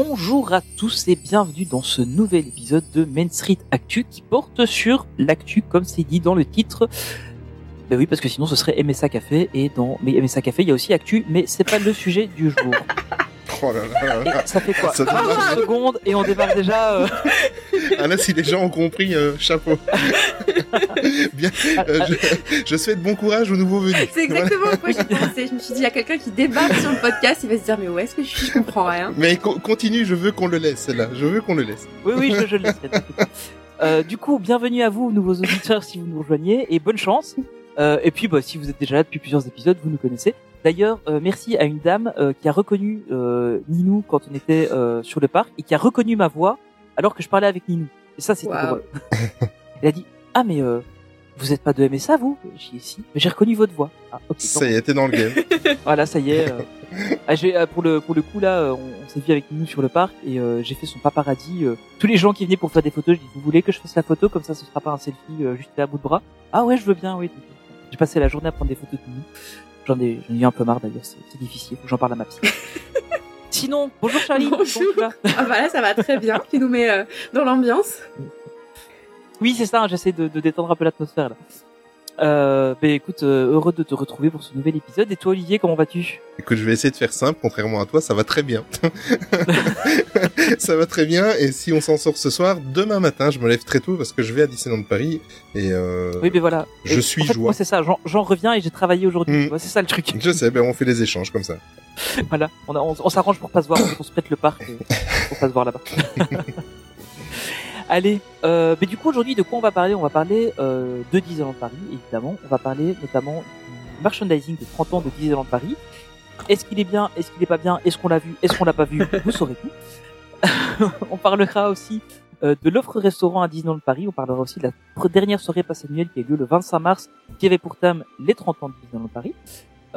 Bonjour à tous et bienvenue dans ce nouvel épisode de Main Street Actu qui porte sur l'actu comme c'est dit dans le titre. Ben oui, parce que sinon ce serait MSA Café et dans mais MSA Café il y a aussi actu, mais c'est pas le sujet du jour. Oh là là là là. Ça fait quoi Ça donne 30 mal. secondes et on démarre déjà. euh, Ah là, si les gens ont compris, euh, chapeau. Bien, euh, je, je souhaite bon courage aux nouveaux venus. C'est exactement quoi j'ai pensé. Je me suis dit, il y a quelqu'un qui débarque sur le podcast, il va se dire, mais où est-ce que je suis? Je comprends rien. Mais co- continue, je veux qu'on le laisse, là. Je veux qu'on le laisse. Oui, oui, je, je le pas. Euh, du coup, bienvenue à vous, nouveaux auditeurs, si vous nous rejoignez, et bonne chance. Euh, et puis, bah, si vous êtes déjà là depuis plusieurs épisodes, vous nous connaissez. D'ailleurs, euh, merci à une dame euh, qui a reconnu euh, Ninou quand on était euh, sur le parc et qui a reconnu ma voix alors que je parlais avec Ninou. Et ça, c'était drôle. Elle a dit Ah, mais euh, vous êtes pas de MSA, vous? J'ai dit Si, mais j'ai reconnu votre voix. Ah, ok. Ça y est, t'es dans le game. Voilà, ça y est. euh. Ah, j'ai- euh, pour le pour le coup là, euh, on, on s'est vu avec nous sur le parc et euh, j'ai fait son paparazzi. euh. tous les gens qui venaient pour faire des photos, je dis vous voulez que je fasse la photo? Comme ça, ce sera pas un selfie euh, juste à bout de bras. Ah ouais, je veux bien, oui. J'ai passé la journée à prendre des photos de nous. J'en ai j'en ai eu un peu marre d'ailleurs, c'est c'est difficile. Faut que j'en parle à ma psy. Sinon, bonjour Charlie. Bonjour. Ah bah là, ça va très bien. Tu nous mets euh, dans l'ambiance. Oui, c'est ça. hein, J'essaie de, de détendre un peu l'atmosphère là. Euh, ben écoute, euh, heureux de te retrouver pour ce nouvel épisode. Et toi, Olivier, comment vas-tu? Écoute, je vais essayer de faire simple, contrairement à toi, ça va très bien. ça va très bien, et si on s'en sort ce soir, demain matin, je me lève très tôt parce que je vais à Disneyland Paris, et euh, Oui, ben voilà. je Et suis en fait, joie. C'est ça. J'en reviens et j'ai travaillé aujourd'hui. Mm. C'est ça le truc. je sais, ben on fait des échanges comme ça. voilà. On, a- on, on s'arrange pour pas se voir. on se prête le parc euh, pour pas se voir là-bas. Allez. Euh, mais du coup, aujourd'hui, de quoi on va parler? On va parler euh, de Disneyland Paris, évidemment. On va parler notamment du merchandising des 30 ans de Disneyland Paris. Est-ce qu'il est bien? Est-ce qu'il est pas bien? Est-ce qu'on l'a vu? Est-ce qu'on l'a pas vu? Vous saurez tout. on parlera aussi euh, de l'offre restaurant à Disneyland Paris. On parlera aussi de la dernière soirée passe annuelle qui a eu lieu le 25 mars, qui avait pour thème les 30 ans de Disneyland Paris.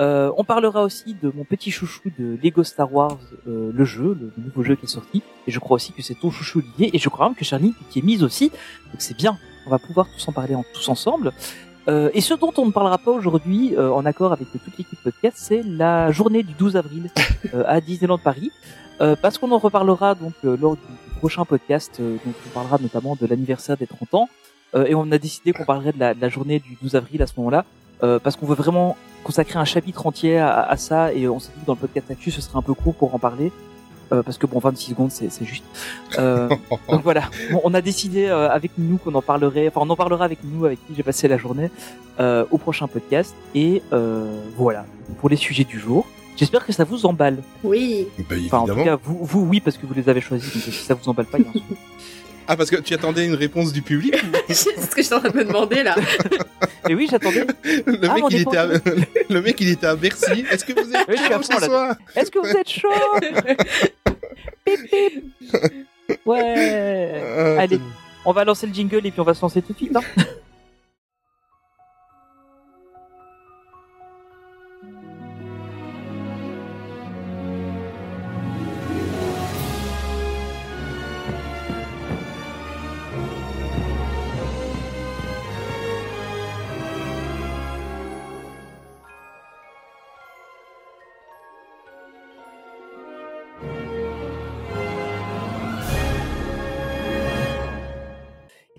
Euh, on parlera aussi de mon petit chouchou de Lego Star Wars, euh, le jeu, le, nouveau jeu qui est sorti. Et je crois aussi que c'est ton chouchou Olivier. Et je crois même que Charlie qui est mise aussi. Donc c'est bien. On va pouvoir tous en parler en, tous ensemble. Euh, et ce dont on ne parlera pas aujourd'hui, euh, en accord avec toute l'équipe podcast, c'est la journée du 12 avril euh, à Disneyland Paris. Euh, parce qu'on en reparlera donc euh, lors du, du prochain podcast, euh, donc on parlera notamment de l'anniversaire des 30 ans. Euh, et on a décidé qu'on parlerait de la, de la journée du 12 avril à ce moment-là, euh, parce qu'on veut vraiment consacrer un chapitre entier à, à ça. Et on s'est dit que dans le podcast actu, ce serait un peu court pour en parler. Euh, parce que bon, 26 secondes, c'est c'est juste. Euh, donc voilà, Bon, on a décidé euh, avec nous qu'on en parlerait, enfin on en parlera avec nous, avec qui j'ai passé la journée, euh, au prochain podcast. Et euh, voilà, pour les sujets du jour. J'espère que ça vous emballe. Oui. Ben, Enfin, en tout cas, vous, vous, oui, parce que vous les avez choisis. Donc, si ça vous emballe pas, il y a un souci. Ah, parce que tu attendais une réponse du public c'est ce que je suis en train de me demander là. Et oui, j'attendais. le, Ah, mec, il est était à... le mec, il était à Bercy. Est-ce que vous êtes Oui, je suis à chaud ce soir? Est-ce que vous êtes chaud? Pip, pip. Ouais. Ah, Allez. On va lancer le jingle et puis on va se lancer tout de suite. Hein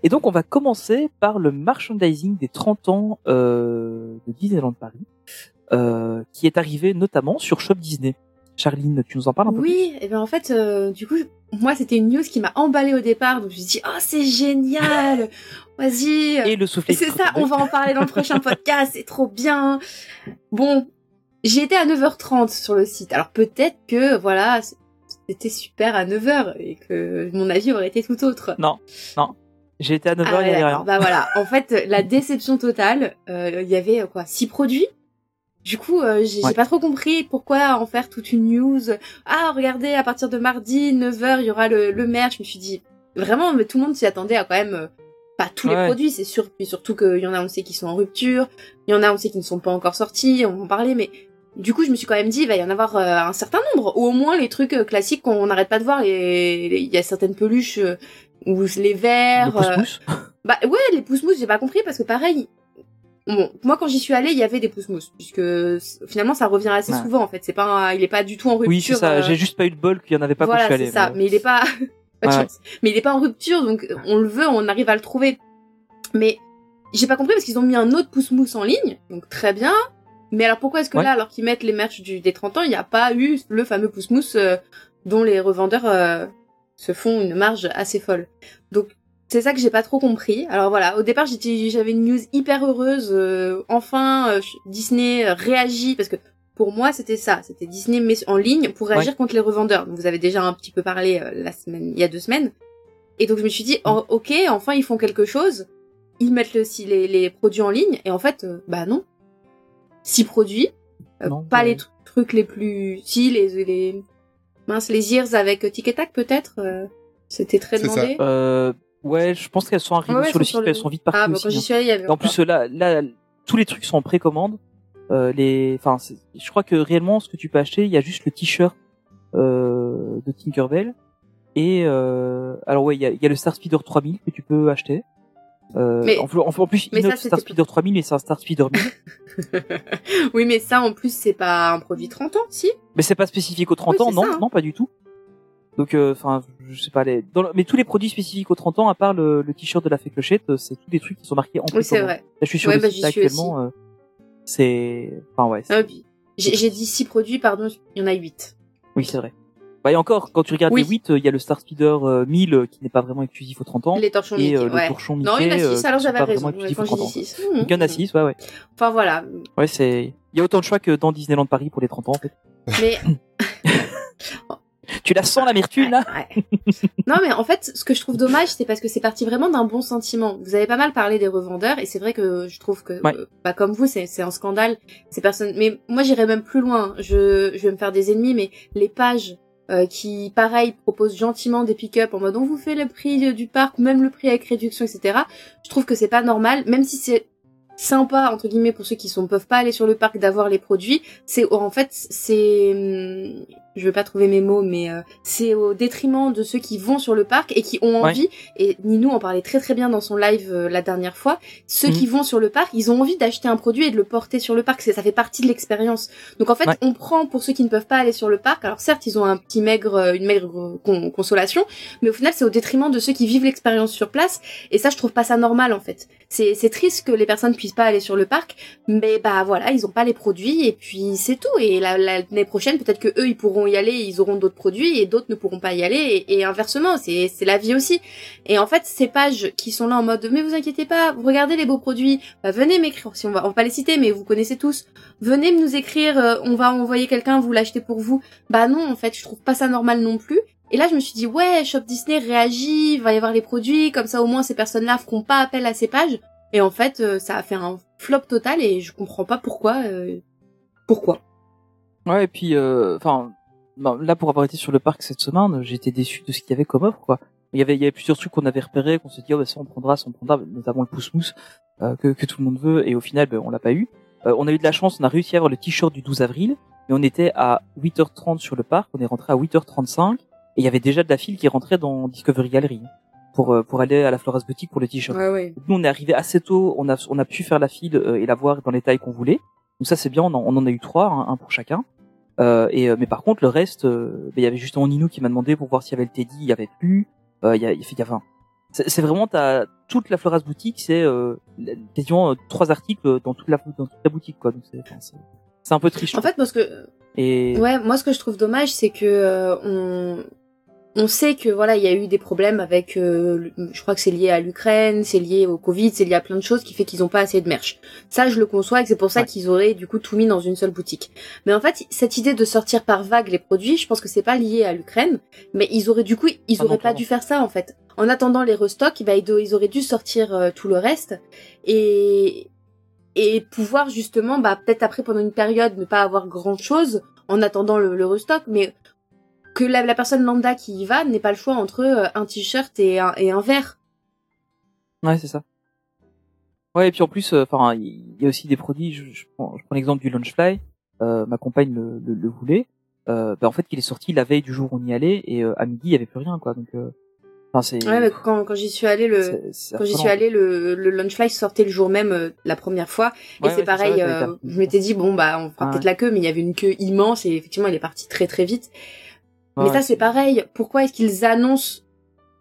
Et donc, on va commencer par le merchandising des 30 ans euh, de Disneyland Paris, euh, qui est arrivé notamment sur Shop Disney. Charline, tu nous en parles un peu Oui, et ben en fait, euh, du coup, moi c'était une news qui m'a emballée au départ, donc je me suis dit, oh c'est génial, vas-y. Et le soufflet. C'est ça, on va en parler dans le prochain podcast, c'est trop bien. Bon, j'étais à 9h30 sur le site, alors peut-être que, voilà, c'était super à 9h et que mon avis aurait été tout autre. J'ai été à 9h, Ah il y ouais, avait rien. Bah voilà, en fait, la déception totale, euh, il y avait euh, quoi, six produits. Du coup, euh, j'ai Ouais. pas trop compris pourquoi en faire toute une news. Ah, regardez, à partir de mardi, 9h, il y aura le, le merch. Je me suis dit, vraiment, mais tout le monde s'y attendait à quand même euh, pas tous les produits, c'est sûr. Puis surtout qu'il y en a, on sait qui sont en rupture. Il y en a, on sait qui ne sont pas encore sortis. On va en parler, mais du coup, je me suis quand même dit, il va y en avoir euh, un certain nombre, ou au moins les trucs classiques qu'on n'arrête pas de voir. Les, les- il y a certaines peluches ou les Le verres. euh, bah ouais, les pouces-mousses, j'ai pas compris parce que pareil. Bon, moi quand j'y suis allée, il y avait des pouces-mousses puisque finalement ça revient assez Ouais. souvent en fait. C'est pas, un- il est pas du tout en rupture. Oui, c'est ça. euh, J'ai juste pas eu de bol qu'il y en avait pas voilà, quand je suis c'est allé. ça. Mais il est pas, Ouais. Mais il est pas en rupture, donc on le veut, on arrive à le trouver. Mais j'ai pas compris parce qu'ils ont mis un autre pouce-mousse en ligne, donc très bien. Mais alors pourquoi est-ce que Ouais. là, alors qu'ils mettent les merch du des 30 ans, il n'y a pas eu le fameux pouce-mousse euh, dont les revendeurs euh, se font une marge assez folle. Donc c'est ça que j'ai pas trop compris. Alors voilà, au départ j'étais, j'avais une news hyper heureuse. euh, enfin, euh, Disney euh, réagit parce que pour moi c'était ça, c'était Disney met en ligne pour réagir contre les revendeurs. Donc, vous avez déjà un petit peu parlé euh, la semaine, il y a deux semaines. Et donc je me suis dit, oh, ok, enfin ils font quelque chose. Ils mettent le, les, les produits en ligne et en fait, bah non. Six produits, Non, pas euh, les tr- trucs les plus, si les les mince les ears avec euh, Tic et Tac peut-être. euh, c'était très ça. demandé. Euh, ouais, je pense qu'elles sont arrivées Ouais, sur le elles sont site, elles le- sont vite parties Ah, bah, aussi. quand j'y hein. suis allée, il y avait. En plus, là, là, tous les trucs sont en précommande. Euh, les, enfin, je crois que réellement, ce que tu peux acheter, il y a juste le t-shirt euh, de Tinkerbell. Et euh, alors ouais, il y a, il y a le Star Speeder 3000 que tu peux acheter. Euh, Mais- en, plus- en plus, mais ça, Star Speeder 3000, mais c'est un Star Speeder 1000. oui, mais ça en plus c'est pas un produit 30 ans, si. mais c'est pas spécifique aux 30 Oui, ans, non, ça, hein. non, pas du tout. Donc, euh, enfin, je sais pas, les, dans le- mais tous les produits spécifiques aux 30 ans, à part le, le t-shirt de la fée clochette, euh, c'est tous des trucs qui sont marqués en Oui, c'est vrai. Là, je suis sur Ouais, le bah, site actuellement. euh, c'est, enfin ouais. Ah, J'ai dit six produits, pardon, il y en a huit. Oui, c'est vrai. Bah, et encore, quand tu regardes Oui. les 8, il y a le Star Speeder euh, 1000 euh, qui n'est pas vraiment exclusif aux 30 ans. Les torchons et Mickey, euh, le ouais. torchon Non, il y en a Mickey, euh, six, alors qui sont j'avais raison. Quand j'ai 30 dit ans. six. Il y en a 6, ouais, ouais. Enfin voilà. Ouais, c'est, il y a autant de choix que dans Disneyland Paris pour les 30 ans, en fait. Mais Tu la sens, l'amertume, là? Ouais. non, mais en fait, ce que je trouve dommage, c'est parce que c'est parti vraiment d'un bon sentiment. Vous avez pas mal parlé des revendeurs, et c'est vrai que je trouve que, Ouais. euh, bah, comme vous, c'est c'est un scandale. Ces personnes, mais moi, j'irais même plus loin. Je, je vais me faire des ennemis, mais les pages euh, qui, pareil, proposent gentiment des pick-up en mode on vous fait le prix du parc, même le prix avec réduction, etc. Je trouve que c'est pas normal, même si c'est sympa entre guillemets pour ceux qui sont peuvent pas aller sur le parc d'avoir les produits c'est en fait c'est hum, je vais pas trouver mes mots mais euh, c'est au détriment de ceux qui vont sur le parc et qui ont Ouais. envie et Ninou en parlait très très bien dans son live euh, la dernière fois ceux Mhm. qui vont sur le parc ils ont envie d'acheter un produit et de le porter sur le parc ça fait partie de l'expérience donc en fait Ouais. on prend pour ceux qui ne peuvent pas aller sur le parc alors certes ils ont un petit maigre euh, une maigre euh, con- consolation mais au final c'est au détriment de ceux qui vivent l'expérience sur place et ça je trouve pas ça normal en fait c'est c'est triste que les personnes puissent pas aller sur le parc mais bah voilà ils ont pas les produits et puis c'est tout et la- la- l'année prochaine peut-être que eux ils pourront y aller ils auront d'autres produits et d'autres ne pourront pas y aller et, inversement c'est la vie aussi et en fait ces pages qui sont là en mode mais vous inquiétez pas vous regardez les beaux produits bah, venez m'écrire si on va pas les citer mais vous connaissez tous venez nous écrire euh, on va envoyer quelqu'un vous l'acheter pour vous bah non en fait je trouve pas ça normal non plus et là, je me suis dit, ouais, Shop Disney réagit, il va y avoir les produits, comme ça au moins ces personnes-là feront pas appel à ces pages. Et en fait, euh, ça a fait un flop total et je comprends pas pourquoi. euh, Pourquoi Ouais, et puis, euh, ben, là, pour avoir été sur le parc cette semaine, j'étais déçu de ce qu'il y avait comme offre, quoi. Il y avait, il y avait plusieurs trucs qu'on avait repérés, qu'on se dit, oh, bah, ça, on prendra, ça, on prendra, notamment le pouce-mousse, euh, que, que tout le monde veut, et au final, ben, on l'a pas eu. Euh, on a eu de la chance, on a réussi à avoir le t-shirt du 12 avril, mais on était à 8h30 sur le parc, on est rentré à 8h35, et il y avait déjà de la file qui rentrait dans Discovery Gallery, pour, euh, pour aller à la Floras Boutique pour le t-shirt. Ouais, ouais. Nous, on est arrivé assez tôt, on a, on a pu faire la file euh, et la voir dans les tailles qu'on voulait. Donc ça, c'est bien, on en, on en a eu trois, hein, un pour chacun. Euh, et, euh, mais par contre, le reste, euh, ben, il y avait justement Nino qui m'a demandé pour voir s'il y avait le Teddy, il y avait plus. Euh, Il y a, il y a, enfin, c'est vraiment t'as toute la Floras boutique, c'est euh, quasiment trois articles dans toute la dans toute la boutique, quoi. Donc c'est un peu triste. En fait, parce que et Ouais, moi ce que je trouve dommage, c'est que euh, on on sait que voilà, il y a eu des problèmes avec euh, je crois que c'est lié à l'Ukraine, c'est lié au Covid, c'est lié à plein de choses qui fait qu'ils ont pas assez de merch. Ça, je le conçois et c'est pour ça Ouais. qu'ils auraient du coup tout mis dans une seule boutique. Mais en fait, cette idée de sortir par vague les produits, je pense que c'est pas lié à l'Ukraine, mais ils auraient du coup ils Ah auraient pas dû faire ça en fait. En attendant les restocks, bah, ils do- ils auraient dû sortir euh, tout le reste et et pouvoir justement bah peut-être après pendant une période ne pas avoir grand chose en attendant le, le restock mais que la, la personne lambda qui y va n'ait pas le choix entre euh, un t-shirt et un, et un verre Ouais, c'est ça. Ouais, et puis en plus, euh, enfin, il y a aussi des produits. Je, je prends, l'exemple du Launchfly. Euh, ma compagne le, le, le voulait. Euh, bah, en fait, il est sorti la veille du jour où on y allait, et à midi, il y avait plus rien, quoi. Donc, enfin, c'est. Ouais, mais quand, quand j'y suis allé, le, quand j'y suis allé, le, le Launchfly sortait le jour même la première fois. Et Ouais, c'est ouais, pareil, ça, je m'étais dit, bon, bah, on fera peut-être la queue, mais il y avait une queue immense et effectivement, il est parti très très vite. Ouais, mais ça, c'est pareil. Pourquoi est-ce qu'ils annoncent,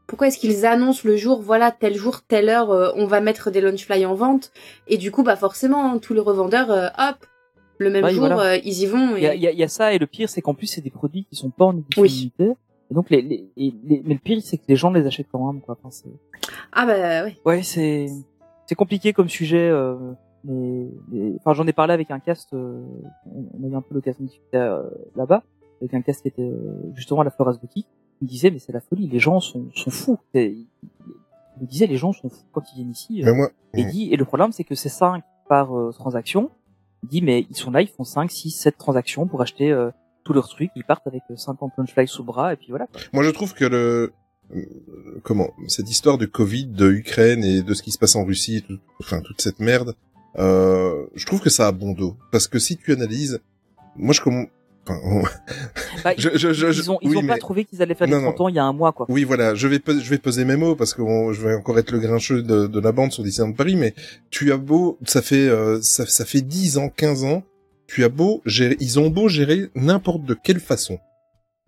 pourquoi est-ce qu'ils annoncent le jour, voilà, tel jour, telle heure, euh, on va mettre des Launchfly en vente? Et du coup, bah, forcément, hein, tous les revendeurs, euh, hop, le même Ouais, jour, voilà. euh, ils y vont. Il y a, Et... y a- il y a ça, et le pire, c'est qu'en plus, c'est des produits qui sont pas en édition Oui. Et donc, les, les, les- mais le pire, c'est que les gens les achètent quand même, quoi. Enfin, Ah, bah, ouais. ouais, c'est, c'est compliqué comme sujet, euh, mais, mais- enfin, j'en ai parlé avec un cast, euh, on a eu un peu l'occasion de discuter euh, là-bas, avec un cast qui était euh, justement à la Flores Boutique. Il disait, mais c'est la folie, les gens sont, sont fous. Il, me disait, les gens sont fous quand ils viennent ici. euh, Mais moi, Et, dit, et le problème, c'est que c'est 5 par euh, transaction. Il dit, mais ils sont là, ils font 5, 6, 7 transactions pour acheter euh, tous leurs trucs. Ils partent avec euh, 50 launchfly sous bras, et puis voilà. moi je trouve que le comment cette histoire de Covid, de Ukraine et de ce qui se passe en Russie, et tout- enfin toute cette merde, euh, je trouve que ça a bon dos. Parce que si tu analyses, moi je commence, enfin, on- Bah, Je- je- je- ils ont, ils oui, ont pas trouvé qu'ils allaient faire les 30 ans il y a un mois, quoi. Oui, voilà, je vais je vais peser mes mots parce que on- je vais encore être le grincheux de, de la bande sur Disneyland Paris, mais tu as beau, ça fait euh, ça, ça fait 10 ans, 15 ans, tu as beau gérer, ils ont beau gérer n'importe de quelle façon.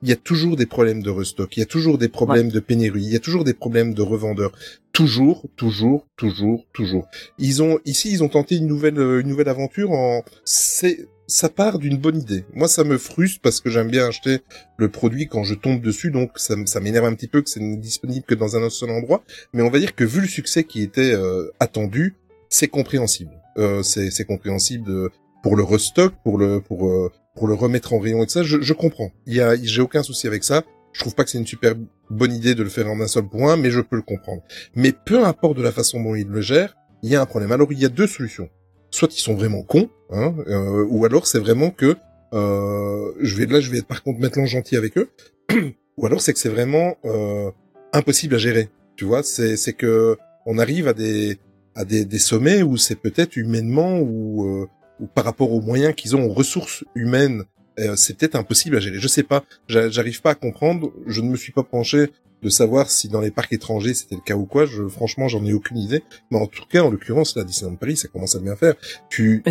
Il y a toujours des problèmes de restock, il y a toujours des problèmes de pénurie, il y a toujours des problèmes de revendeurs. Toujours, toujours, toujours, toujours. Ils ont ici, ils ont tenté une nouvelle euh, une nouvelle aventure en c'est ça part d'une bonne idée. Moi, ça me frustre parce que j'aime bien acheter le produit quand je tombe dessus, donc ça, m'énerve un petit peu que c'est disponible que dans un seul endroit. Mais on va dire que vu le succès qui était euh, attendu, c'est compréhensible. Euh, c'est compréhensible de- pour le restock, pour le pour euh, pour le remettre en rayon et tout ça. Je, je comprends. Il y a j'ai aucun souci avec ça. Je trouve pas que c'est une super bonne idée de le faire en un seul point, mais je peux le comprendre. Mais peu importe de la façon dont ils le gèrent, il y a un problème. Alors il y a deux solutions. Soit ils sont vraiment cons, hein, euh, ou alors c'est vraiment que euh, je vais là, je vais par contre l'an gentil avec eux. ou alors c'est que c'est vraiment euh, impossible à gérer. Tu vois, c'est c'est que on arrive à des à des, des sommets où c'est peut-être humainement ou euh, ou par rapport aux moyens qu'ils ont aux ressources humaines, euh, c'est peut-être impossible à gérer. Je sais pas, J'a- j'arrive pas à comprendre. Je ne me suis pas penché de savoir si dans les parcs étrangers c'était le cas ou quoi. Je, franchement, j'en ai aucune idée. Mais en tout cas, en l'occurrence, là, Disneyland Paris, ça commence à bien faire. Tu,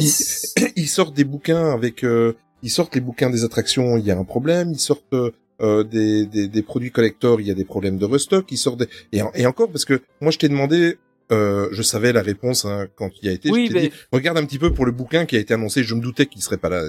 ils, sortent des bouquins avec, euh, ils sortent les bouquins des attractions, il y a un problème. Ils sortent euh, des, des, des produits collector, il y a des problèmes de restock. Ils sortent des... et, en- et encore parce que moi, je t'ai demandé. Euh, je savais la réponse hein, quand il a été. Oui, je t'ai mais- dit, regarde un petit peu pour le bouquin qui a été annoncé. Je me doutais qu'il serait pas là,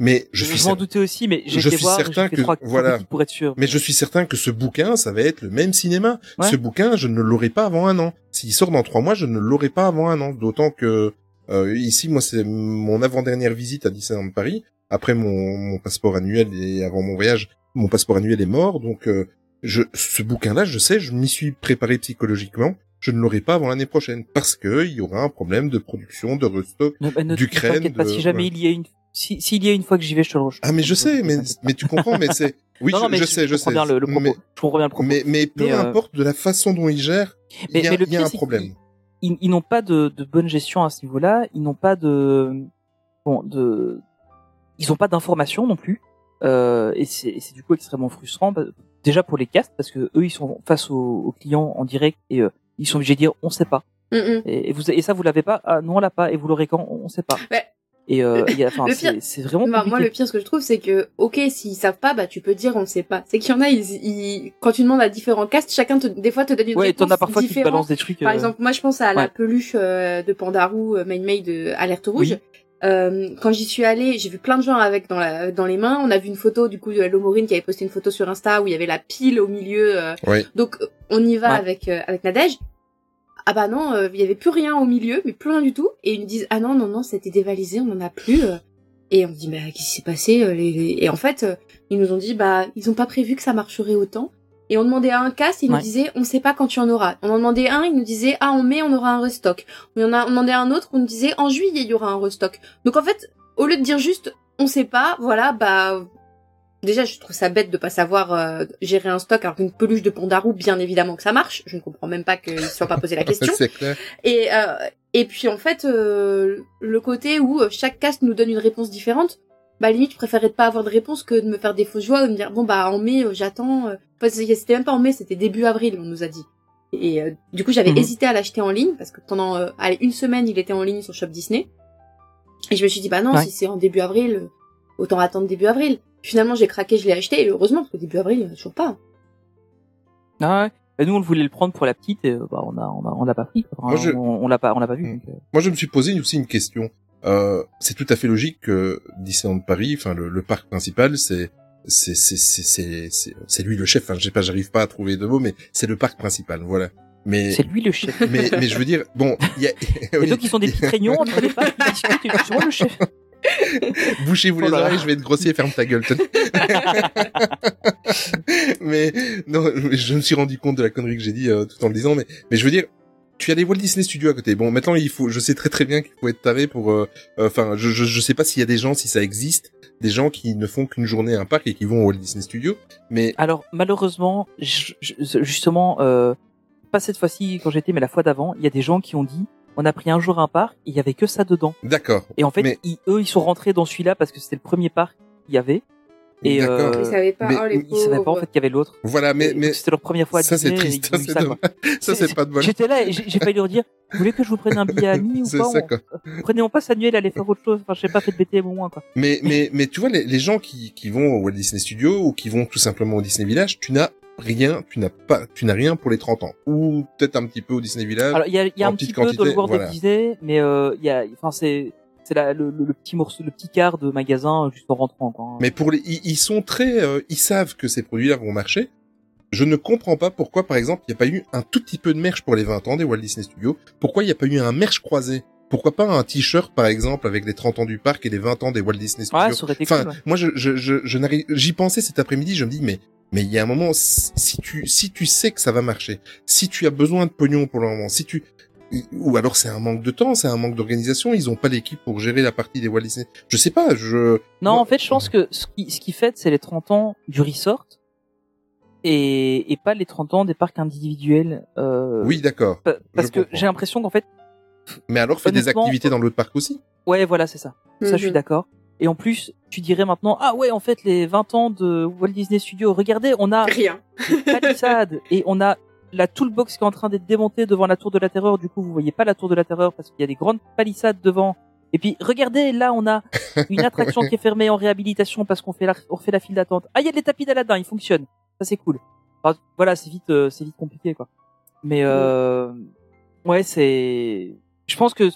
mais je Je, suis m'en certain. doutais aussi, mais je suis voir, certain que- voilà. pour être sûr. Mais je suis certain que ce bouquin, ça va être le même cinéma. Ouais. Ce bouquin, je ne l'aurai pas avant un an. S'il sort dans trois mois, je ne l'aurai pas avant un an. D'autant que euh, ici, moi, c'est mon avant-dernière visite à Disneyland Paris. Après mon, mon passeport annuel et avant mon voyage, mon passeport annuel est mort. Donc, euh, je, ce bouquin-là, je sais, je m'y suis préparé psychologiquement. Je ne l'aurai pas avant l'année prochaine parce que il y aura un problème de production, de restock. Ne d'Ukraine, de- si jamais ouais. il y a une, si, s'il y a une fois que j'y vais, je te le Ah, mais je sais, mais, mais tu comprends, mais c'est, oui, non, non, je, mais je sais, je comprends sais. bien le, le propos. Mais, je comprends bien le propos. mais, mais peu Mais, euh, importe de la façon dont ils gèrent, il y a, le y un problème. ils, ils n'ont pas de, de bonne gestion à ce niveau-là. Ils n'ont pas de, bon, de, ils n'ont pas d'informations non plus. Euh, et c'est du coup extrêmement frustrant. bah, Déjà pour les castes, parce que eux, ils sont face aux, aux clients en direct et euh, ils sont obligés de dire on sait pas. Mm, mm. Et, et vous, et ça vous l'avez pas Ah non, on l'a pas. Et vous l'aurez quand On sait pas. Ouais. Et euh, c'est vraiment Bah, moi, le pire, ce que je trouve, c'est que, ok, s'ils savent pas, bah, tu peux dire, on ne sait pas. C'est qu'il y en a, ils, ils, quand tu demandes à différents castes, chacun te, des fois te donne une ouais, réponse as parfois qui te différente. des trucs. Par euh, exemple, moi, je pense à la peluche euh, de Pandarou, euh, Main Maid de Alerte Rouge. Oui. Euh, quand j'y suis allée, j'ai vu plein de gens avec dans, la, dans les mains. On a vu une photo du coup de Lomorine qui avait posté une photo sur Insta où il y avait la pile au milieu. euh, Oui. donc on y va Ouais. avec euh, avec Nadège. Ah bah non, il y avait plus rien au milieu, mais plus rien du tout. Et ils nous disent ah non non non, c'était dévalisé, on en a plus. Et on dit bah qu'est-ce qui s'est passé les, les- Et en fait, ils nous ont dit bah ils ont pas prévu que ça marcherait autant. Et on demandait à un cast, il nous disait on sait pas quand tu en auras. On en demandait un, il nous disait ah en mai on aura un restock. On en a on demandait à un autre, on nous disait en juillet il y aura un restock. Donc en fait, au lieu de dire juste on sait pas, voilà bah déjà, je trouve ça bête de pas savoir euh, gérer un stock alors qu'une peluche de Pandarou, bien évidemment que ça marche. Je ne comprends même pas qu'ils se soient pas posé la question. C'est clair. Et euh, et puis en fait, euh, le côté où chaque cast nous donne une réponse différente, bah limite, je préférais de pas avoir de réponse que de me faire des fausses joies, de me dire bon bah en mai, euh, j'attends. euh. Enfin, c'est- c'était même pas en mai, c'était début avril, on nous a dit. Et euh, du coup, j'avais Mhm. hésité à l'acheter en ligne parce que pendant euh, allez, une semaine, il était en ligne sur Shop Disney. Et je me suis dit bah non, Ouais. si c'est en début avril, euh, autant attendre début avril. Finalement, j'ai craqué, je l'ai acheté et heureusement parce que début avril, il y en a toujours pas. Ah ouais. Et nous, on voulait le prendre pour la petite, et euh, bah, on a, on a, on l'a pas pris. quoi. Moi, je- On, on l'a pas, on l'a pas vu. Mm. donc, euh, Moi, je me suis posé aussi une question. Euh, c'est tout à fait logique que Disneyland Paris, enfin le, le parc principal, c'est c'est c'est c'est c'est c'est lui le chef. Enfin, je sais pas, j'arrive pas à trouver de mots, mais c'est le parc principal, voilà. Mais C'est lui le chef. mais mais je veux dire, bon, il y a Et donc, ils sont des petites réunions entre les parcs, le chef. Bouchez-vous Oh les là. oreilles, je vais être grossier, ferme ta gueule. mais non, je me suis rendu compte de la connerie que j'ai dit euh, tout en le disant, mais mais je veux dire, tu as les Walt Disney Studios à côté. Bon, maintenant il faut, je sais très très bien qu'il faut être taré pour, euh, euh, enfin, je, je je sais pas s'il y a des gens, si ça existe, des gens qui ne font qu'une journée à un parc et qui vont au Walt Disney Studios, mais Alors, malheureusement, je- je- justement, euh, pas cette fois-ci quand j'étais, mais la fois d'avant, il y a des gens qui ont dit, on a pris un jour un parc, il y avait que ça dedans. d'accord. Et en fait, Mais- ils- eux, ils sont rentrés dans celui-là parce que c'était le premier parc qu'il y avait. Et euh, Ils savaient pas. mais oh les ils savaient pas en fait qu'il y avait l'autre. Voilà, mais Et mais c'était leur première fois à ça c'est triste, ça c'est ça, quoi. dommage. Ça c'est pas de bol. J'étais là et j'ai failli leur dire, vous voulez que je vous prenne un billet à mi ou C'est pas ça, on- quoi. Prenez mon passe annuel, allez faire autre chose. Enfin, je sais pas, faites BTM au moins, quoi. Mais, mais, mais tu vois, les, les gens qui, qui vont au Walt Disney Studio ou qui vont tout simplement au Disney Village, tu n'as rien, tu n'as pas, tu n'as rien pour les 30 ans. Ou peut-être un petit peu au Disney Village. Alors, il y a, il y a en un petit dans quantité, le World voilà. of Disney, mais euh, il y a, enfin, c'est, c'est le, le, le petit morceau, le petit quart de magasin euh, juste en rentrant, quoi. Mais pour les, ils, sont très, euh, ils savent que ces produits-là vont marcher. Je ne comprends pas pourquoi, par exemple, il n'y a pas eu un tout petit peu de merch pour les 20 ans des Walt Disney Studios. Pourquoi il n'y a pas eu un merch croisé? Pourquoi pas un t-shirt, par exemple, avec les 30 ans du parc et les 20 ans des Walt Disney Studios? Ouais, ça aurait été Enfin, cool. ouais. moi, je, je, je, je n'arrive, j'y pensais cet après-midi, je me dis, mais, mais il y a un moment, si tu, si tu sais que ça va marcher, si tu as besoin de pognon pour le moment, si tu, ou alors c'est un manque de temps, c'est un manque d'organisation, ils ont pas l'équipe pour gérer la partie des Walt Disney. Je sais pas, je, Non, Moi- en fait, je pense que ce qui, ce qui fait, c'est les 30 ans du resort et, et pas les 30 ans des parcs individuels. Euh, oui, d'accord. pa- Parce je que j'ai l'impression qu'en fait, Mais alors, fais des activités dans l'autre parc aussi. ouais, voilà, c'est ça. Ça, je suis Mhm. d'accord. Et en plus, tu dirais maintenant, ah ouais, en fait, les 20 ans de Walt Disney Studios, regardez, on a Rien. des palissades et on a la toolbox qui est en train d'être démontée devant la tour de la terreur. Du coup, vous voyez pas la tour de la terreur parce qu'il y a des grandes palissades devant. Et puis, regardez, là, on a une attraction qui est fermée en réhabilitation parce qu'on fait la, on fait la file d'attente. Ah, il y a des tapis d'Aladin, ils fonctionnent. Ça, c'est cool. Enfin, voilà, c'est vite, euh, c'est vite compliqué, quoi. Mais, euh, ouais, c'est, je pense que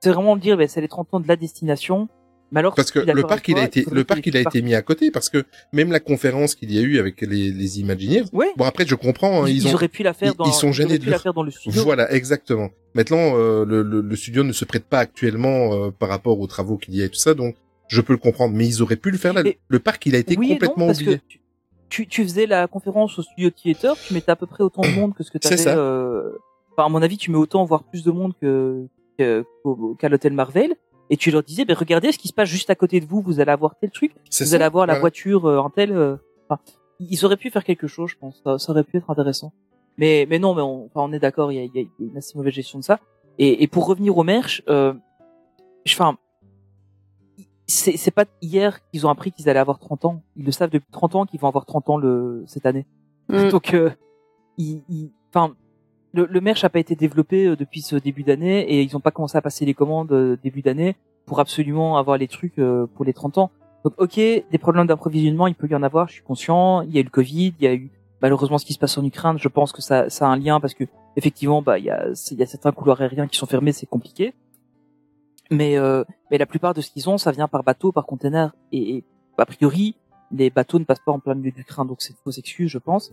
c'est vraiment dire, ben, c'est les 30 ans de la destination. Mais alors, Parce que le parc, il a été, le parc, il a été mis à côté parce que même la conférence qu'il y a eu avec les, les Imagineers. Ouais. Bon, après, je comprends, hein, ils, ils ont, auraient pu la faire ils- dans, ils sont gênés de pu la leur- faire dans le studio. Voilà, exactement. Maintenant, euh, le, le, le studio ne se prête pas actuellement euh, par rapport aux travaux qu'il y a et tout ça, donc je peux le comprendre. Mais ils auraient pu le faire là. Et- Le parc, il a été oui et non, complètement parce oublié. que tu, tu, tu faisais la conférence au studio theater, tu mettais à peu près autant de monde que ce que tu C'est avais. ça. Euh... Enfin, à mon avis, tu mets autant, voire plus de monde que qu'à l'hôtel Marvel. Et tu leur disais, ben regardez ce qui se passe juste à côté de vous, vous allez avoir tel truc, vous ça, allez avoir la voiture euh, en tel. euh, Enfin, ils auraient pu faire quelque chose, je pense. Ça, ça aurait pu être intéressant. Mais mais non, mais on, enfin, on est d'accord, il y a, il y a une assez mauvaise gestion de ça. Et, et pour revenir au merch, euh, je- enfin, c'est c'est pas hier qu'ils ont appris qu'ils allaient avoir 30 ans. Ils le savent depuis 30 ans qu'ils vont avoir 30 ans le cette année. Mm. Donc, euh, ils, ils- enfin, le, merch a pas été développé euh, depuis ce début d'année et ils ont pas commencé à passer les commandes euh, début d'année pour absolument avoir les trucs euh, pour les 30 ans. Donc, ok, des problèmes d'approvisionnement, il peut y en avoir, je suis conscient. Il y a eu le Covid, il y a eu malheureusement ce qui se passe en Ukraine. Je pense que ça, a un lien parce que effectivement, bah, il y a, certains couloirs aériens qui sont fermés, c'est compliqué. Mais, la plupart de ce qu'ils ont, ça vient par bateau, par container. Et, a priori, les bateaux ne passent pas en plein milieu d'Ukraine, donc c'est fausse excuse, je pense.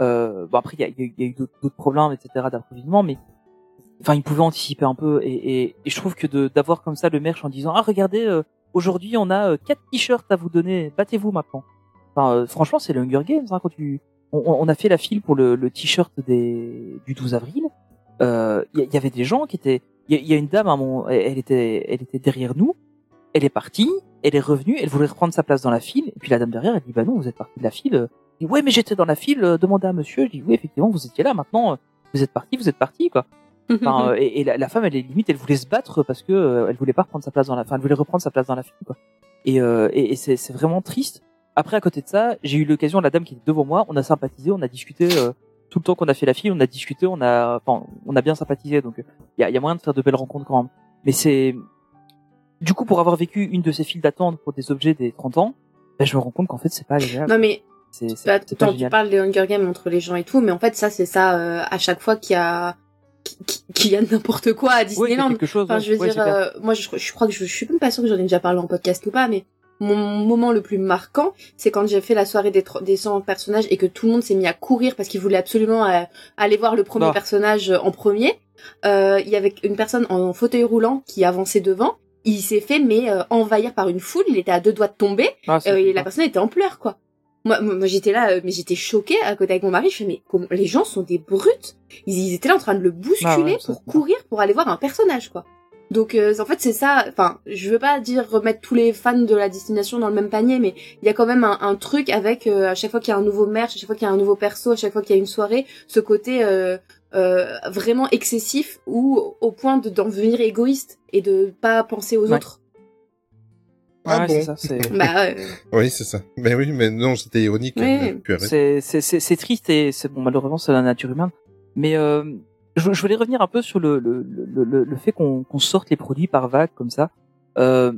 Euh, bon après, il y a, y a eu- d'autres problèmes, etc. d'approvisionnement, mais enfin, ils pouvaient anticiper un peu. Et, et, et je trouve que d'avoir comme ça le merch en disant ah regardez, euh, aujourd'hui on a euh, quatre t-shirts à vous donner, battez-vous maintenant. Enfin, euh, franchement, c'est le Hunger Games hein, quand tu on, on a fait la file pour le, le t-shirt du 12 avril. Euh, Il y, avait des gens qui étaient. Il y, y a une dame, à mon, elle était, elle était derrière nous. Elle est partie. elle est revenue, elle voulait reprendre sa place dans la file, et puis la dame derrière, elle dit, bah non, vous êtes parti de la file. Elle dit, ouais, mais j'étais dans la file, euh, demandez à monsieur. Je dis, oui, effectivement, vous étiez là, maintenant, euh, vous êtes parti, vous êtes parti, quoi. Enfin, euh, et, et la, la femme, elle est limite, elle voulait se battre parce que euh, elle voulait pas reprendre sa place dans la, enfin, elle voulait reprendre sa place dans la file, quoi. Et, euh, et, et c'est, c'est vraiment triste. Après, à côté de ça, j'ai eu l'occasion, la dame qui était devant moi, on a sympathisé, on a discuté euh, tout le temps qu'on a fait la file, on a discuté, on a, enfin, on a bien sympathisé, donc il y a, y a moyen de faire de belles rencontres quand même. Mais c'est, du coup, pour avoir vécu une de ces files d'attente pour des objets des 30 ans, ben, je me rends compte qu'en fait, c'est pas agréable. Non mais C'est, bah, pas tu parles des Hunger Games entre les gens et tout, mais en fait ça c'est ça euh, à chaque fois qu'il y a qu'il y a n'importe quoi à Disneyland. quelque chose. Enfin, je veux Ouais, dire, euh, moi, je, je crois que je, je suis même pas sûre que j'en ai déjà parlé en podcast ou pas, mais mon moment le plus marquant, c'est quand j'ai fait la soirée des, des 100 personnages et que tout le monde s'est mis à courir parce qu'il voulait absolument euh, aller voir le premier Ah. personnage euh, en premier. Euh, Il y avait une personne en fauteuil roulant qui avançait devant. Il s'est fait mais euh, envahir par une foule. Il était à deux doigts de tomber. Ah, et la personne était en pleurs, quoi. Moi, moi j'étais là, euh, mais j'étais choquée à côté avec mon mari. Je fais, mais comment- les gens sont des brutes. Ils, ils étaient là en train de le bousculer Ah ouais, ça, pour courir pour aller voir un personnage, quoi. Donc, euh, en fait, c'est ça. Enfin, je veux pas dire remettre tous les fans de la destination dans le même panier, mais il y a quand même un, un truc avec euh, à chaque fois qu'il y a un nouveau merch, à chaque fois qu'il y a un nouveau perso, à chaque fois qu'il y a une soirée, ce côté euh, euh, vraiment excessif ou au point de d'en devenir égoïste et de pas penser aux Ouais. autres. Ah Ouais, bon c'est ça, c'est, Bah, euh, Oui, c'est ça. Mais oui, mais non, c'était ironique. Ouais. hein, c'est, c'est, c'est, c'est triste et c'est bon, malheureusement, c'est la nature humaine. Mais euh, je, je voulais revenir un peu sur le, le, le, le, le fait qu'on, qu'on sorte les produits par vague comme ça. Euh,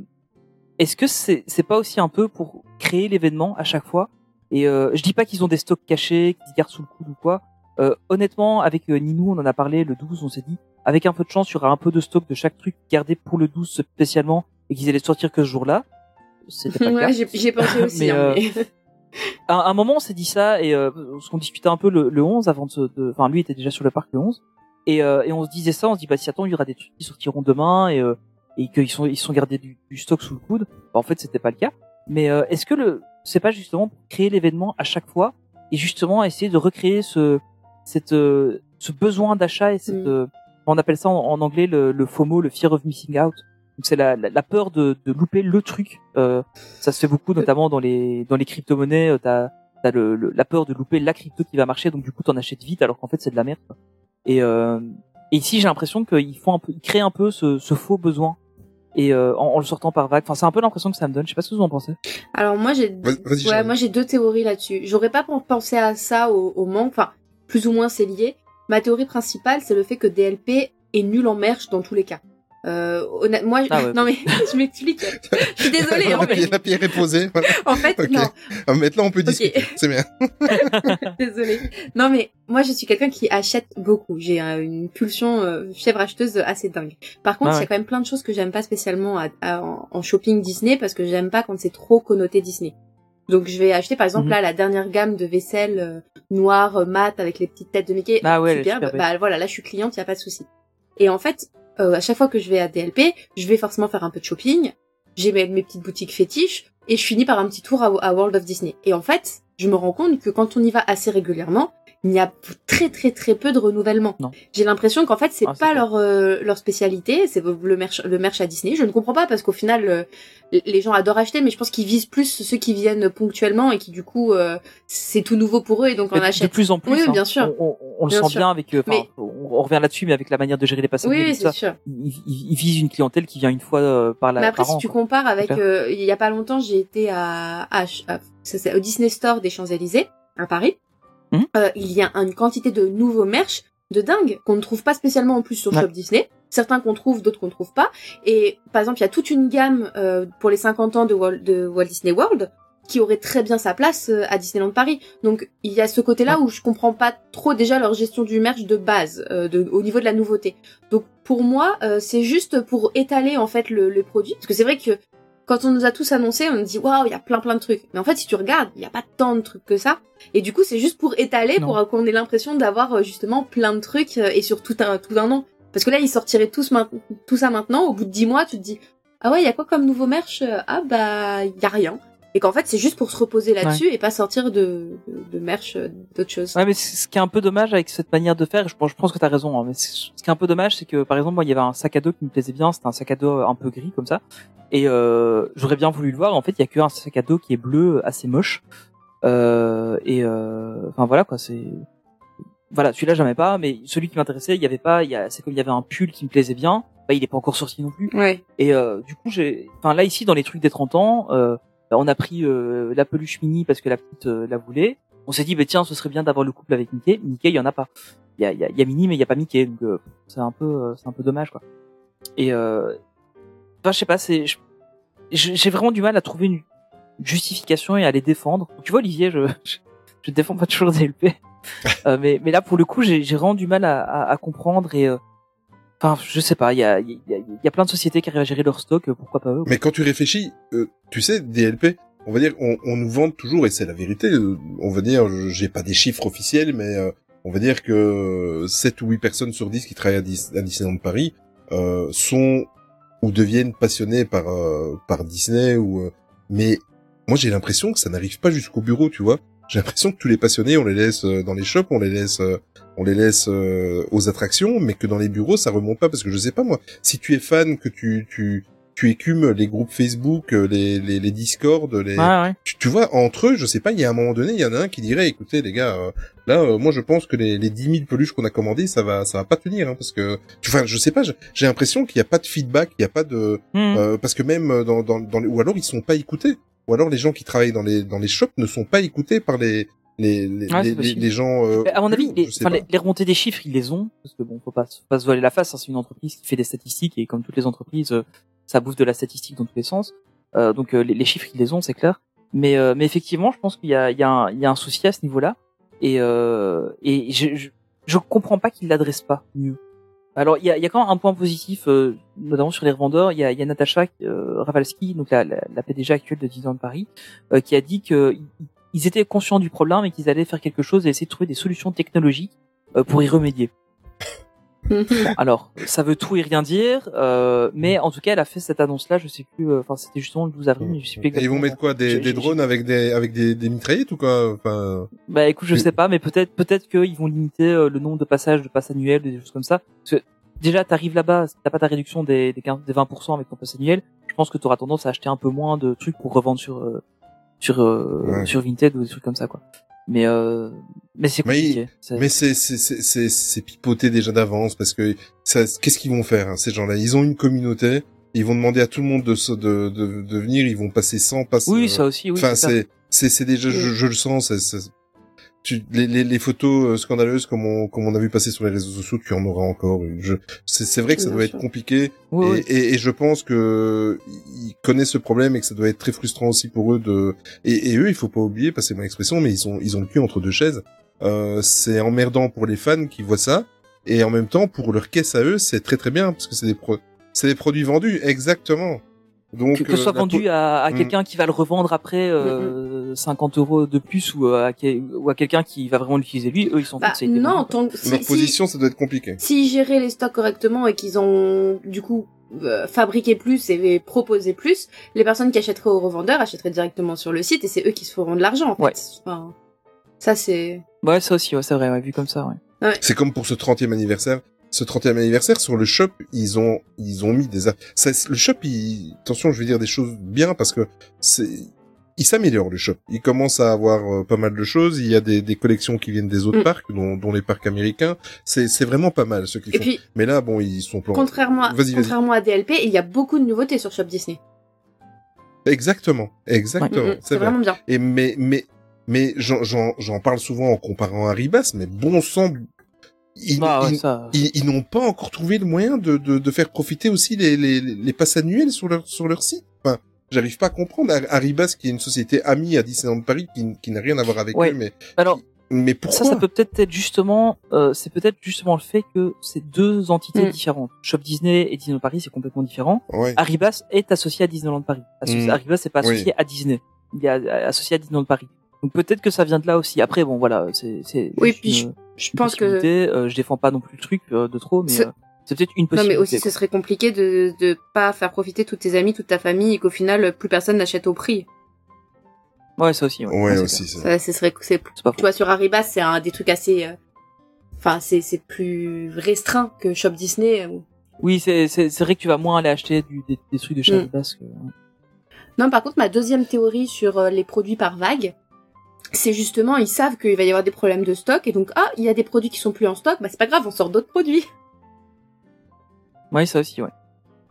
est-ce que c'est, c'est pas aussi un peu pour créer l'événement à chaque fois? Et euh, je dis pas qu'ils ont des stocks cachés, qu'ils gardent sous le coude ou quoi. Euh, honnêtement, avec euh, Ninou, on en a parlé le 12, on s'est dit, avec un peu de chance, il y aura un peu de stock de chaque truc gardé pour le 12 spécialement et qu'ils allaient sortir que ce jour-là. C'était pas ouais, j'ai pensé aussi. Mais, hein, euh, mais- à un moment, on s'est dit ça et euh, parce qu'on discutait un peu le, le 11 avant de, enfin lui était déjà sur le parc le 11 et, euh, et on se disait ça, on se dit bah si attends il y aura des trucs qui sortiront demain et euh, et qu'ils sont ils sont gardés du, du stock sous le coude. Bah, en fait, c'était pas le cas. Mais euh, est-ce que le c'est pas justement pour créer l'événement à chaque fois et justement essayer de recréer ce cette euh, ce besoin d'achat et cette Mm. euh, on appelle ça en, en anglais le, le FOMO, le fear of missing out? Donc c'est la, la, la peur de, de louper le truc. Euh, ça se fait beaucoup, notamment dans les dans les crypto-monnaies. euh, T'as t'as le, le- la peur de louper la crypto qui va marcher, donc du coup t'en achètes vite, alors qu'en fait c'est de la merde. Et, euh, et ici j'ai l'impression qu'ils font un peu, ils créent un peu ce, ce faux besoin et euh, en, en le sortant par vague. Enfin c'est un peu l'impression que ça me donne. Je sais pas ce que vous en pensez. Alors moi j'ai Vas- vas-y, ouais, Charles. moi j'ai deux théories là-dessus. J'aurais pas pensé à ça au, au manque, enfin plus ou moins c'est lié. Ma théorie principale c'est le fait que DLP est nul en merch dans tous les cas. Euh, honnête- moi, Ah ouais. non mais je m'explique. Je suis désolée. la, en fait, la pierre est posée. Voilà. en fait Ok. non. Ah, Maintenant, on peut discuter. C'est bien. Désolée. Non mais moi je suis quelqu'un qui achète beaucoup. J'ai euh, une pulsion euh, chèvre acheteuse assez dingue. Par contre, il Ah y a quand même plein de choses que j'aime pas spécialement à- à- en, en shopping Disney parce que j'aime pas quand c'est trop connoté Disney. Donc je vais acheter par exemple Mhm. là la dernière gamme de vaisselle euh, noire euh, mat avec les petites têtes de Mickey. Ah ouais, superbe. super bah voilà, là je suis cliente, il y a pas de souci. Et en fait, euh, à chaque fois que je vais à DLP, je vais forcément faire un peu de shopping. J'ai mes, petites boutiques fétiches et je finis par un petit tour à, à World of Disney. Et en fait, je me rends compte que quand on y va assez régulièrement, il y a très très très peu de renouvellement. J'ai l'impression qu'en fait c'est Ah, pas leur euh, leur spécialité, c'est le merch le merch à Disney. Je ne comprends pas parce qu'au final euh, les gens adorent acheter, mais je pense qu'ils visent plus ceux qui viennent ponctuellement et qui du coup euh, c'est tout nouveau pour eux et donc on Mais de achète. plus en plus. Oui, hein. bien sûr. On, on- on le sent sûr. bien avec. Mais- on, on revient là-dessus, mais avec la manière de gérer les passages. Oui, oui, c'est sûr. Ils, ils- ils visent une clientèle qui vient une fois par la. Mais après, par si an, tu quoi. compares avec, il y a pas longtemps, j'ai été à, au Disney Store des Champs-Élysées, à Paris. Mhm. Euh, il y a une quantité de nouveaux merch de dingue qu'on ne trouve pas spécialement en plus sur Ouais. Shop Disney. Certains qu'on trouve, d'autres qu'on trouve pas. Et par exemple, il y a toute une gamme euh, pour les 50 ans de Walt, de Walt Disney World qui aurait très bien sa place euh, à Disneyland Paris. Donc il y a ce côté-là où je comprends pas trop déjà leur gestion du merch de base, euh, de, au niveau de la nouveauté. Donc pour moi, euh, c'est juste pour étaler en fait le, le produit, parce que c'est vrai que quand on nous a tous annoncé, on nous dit waouh, il y a plein plein de trucs. Mais en fait, si tu regardes, il y a pas tant de trucs que ça. Et du coup, c'est juste pour étaler, Non. pour euh, qu'on ait l'impression d'avoir euh, justement plein de trucs euh, et sur tout un tout un an. Parce que là, ils sortiraient tous tout ça maintenant. Au bout de dix mois, tu te dis ah ouais, il y a quoi comme nouveau merch? Ah bah, il y a rien. Et qu'en fait c'est juste pour se reposer là-dessus et pas sortir de, de, de merch euh, d'autres choses. Ouais, mais ce qui est un peu dommage avec cette manière de faire, je pense, je pense que t'as raison, hein, mais ce qui est un peu dommage, c'est que par exemple, moi, il y avait un sac à dos qui me plaisait bien, c'était un sac à dos un peu gris comme ça, et euh, j'aurais bien voulu le voir. En fait, il y a qu'un sac à dos qui est bleu, assez moche, euh, et euh, enfin voilà quoi, c'est voilà, celui-là j'aimais pas, mais celui qui m'intéressait, il y avait pas, il y a, c'est comme il y avait un pull qui me plaisait bien, bah il est pas encore sorti non plus. Ouais. Et euh, du coup, j'ai, enfin là ici dans les trucs des 30 ans, euh, on a pris euh, la peluche mini parce que la petite euh, la voulait. On s'est dit, bah tiens, ce serait bien d'avoir le couple avec Mickey. Mickey, il y en a pas. Il y a, il y a, il y a Minnie, mais il y a pas Mickey, donc euh, c'est un peu, euh, c'est un peu dommage quoi. Et euh, enfin, je sais pas, c'est, j'ai vraiment du mal à trouver une justification et à les défendre. Tu vois, Olivier, je, je, je défends pas toujours des LP, Euh, mais, mais là pour le coup, j'ai, j'ai vraiment du mal à, à, à comprendre et euh, Enfin, je sais pas, il y a, y, a, y a plein de sociétés qui arrivent à gérer leur stock, euh, pourquoi pas eux Mais quand tu réfléchis, euh, tu sais, DLP, on va dire, on, on nous vend toujours, et c'est la vérité, euh, on va dire, j'ai pas des chiffres officiels, mais euh, on va dire que 7 ou 8 personnes sur 10 qui travaillent à, Dis- à Disneyland Paris euh, sont ou deviennent passionnés par euh, par Disney ou mais moi j'ai l'impression que ça n'arrive pas jusqu'au bureau, tu vois. J'ai l'impression que tous les passionnés, on les laisse euh, dans les shops, on les laisse euh, on les laisse euh, aux attractions, mais que dans les bureaux ça remonte pas parce que je sais pas moi. Si tu es fan, que tu tu tu écumes les groupes Facebook, les les, les Discord, les ouais. tu, tu vois entre eux, je sais pas, il y a un moment donné, il y en a un qui dirait écoutez les gars, euh, là euh, moi je pense que les les 10 000 peluches qu'on a commandées, ça va ça va pas tenir hein, parce que enfin je sais pas, j'ai l'impression qu'il y a pas de feedback, il y a pas de Hmm. euh, parce que même dans dans dans les, ou alors ils sont pas écoutés ou alors les gens qui travaillent dans les dans les shops ne sont pas écoutés par les les les, Ouais, c'est les, possible. les gens euh, à mon avis, les, enfin, les, remontées des chiffres, ils les ont, parce que bon, faut pas, faut pas se voiler la face. hein, c'est une entreprise qui fait des statistiques et comme toutes les entreprises, euh, ça bouffe de la statistique dans tous les sens. Euh, donc euh, les, les chiffres, ils les ont, c'est clair. Mais, euh, mais effectivement, je pense qu'il y a, il y, a un, il y a un souci à ce niveau-là. Et, euh, et je, je, je comprends pas qu'ils l'adressent pas mieux. Alors il y a, quand même un point positif, euh, notamment sur les revendeurs. Il y a, y a Natacha euh, Ravalski, donc la, PDG actuelle de Disneyland Paris, euh, qui a dit que ils étaient conscients du problème et qu'ils allaient faire quelque chose et essayer de trouver des solutions technologiques euh, pour y remédier. Alors, ça veut tout et rien dire, euh, mais en tout cas, elle a fait cette annonce-là, je sais plus, euh, enfin, c'était justement le 12 avril, mais je sais plus Et ils exactement. vont mettre quoi des, drones avec des avec des, des mitraillettes ou quoi Enfin, Bah écoute, je sais pas, mais peut-être peut-être qu'ils vont limiter euh, le nombre de passages de passes annuelles, des choses comme ça. Parce que déjà, t'arrives là-bas, t'as pas ta réduction des, des, 15, des 20% avec ton pass annuel. Je pense que t'auras tendance à acheter un peu moins de trucs pour revendre sur euh, sur euh, Ouais. sur Vinted ou des trucs comme ça, quoi. Mais euh, mais c'est Mais compliqué. C'est- Mais c'est c'est c'est pipoté déjà d'avance parce que ça qu'est-ce qu'ils vont faire hein, ces gens-là? Ils ont une communauté, ils vont demander à tout le monde de se de de, de venir, ils vont passer 100 passes. Oui, euh, ça aussi, oui. Enfin c'est c'est c'est c'est déjà je, je le sens tu, les, les, les photos euh, scandaleuses comme on, comme on a vu passer sur les réseaux sociaux, tu en auras encore. Je, c'est, vrai que ça doit sûr. être compliqué Oui, et, oui. et, et je pense que ils connaissent ce problème et que ça doit être très frustrant aussi pour eux de. Et, et eux, il faut pas oublier, passer mon expression, mais ils sont ils ont le cul entre deux chaises. Euh, c'est emmerdant pour les fans qui voient ça et en même temps pour leur caisse à eux, c'est très très bien parce que c'est des pro... c'est des produits vendus exactement. Donc que, que ce soit euh, vendu à, à Mm. quelqu'un qui va le revendre après euh, 50 euros de plus ou à, quel- ou à quelqu'un qui va vraiment l'utiliser lui, eux ils s'en Bah, foutent. non, tant que si, leur si- position, ça doit être compliqué. s'ils géraient les stocks correctement et qu'ils ont du coup euh, fabriqué plus et proposé plus, les personnes qui achèteraient aux revendeurs achèteraient directement sur le site et c'est eux qui se feront de l'argent en fait. Ouais. Enfin, ça c'est. Ouais, ça aussi, ouais, c'est vrai, ouais, vu comme ça, ouais. C'est comme pour ce 30e anniversaire. Ce 30e anniversaire, sur le shop, ils ont, ils ont mis des, a- ça, le shop, il, attention, je vais dire des choses bien parce que c'est, il s'améliore, le shop. Il commence à avoir euh, pas mal de choses. Il y a des, des collections qui viennent des autres Mm. parcs, dont, dont les parcs américains. C'est, c'est vraiment pas mal, ce qu'ils font. puis Mais là, bon, ils sont plan- contrairement à, contrairement à DLP, il y a beaucoup de nouveautés sur Shop Disney. Exactement. Exactement. Mm, mm, C'est c'est vrai. vraiment bien. Et mais, mais, mais j'en, j'en, j'en parle souvent en comparant à Ribas, mais bon sang, ils, Ah ouais, ils- ça. ils, ils n'ont pas encore trouvé le moyen de, de, de faire profiter aussi les, les, les passes annuelles sur leur, sur leur site. Enfin, j'arrive pas à comprendre. Ar- Arribas, qui est une société amie à Disneyland Paris, qui, qui n'a rien à voir avec Ouais. eux, mais, Alors, mais pourquoi ça, ça peut peut-être être justement, euh, c'est peut-être justement le fait que c'est deux entités Mm. différentes. Shop Disney et Disneyland Paris, c'est complètement différent. Ouais. Arribas est associé à Disneyland Paris. Associ- Mm. Arribas n'est pas Oui. associé à Disney. Il est associé à Disneyland Paris. Donc peut-être que ça vient de là aussi. Après, bon, voilà, c'est, c'est Oui, puis une- Je pense que. Euh, je défends pas non plus le truc euh, de trop, mais C'est- euh, c'est peut-être une non possibilité. mais aussi quoi. ce serait compliqué de de pas faire profiter tous tes amis, toute ta famille et qu'au final plus personne n'achète au prix. Ouais, ça aussi. Ouais, Ouais, c'est aussi. ça. Ça, ce serait, c'est, tu vois, sur Arribas, c'est un des trucs assez, euh, enfin, c'est, c'est plus restreint que Shop Disney. Oui, c'est c'est c'est vrai que tu vas moins aller acheter du, des, des trucs de chez Mm. Adidas que. Non, par contre, ma deuxième théorie sur euh, les produits par vague, c'est justement, ils savent qu'il va y avoir des problèmes de stock, et donc, ah, il y a des produits qui sont plus en stock, bah c'est pas grave, on sort d'autres produits. Ouais, ça aussi, ouais.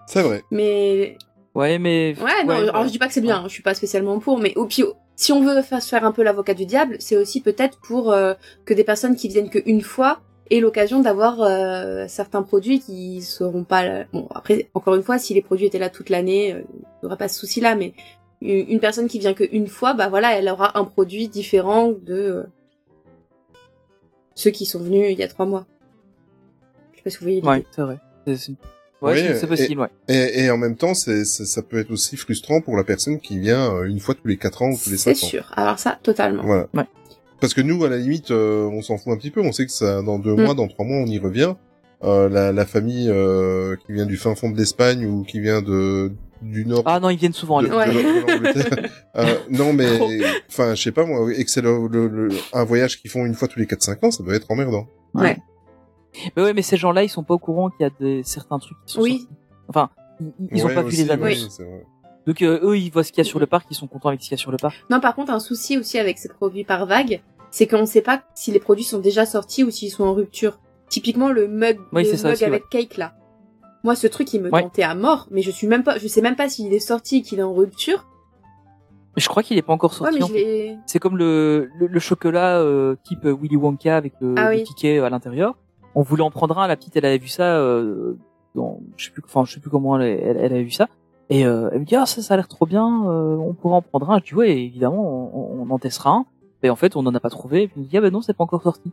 C'est vrai. Mais, Ouais, mais. ouais, non, alors je dis pas que c'est bien, hein, je suis pas spécialement pour, mais, ou puis, si on veut fa- faire un peu l'avocat du diable, c'est aussi peut-être pour euh, que des personnes qui viennent qu'une fois aient l'occasion d'avoir euh, certains produits qui seront pas, là- bon, après, encore une fois, si les produits étaient là toute l'année, euh, il n'y aurait pas ce souci-là, mais une personne qui vient qu'une fois, bah voilà, elle aura un produit différent de euh, ceux qui sont venus il y a trois mois. Je sais pas si vous voyez. l'idée. Ouais, c'est vrai. C'est- c'est- Ouais, Oui, c'est- c'est et- possible, ouais. Et, et en même temps, c'est, c'est- ça peut être aussi frustrant pour la personne qui vient euh, une fois tous les 4 ans ou tous les C'est 5 ans. sûr. Alors ça, totalement. Voilà. Ouais. Parce que nous, à la limite, euh, on s'en fout un petit peu. On sait que ça, dans deux Mm. mois, dans trois mois, on y revient. Euh, la, la famille euh, qui vient du fin fond de l'Espagne ou qui vient de du nord Ah non, ils viennent souvent, de, les... de Ouais. euh, non, mais enfin, je sais pas moi, et que c'est le, le- le- un voyage qu'ils font une fois tous les 4-5 ans, ça doit être emmerdant. Ouais. Mais ouais, mais ces gens-là, ils sont pas au courant qu'il y a des, certains trucs qui sont Oui. sortis. Enfin, ils, ils ont Ouais, pas vu aussi, les annonces. oui, c'est vrai. Donc euh, eux, ils voient ce qu'il y a sur le parc, ils sont contents avec ce qu'il y a sur le parc. Non, par contre, un souci aussi avec ces produits par vague, c'est qu'on ne sait pas si les produits sont déjà sortis ou s'ils sont en rupture. Typiquement, le mug, Oui, le c'est ça mug aussi, avec cake là. Moi, ce truc, il me Ouais. tentait à mort, mais je suis même pas, je sais même pas s'il est sorti, qu'il est en rupture. Mais je crois qu'il est pas encore sorti. mais. C'est comme le, le, le chocolat euh, type Willy Wonka avec le, Ah le oui. ticket à l'intérieur. On voulait en prendre un. La petite, elle avait vu ça. Euh, dans, je sais plus, enfin, je sais plus comment elle, elle, elle avait vu ça. Et euh, elle me dit ah ça, ça a l'air trop bien. euh, on pourrait en prendre un. Je dis ouais, évidemment, on, on en testera un. Et en fait, on n'en a pas trouvé. Et puis elle me dit ah ben non, c'est pas encore sorti.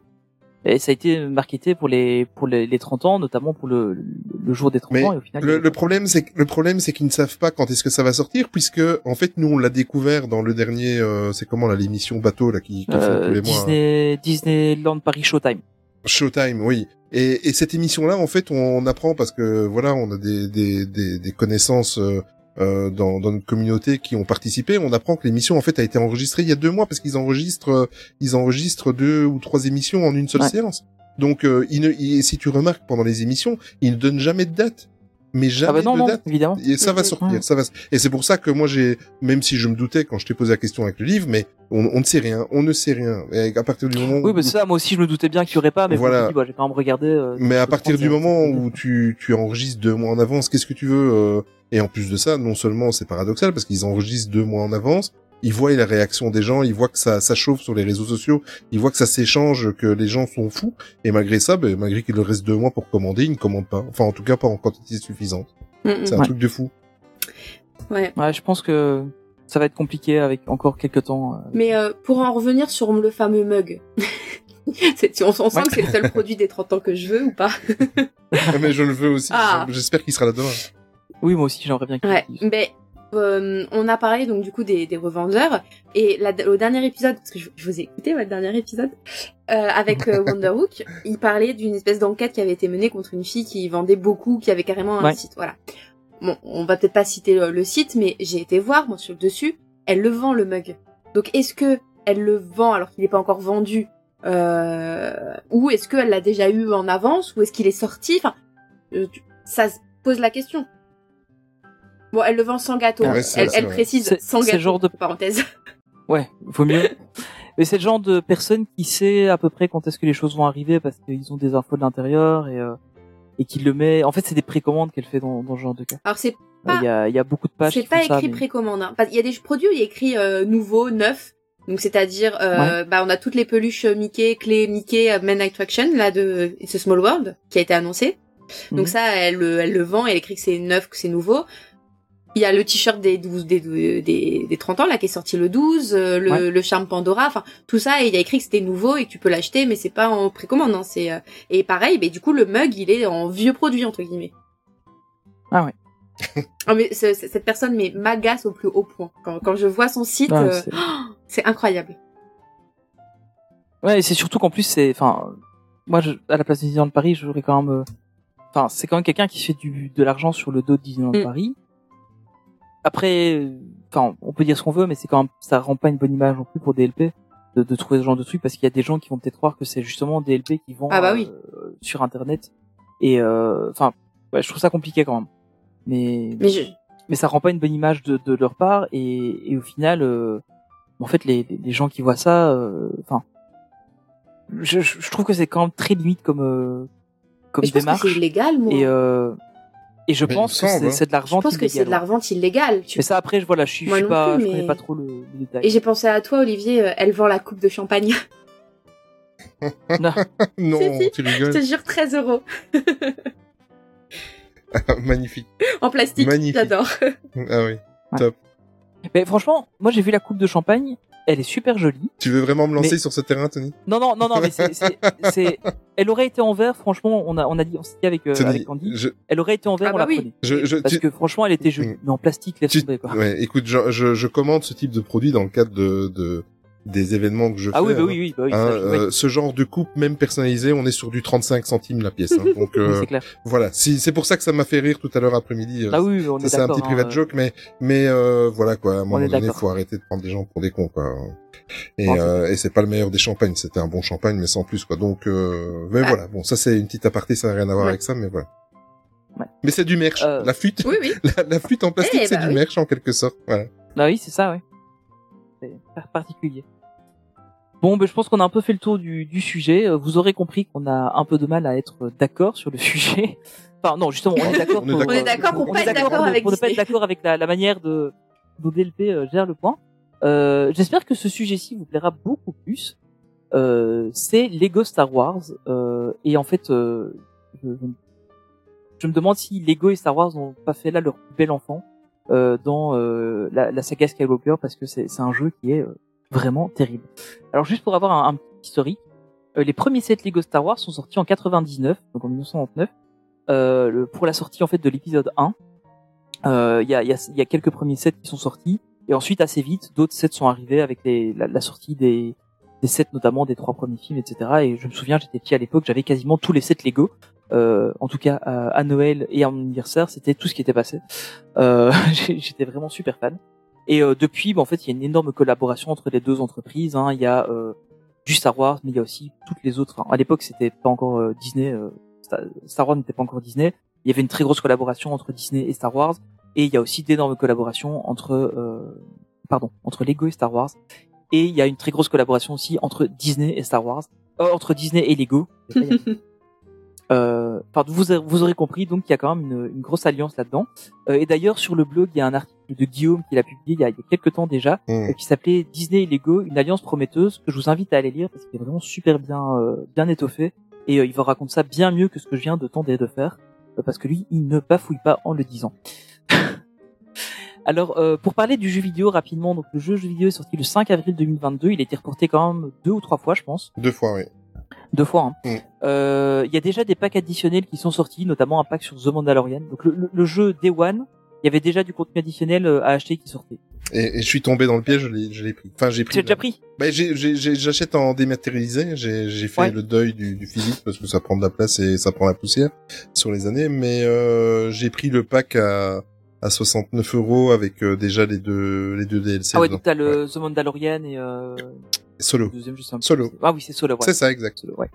Et ça a été marketé pour les pour les, les 30 ans, notamment pour le, le jour des 30 Mais ans. Et au final, Le, problème, c'est le problème, c'est qu'ils ne savent pas quand est-ce que ça va sortir, puisque en fait, nous, on l'a découvert dans le dernier, euh, c'est comment là, l'émission bateau là qui, qui font euh, tous les mois. hein. Disney Disneyland Paris Showtime. Showtime, oui. Et, et cette émission-là, en fait, on apprend parce que voilà, on a des des, des, des connaissances euh, euh, dans, dans notre communauté qui ont participé. On apprend que l'émission en fait a été enregistrée il y a deux mois parce qu'ils enregistrent euh, ils enregistrent deux ou trois émissions en une seule Ouais. séance. Donc, euh, ils ne, ils- si tu remarques pendant les émissions, ils ne donnent jamais de date, mais jamais Ah bah non de non date. évidemment. Et ça va sortir, Ouais. ça va. Et c'est pour ça que moi j'ai, même si je me doutais quand je t'ai posé la question avec le livre, mais on, on ne sait rien, on ne sait rien. Et à partir du moment Oui, où, bah ça, moi aussi, je me doutais bien qu'il y aurait pas, mais Voilà. dit, bah, j'ai quand même regardé. euh, mais à partir du moment où tu, tu enregistres deux mois en avance, qu'est-ce que tu veux euh, Et en plus de ça, non seulement c'est paradoxal parce qu'ils enregistrent deux mois en avance, ils voient la réaction des gens, ils voient que ça, ça chauffe sur les réseaux sociaux, ils voient que ça s'échange, que les gens sont fous, et malgré ça, ben, malgré qu'il leur reste deux mois pour commander, ils ne commandent pas. Enfin, en tout cas, pas en quantité suffisante. Mm, mm. C'est un Ouais. truc de fou. Ouais. Ouais, je pense que ça va être compliqué avec encore quelques temps. euh. Mais euh, pour en revenir sur le fameux mug. C'est- on, on sent Ouais. que c'est le seul produit des 30 ans que je veux ou pas? Mais je le veux aussi. Ah. J'espère qu'il sera là demain. Oui, moi aussi, j'aimerais bien Ouais, mais euh, on a parlé donc du coup des, des revendeurs et la, au dernier épisode, parce que je, je vous ai écouté votre dernier épisode euh, avec euh, Wonderhook, il parlait d'une espèce d'enquête qui avait été menée contre une fille qui vendait beaucoup, qui avait carrément un Ouais. site. Voilà. Bon, on va peut-être pas citer le, le site, mais j'ai été voir moi sur le dessus, elle le vend le mug. Donc est-ce que elle le vend alors qu'il n'est pas encore vendu, euh, ou est-ce qu'elle l'a déjà eu en avance, ou est-ce qu'il est sorti? Enfin, euh, ça se pose la question. Bon, elle le vend sans gâteau. Ouais, c'est- elle, précise sans c'est gâteau. le genre de- parenthèse. Ouais, vaut mieux. mais c'est le genre de personne qui sait à peu près quand est-ce que les choses vont arriver parce qu'ils ont des infos de l'intérieur et euh, et qui le met. En fait, c'est des précommandes qu'elle fait dans, dans ce genre de cas. Alors c'est Euh, Il y a il y a beaucoup de pages. c'est pas ça, écrit mais- précommande. Hein. Qu'il y a des produits où il y a écrit euh, nouveau, neuf. Donc c'est-à-dire, euh, bah on a toutes les peluches Mickey, clés Mickey, euh, Men Attraction là de It's a Small World qui a été annoncé. Donc Mhm. ça, elle, le- elle le vend, elle écrit que c'est neuf, que c'est nouveau. Il y a le t-shirt des 12, des, des, des 30 ans là qui est sorti le 12, euh, le, Ouais. le charme Pandora, enfin tout ça, et il y a écrit que c'était nouveau et que tu peux l'acheter, mais c'est pas en précommande. Hein, c'est euh, et pareil, mais du coup le mug il est en vieux produit entre guillemets. Ah ouais. Ah, mais ce- ce- cette personne mais m'agace au plus haut point. Quand, quand je vois son site, Ouais, euh, c'est- incroyable. Ouais, et c'est surtout qu'en plus, c'est, enfin, moi, je, à la place de Disneyland Paris, j'aurais quand même, euh, enfin, c'est quand même quelqu'un qui fait du, de l'argent sur le dos de Disneyland Mm. Paris. Après, enfin, on peut dire ce qu'on veut, mais c'est quand même, ça rend pas une bonne image non plus pour DLP de, de trouver ce genre de truc parce qu'il y a des gens qui vont peut-être croire que c'est justement DLP qui vont Ah bah oui. euh, sur internet et euh, enfin, ouais, je trouve ça compliqué quand même. Mais Mais je, mais ça rend pas une bonne image de, de leur part et, et au final euh, en fait les, les gens qui voient ça euh, enfin je, je trouve que c'est quand même très limite comme euh, comme mais je pense que démarche c'est illégal, moi. et euh, et je Mais il pense que c'est hein. c'est de la je revente pense que c'est illégale, de la revente illégale. Tu- mais ça après je voilà je suis, je suis pas plus, je connais mais- pas trop le, le détail Et j'ai pensé à toi, Olivier. euh, Elle vend la coupe de champagne. Non. non, Si, si. tu je rigoles. te jure, 13 euros. Magnifique. En plastique. Magnifique. J'adore. Ah oui. mais franchement moi j'ai vu la coupe de champagne elle est super jolie Tu veux vraiment me lancer Mais- sur ce terrain, Tony? Non non non non mais c'est c'est c'est- elle aurait été en verre franchement on a on a dit on s'est dit avec euh, Tony, avec je, elle aurait été en verre Ah on bah la oui. prenait je, je, parce tu- que franchement elle était jolie Mm. mais en plastique laisse Tu- tomber quoi ouais, écoute, je, je, je commande ce type de produit dans le cadre de, de des événements que je ah fais. oui bah hein. oui oui bah oui Hein, ça, euh, ce genre de coupe, même personnalisé, on est sur du 35 centimes la pièce. hein. Donc Oui, euh, clair voilà, si, c'est pour ça que ça m'a fait rire tout à l'heure après-midi. euh, ah oui on ça est c'est un petit private hein, joke, mais mais euh, voilà quoi. À un moment donné, faut arrêter de prendre des gens pour des cons quoi. Et, c'est euh, et c'est pas le meilleur des champagnes. C'était un bon champagne, mais sans plus quoi. Donc euh, mais Ah. voilà. Bon, ça c'est une petite aparté, ça n'a rien à voir Ouais. avec ça, mais voilà. Ouais. Mais c'est du merch. Euh, La flûte, Oui, oui. la, la flûte en plastique, Eh, c'est bah du oui. merch en quelque sorte. Voilà. Ah oui, c'est ça, ouais. Particulier. Bon, ben, je pense qu'on a un peu fait le tour du, du sujet. Euh, Vous aurez compris qu'on a un peu de mal à être d'accord sur le sujet. Enfin, non, justement, on est d'accord. On est pour- d'accord. Pour on pas est être d'accord avec pour ne pas être d'accord avec la, la manière de dont DLP euh, gère le point. Euh, J'espère que ce sujet-ci vous plaira beaucoup plus. Euh, c'est Lego Star Wars euh, et en fait, euh, je, je- me demande si Lego et Star Wars n'ont pas fait là leur plus bel enfant euh, dans euh, la, la saga Skywalker parce que c'est c'est un jeu qui est euh, vraiment terrible. Alors juste pour avoir un, petit historique, euh, les premiers sets Lego Star Wars sont sortis en 99, donc en 1999, euh, pour la sortie en fait de l'épisode 1. Euh, Il y, a, quelques premiers sets qui sont sortis et ensuite assez vite d'autres sets sont arrivés avec la, sortie des, des sets notamment des trois premiers films, etc. Et je me souviens, j'étais petit à l'époque, j'avais quasiment tous les sets Lego. En tout cas, à, Noël et à mon anniversaire, c'était tout ce qui était passé. J'étais vraiment super fan. Et euh, depuis, bah, en fait, il y a une énorme collaboration entre les deux entreprises. Hein. Il y a euh, du Star Wars, mais il y a aussi toutes les autres. Enfin, à l'époque, c'était pas encore euh, Disney. euh, Star, Wars n'était pas encore Disney. Il y avait une très grosse collaboration entre Disney et Star Wars. Et il y a aussi d'énormes collaborations entre, euh, pardon, entre Lego et Star Wars. Et il y a une très grosse collaboration aussi entre Disney et Star Wars, euh, entre Disney et Lego. Euh, enfin, vous, vous aurez compris, donc il y a quand même une, une grosse alliance là-dedans. Euh, et d'ailleurs, sur le blog, il y a un article de Guillaume qu'il a publié il y a, il y a quelques temps déjà, Mm. euh, qui s'appelait Disney et Lego, une alliance prometteuse, que je vous invite à aller lire parce qu'il est vraiment super bien, euh, bien étoffé. Et il va raconter ça bien mieux que ce que je viens de tenter de faire, parce que lui, il ne bafouille pas en le disant. Alors, euh, pour parler du jeu vidéo rapidement, donc le jeu, jeu vidéo est sorti le 5 avril 2022. Il a été reporté quand même deux ou trois fois, je pense. Deux fois, oui. Deux fois. hein. Mm. Euh, Il y a déjà des packs additionnels qui sont sortis, notamment un pack sur The Mandalorian. Donc le, le- le jeu Day One, il y avait déjà du contenu additionnel euh, à acheter qui sortait. Et, et je suis tombé dans le piège, je l'ai, je l'ai pris. Enfin, j'ai pris. Tu l'as déjà pris? Bah, j'ai, j'ai, j'ai- j'achète en dématérialisé. J'ai, j'ai fait Ouais. le deuil du, du physique parce que ça prend de la place et ça prend la poussière sur les années. Mais euh, j'ai pris le pack à, à 69 euros avec euh, déjà les deux, les deux DLC. Ah ouais, donc t'as le The Mandalorian et euh, Solo. le deuxième, je sais Solo. Ah oui, c'est Solo. Ouais. C'est ça, exact. Solo, ouais.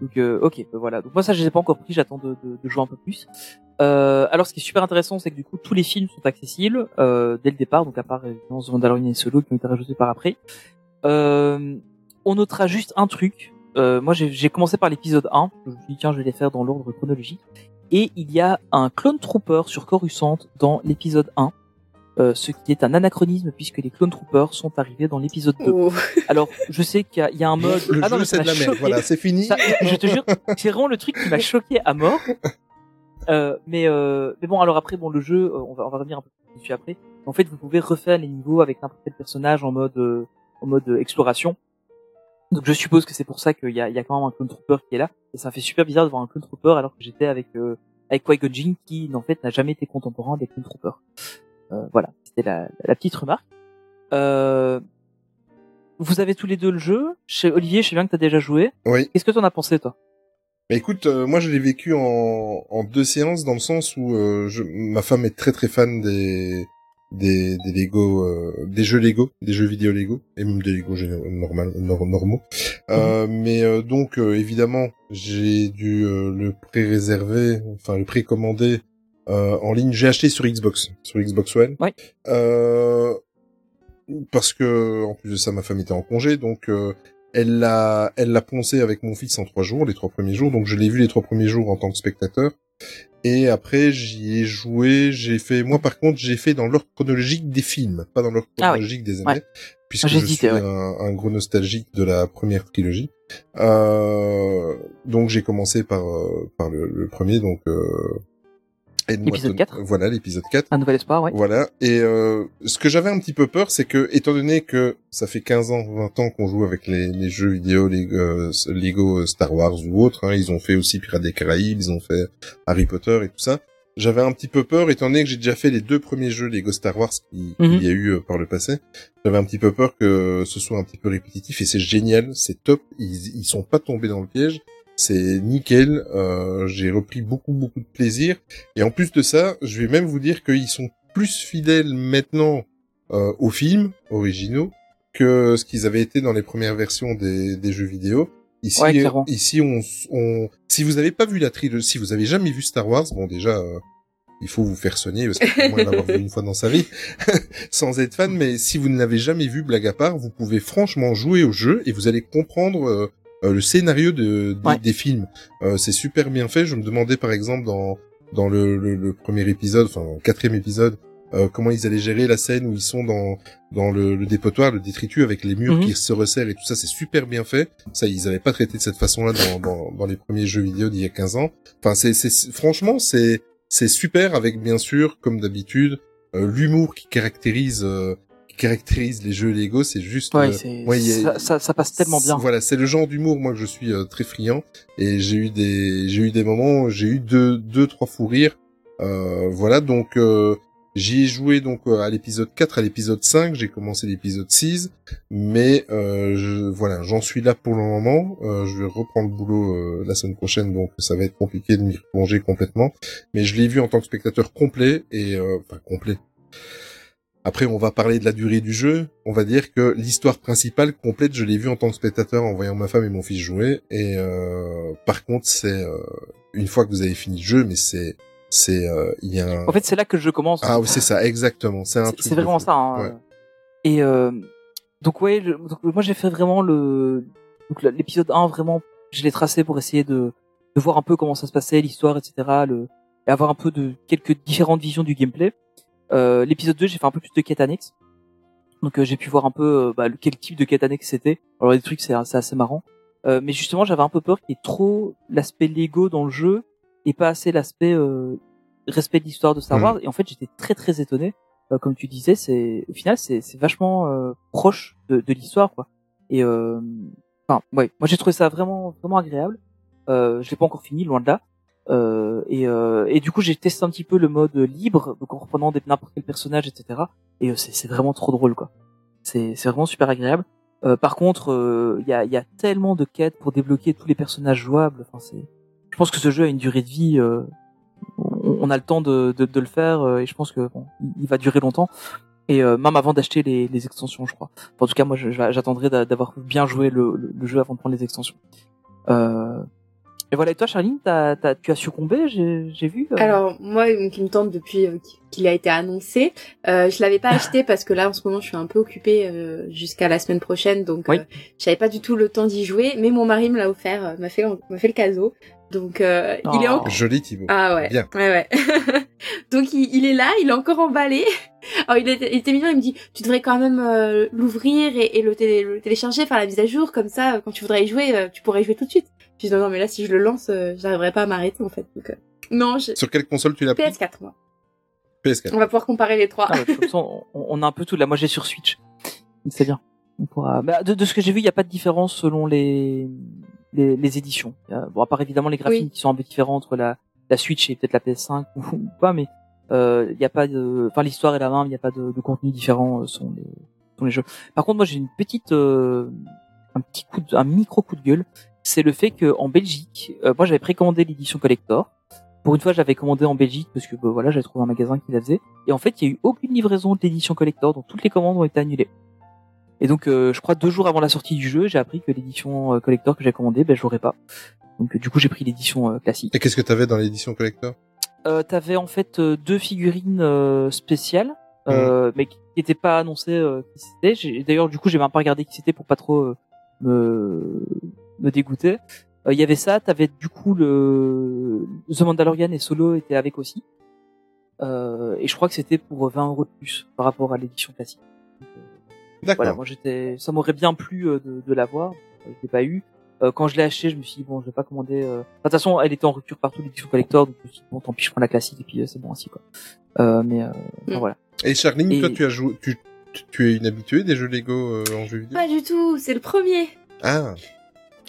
Donc euh, ok, bah voilà. Donc moi ça je les ai pas encore pris, j'attends de, de, de jouer un peu plus. Euh, alors ce qui est super intéressant, c'est que du coup tous les films sont accessibles euh, dès le départ, donc à part évidemment The Mandalorian et Solo qui ont été rajoutés par après. Euh, on notera juste un truc. Euh, moi j'ai j'ai commencé par l'épisode 1, je me suis dit tiens je vais les faire dans l'ordre chronologique. Et il y a un clone trooper sur Coruscant dans l'épisode 1. Euh, ce qui est un anachronisme puisque les clone troopers sont arrivés dans l'épisode 2. Oh. Alors, je sais qu'il y a, il y a un mode. Le ah non, c'est de la merde. Voilà, c'est fini. Ça- je te jure, c'est vraiment le truc qui m'a choqué à mort. Euh, mais euh, mais bon, alors après, bon, le jeu, euh, on va on va revenir un peu plus dessus après. En fait, vous pouvez refaire les niveaux avec n'importe quel personnage en mode euh, en mode euh, exploration. Donc, je suppose que c'est pour ça qu'il y a il y a quand même un clone trooper qui est là. Et ça fait super bizarre de voir un clone trooper alors que j'étais avec euh, avec Qui-Gon Jinn qui en fait n'a jamais été contemporain des clone troopers. Euh, voilà, c'était la, la petite remarque. Euh, vous avez tous les deux le jeu. Chez Olivier, je sais bien que t'as déjà joué. Oui. Qu'est-ce que t'en as pensé, toi? Mais écoute, euh, moi je l'ai vécu en, en deux séances dans le sens où euh, je, ma femme est très très fan des des, des Lego, euh, des jeux Lego, des jeux vidéo Lego, et même des Lego géné- normal, nor- normaux. Euh, mais euh, donc euh, évidemment, j'ai dû euh, le pré-réserver, enfin le précommander euh, en ligne. J'ai acheté sur Xbox, sur Xbox One. Ouais. Euh, parce que en plus de ça, ma femme était en congé, donc euh, elle l'a, elle l'a poncé avec mon fils en trois jours, les trois premiers jours. Donc je l'ai vu les trois premiers jours en tant que spectateur. Et après, j'y ai joué. J'ai fait, moi par contre, j'ai fait dans l'ordre chronologique des films, pas dans l'ordre Ah chronologique des années, Ouais. puisque Ah, je suis ouais. un, un gros nostalgique de la première trilogie. Euh, donc j'ai commencé par euh, par le, le premier, donc euh, Ed L'épisode Norton- 4. Voilà, l'épisode 4. Un nouvel espoir, ouais. Voilà. Et euh, ce que j'avais un petit peu peur, c'est que, étant donné que ça fait 15 ans, 20 ans qu'on joue avec les, les jeux vidéo, les euh, Lego Star Wars ou autres, hein, ils ont fait aussi Pirates des Caraïbes, ils ont fait Harry Potter et tout ça. J'avais un petit peu peur, étant donné que j'ai déjà fait les deux premiers jeux Lego Star Wars qu'il qu'il Mhm. y a eu euh, par le passé. J'avais un petit peu peur que ce soit un petit peu répétitif et c'est génial, c'est top. Ils, ils sont pas tombés dans le piège. C'est nickel. Euh, j'ai repris beaucoup beaucoup de plaisir. Et en plus de ça, je vais même vous dire qu'ils sont plus fidèles maintenant euh, aux films originaux que ce qu'ils avaient été dans les premières versions des, des jeux vidéo. Ici, Ouais, clairement. ici, on, on, si vous avez pas vu la trilogie, si vous avez jamais vu Star Wars, bon déjà, euh, il faut vous faire soigner parce que moins l'avoir vu une fois dans sa vie, sans être fan. Mais si vous ne l'avez jamais vu, blague à part, vous pouvez franchement jouer au jeu et vous allez comprendre euh, euh, le scénario de, des- Ouais. des films. Euh, c'est super bien fait. Je me demandais par exemple dans dans le, le, le premier épisode, enfin dans le quatrième épisode, euh, comment ils allaient gérer la scène où ils sont dans dans le, le dépotoir, le détritus avec les murs Mhm. qui se resserrent et tout ça, c'est super bien fait. Ça, ils avaient pas traité de cette façon-là dans, dans, dans les premiers jeux vidéo d'il y a 15 ans. Enfin, c'est, c'est franchement, c'est c'est super avec bien sûr, comme d'habitude, euh, l'humour qui caractérise euh, caractérise les jeux Lego. C'est juste Ouais, euh, ouais, a- ça, ça, passe tellement bien. voilà, c'est le genre d'humour moi que je suis euh, très friand et j'ai eu des j'ai eu des moments, j'ai eu deux deux trois fous rires. Euh, voilà, donc euh, j'y ai joué donc à l'épisode 4, à l'épisode 5, j'ai commencé l'épisode 6, mais euh, je, voilà, j'en suis là pour le moment. Euh, je vais reprendre le boulot euh, la semaine prochaine, donc ça va être compliqué de m'y replonger complètement. Mais je l'ai vu en tant que spectateur complet et euh, enfin complet. Après, on va parler de la durée du jeu. On va dire que l'histoire principale complète, je l'ai vue en tant que spectateur en voyant ma femme et mon fils jouer. Et euh, par contre, c'est euh, une fois que vous avez fini le jeu, mais c'est c'est euh, il y a un... En fait, c'est là que le jeu commence. ah oui, c'est ça, exactement. C'est un C'est- vraiment ça. Hein. Ouais. Et donc ouais, donc, moi j'ai fait vraiment le l'épisode 1 vraiment, je l'ai tracé pour essayer de de voir un peu comment ça se passait, l'histoire, etc. Le et avoir un peu de quelques différentes visions du gameplay. Euh, l'épisode 2, j'ai fait un peu plus de quêtes annexes. Donc euh, j'ai pu voir un peu euh, bah, quel type de quête annexe c'était. Alors des trucs c'est c'est assez marrant. Euh, mais justement j'avais un peu peur qu'il y ait trop l'aspect Lego dans le jeu et pas assez l'aspect euh, respect de l'histoire de Star Mhm. Wars. Et en fait j'étais très très étonné. Euh, comme tu disais, c'est au final c'est c'est vachement euh, proche de, de l'histoire quoi. Et euh, enfin ouais, moi j'ai trouvé ça vraiment vraiment agréable. Euh, je l'ai pas encore fini, loin de là. Euh, et, euh, et du coup j'ai testé un petit peu le mode libre, donc en reprenant n'importe quel personnage, etc. Et euh, c'est vraiment trop drôle quoi. C'est vraiment super agréable. Euh, par contre, euh, il y, a, tellement de quêtes pour débloquer tous les personnages jouables. Enfin, c'est. Je pense que ce jeu a une durée de vie. on, on a le temps de, le faire et je pense que bon, il- va durer longtemps. Et même avant d'acheter les, extensions, je crois. En tout cas, moi, j'attendrai d'a- d'avoir bien joué le, le, le jeu avant de prendre les extensions. Euh, et voilà. Et toi, Charline, t'as, t'as, tu as succombé, j'ai, j'ai vu. euh, Alors moi, qui me tente depuis euh, qu'il a été annoncé, euh, je l'avais pas acheté parce que là en ce moment je suis un peu occupée euh, jusqu'à la semaine prochaine, donc Oui. euh, j'avais pas du tout le temps d'y jouer. Mais mon mari me l'a offert, euh, m'a fait m'a fait le cadeau, donc euh, il est Oh. en Joli Thibaut. ah ouais, Bien. ouais ouais. donc il, il est là, il est encore emballé. Alors il était, il était mignon, il me dit tu devrais quand même euh, l'ouvrir et, et le, télé- le télécharger, faire la mise à jour, comme ça quand tu voudrais y jouer, euh, tu pourrais y jouer tout de suite. Dis non non mais là si je le lance, euh, j'arriverai pas à m'arrêter en fait. Donc, euh, non, je... Sur quelle console tu l'as pris PS4 moi. PS4. On va pouvoir comparer les trois. Ah ouais, de toute façon, on, on a un peu tout là. Moi, j'ai sur Switch. Donc, C'est bien. On pourra. bah, de, de ce que j'ai vu, il n'y a pas de différence selon les les, les éditions. Bon, à part évidemment les graphismes Oui. qui sont un peu différents entre la la Switch et peut-être la PS5 ou, ou pas, mais euh, il n'y a pas de. Enfin, l'histoire est la même. Il n'y a pas de, de contenu différent euh, selon les selon les jeux. Par contre, moi, j'ai une petite euh, un petit coup de, un micro coup de gueule. C'est le fait que en Belgique, euh, moi, j'avais précommandé l'édition collector pour une fois, j'avais commandé en Belgique parce que bah, voilà, j'avais trouvé un magasin qui la faisait. Et en fait, il y a eu aucune livraison de l'édition collector, donc toutes les commandes ont été annulées. Et donc, euh, je crois deux jours avant la sortie du jeu, j'ai appris que l'édition euh, collector que j'ai commandée, ben, je l'aurais pas. Donc, du coup, j'ai pris l'édition classique. Et qu'est-ce que t'avais dans l'édition collector? Euh, T'avais en fait deux figurines spéciales, euh, mais qui n'étaient pas annoncées qui c'était. D'ailleurs, du coup, j'ai même pas regardé qui c'était pour pas trop me me dégoûter. Euh, Il y avait ça. T'avais du coup le The Mandalorian et Solo étaient avec aussi. Euh, et je crois que c'était pour 20 euros de plus par rapport à l'édition classique. Euh, D'accord. voilà, moi j'étais, ça m'aurait bien plu euh, de, de l'avoir. Je l'ai pas eu. Euh, quand je l'ai acheté, je me suis dit bon, je vais pas commander. euh, enfin, De toute façon, elle était en rupture partout l'édition collector, donc je me suis dit, bon, tant pis, je prends la classique et puis euh, c'est bon ainsi quoi. Euh, mais euh, enfin, Mm. voilà. Et Charline, Et- toi, tu as joué, tu, tu- tu es une habituée des jeux Lego euh, en jeu vidéo? Pas du tout, c'est le premier. Ah,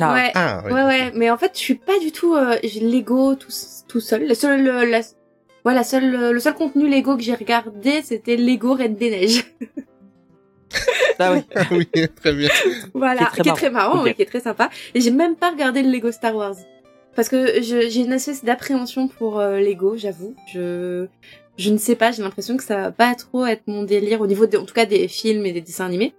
Ah, ouais. ah, ouais. Ouais, ouais, mais en fait, je suis pas du tout euh, j'ai Lego tout, tout seul. Le seul, le, la, ouais, la seule, le seul contenu Lego que j'ai regardé, c'était Lego Reine des Neiges. Ah oui. Ah oui, très bien. voilà, Qui est très marrant. marrant, Ok. ouais, qui est très sympa. Et j'ai même pas regardé le Lego Star Wars. Parce que j'ai une espèce d'appréhension pour euh, Lego, j'avoue. Je, je ne sais pas, j'ai l'impression que ça va pas trop être mon délire au niveau, de, en tout cas, des films et des dessins animés.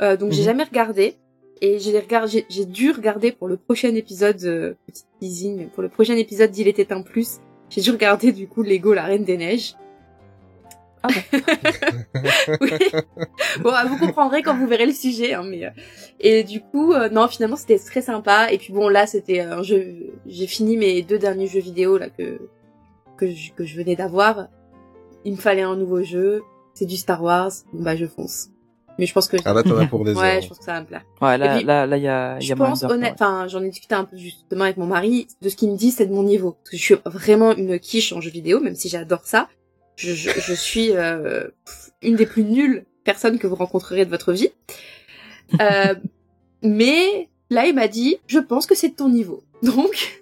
Euh, donc j'ai Mhm. jamais regardé. Et j'ai regardé, j'ai- j'ai dû regarder pour le prochain épisode, euh, petit teasing, pour le prochain épisode d'Il était un plus. J'ai dû regarder du coup Lego La Reine des Neiges. Ah oui. Bon, ah, vous comprendrez quand vous verrez le sujet, hein, mais euh, et du coup, euh, non, finalement, c'était très sympa. Et puis bon, là, c'était un jeu. J'ai fini mes deux derniers jeux vidéo là que que je, que je venais d'avoir. Il me fallait un nouveau jeu. C'est du Star Wars. Bon, bah, je fonce. Mais je pense que Ah là, t'en as pour des ouais, heures. je pense que ça va me plaire. Ouais, là, puis, là, là, il y a, il y Je a moyen pense honnête, ouais. enfin, j'en ai discuté un peu justement avec mon mari. De ce qu'il me dit, c'est de mon niveau. Parce que je suis vraiment une quiche en jeu vidéo, même si j'adore ça. Je, je, je suis euh, une des plus nulles personnes que vous rencontrerez de votre vie. Euh, mais là, il m'a dit, je pense que c'est de ton niveau. Donc,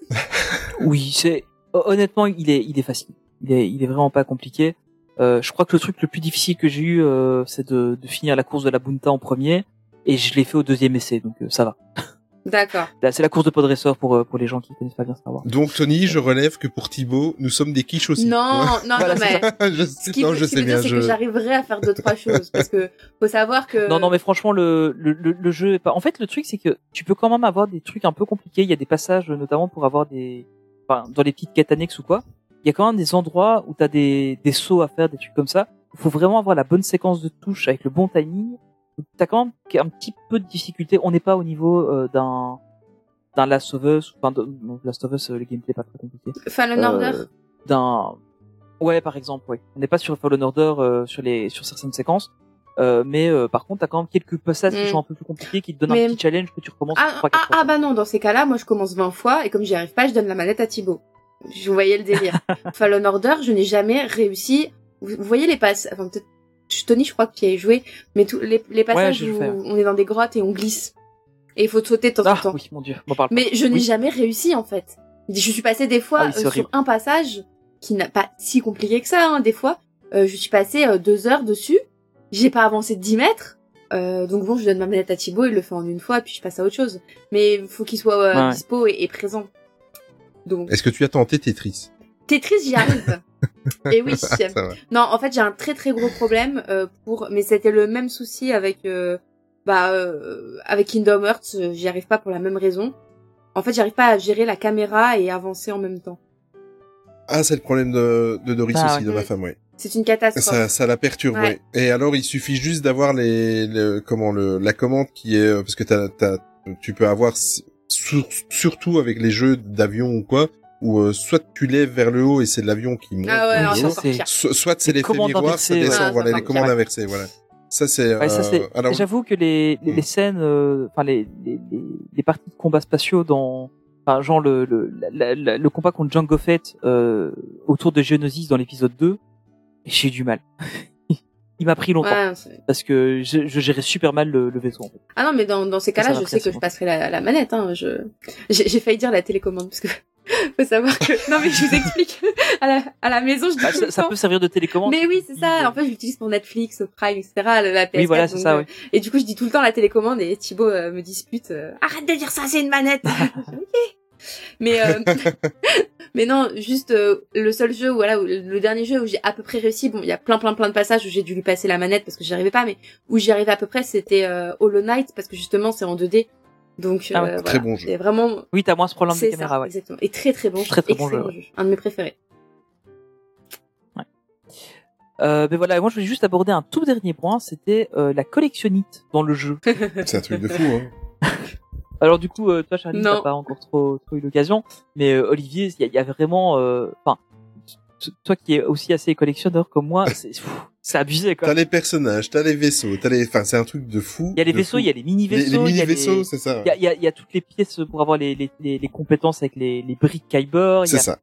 Oui, c'est honnêtement, il est, il est facile. Il est, il est vraiment pas compliqué. Euh, je crois que le truc le plus difficile que j'ai eu, euh, c'est de, de finir la course de la Bunta en premier, et je l'ai fait au deuxième essai, donc euh, ça va. d'accord. Là, c'est la course de Podresseur pour euh, pour les gens qui connaissent pas bien Star Wars. Donc, Tony, je relève que pour Thibaut, nous sommes des quiches aussi. Non, non, Voilà, non, c'est mais je ce sais, qui, non, je ce sais bien. c'est Je... que j'arriverai à faire deux trois choses parce que faut savoir que Non, non, mais franchement, le, le, le, le jeu est pas. En fait, le truc, c'est que tu peux quand même avoir des trucs un peu compliqués. Il y a des passages, notamment pour avoir des, enfin, dans les petites quêtes annexes ou quoi. Il y a quand même des endroits où t'as des, des sauts à faire, des trucs comme ça. Il faut vraiment avoir la bonne séquence de touches avec le bon timing. T'as quand même un petit peu de difficulté. On n'est pas au niveau euh, d'un d'un Last of Us. Enfin, de, non, Last of Us, euh, le gameplay est pas très compliqué. Fallen Euh, Order. d'un ouais par exemple ouais on n'est pas sur Fallen Order euh, sur les sur certaines séquences euh, mais euh, par contre t'as quand même quelques passages qui Mm. sont un peu plus compliqués qui te donnent Mais- un petit challenge que tu recommences Ah, trois, ah, quatre ah fois. bah non, dans ces cas-là, moi je commence 20 fois et comme j'y arrive pas, je donne la manette à Thibaut. Vous voyez le délire. Fallen Order, je n'ai jamais réussi. Vous, vous voyez les passes, enfin peut-être Tony, je crois que tu y as joué, mais tous les, les passages où on est dans des grottes et on glisse et il faut sauter de temps en ah temps. oui mon dieu pas. Mais je n'ai Oui. jamais réussi en fait. Je suis passée des fois Ah oui, euh, sur un passage qui n'a pas si compliqué que ça. Hein, des fois, Euh, je suis passée euh, deux heures dessus. J'ai pas avancé de 10 mètres. Donc bon, je donne ma manette à Thibaut, il le fait en une fois, puis je passe à autre chose. Mais il faut qu'il soit Ouais. dispo et, et présent. Donc Est-ce que tu as tenté Tetris? Tetris, j'y arrive. et oui. Non, en fait, j'ai un très très gros problème euh, pour, mais c'était le même souci avec, euh, bah, euh, avec Kingdom Hearts. euh, J'y arrive pas pour la même raison. En fait, j'arrive pas à gérer la caméra et avancer en même temps. Ah, c'est le problème de, de Doris Ah, aussi, de ma femme, oui. C'est une catastrophe. Ça, ça la perturbe, Ouais. ouais. Et alors, il suffit juste d'avoir les, comment le, la commande qui est, parce que t'as, t'as, tu peux avoir, sur- surtout avec les jeux d'avion ou quoi, où euh, soit tu lèves vers le haut et c'est l'avion qui monte Ah ouais, haut, so- soit c'est Les l'effet commandes miroir, ça inversées, descend, ouais. voilà, Ah, les commandes inversées, voilà. Ça c'est, Ouais, euh, alors, J'avoue que les, les, Mm. les scènes, euh, enfin les, les, les, les parties de combats spatiaux dans, enfin genre le, le, la- la- le combat contre Jango Fett euh, autour de Geonosis dans l'épisode 2, j'ai du mal. Il m'a pris longtemps Ouais, parce que je, je gérais super mal le, le vaisseau. En fait. ah non, mais dans, dans ces cas-là, je sais que je passerai la, la manette. Hein. Je, j'ai, failli dire la télécommande parce que faut savoir que. Non, mais je vous explique. à la, à la maison, je dis Ah, tout ça, le ça temps. peut servir de télécommande. Mais oui, c'est ça. En fait, je l'utilise pour Netflix, Prime, etc. La PS4. Oui, voilà, c'est donc, ça, euh, ouais. Et du coup, je dis tout le temps la télécommande et Thibaut euh, me dispute. euh, Arrête de dire ça, c'est une manette. ok. Mais euh, mais non, juste euh, le seul jeu, où, voilà, où- le dernier jeu où j'ai à peu près réussi. Bon, il y a plein plein plein de passages où j'ai dû lui passer la manette parce que j'y arrivais pas, mais où j'y arrivais à peu près, c'était euh, Hollow Knight parce que justement c'est en 2D. Donc Ah ouais, très bon jeu. C'est vraiment Oui, t'as moins ce problème de caméra, ça, ouais. exactement. Et très très bon, Très, très bon excellent jeu, Un de mes préférés. Euh, mais voilà, moi je voulais juste aborder un tout dernier point, c'était euh, la collectionnite dans le jeu. C'est un truc de fou, hein. Alors du coup, euh, toi Charlie, t'as pas encore trop, trop eu l'occasion, mais euh, Olivier, il y, a- il y a vraiment, euh, enfin, toi qui es aussi assez collectionneur comme moi, c'est c'est abusé quoi. T'as les personnages, t'as les vaisseaux, t'as les, enfin, c'est un truc de fou. Il y a les vaisseaux, il y a les mini vaisseaux, les il y a mini vaisseaux, les- c'est ça. il y a, il y, a, il y a toutes les pièces pour avoir les, les, les, les compétences avec les, les briques Kyber. C'est ça.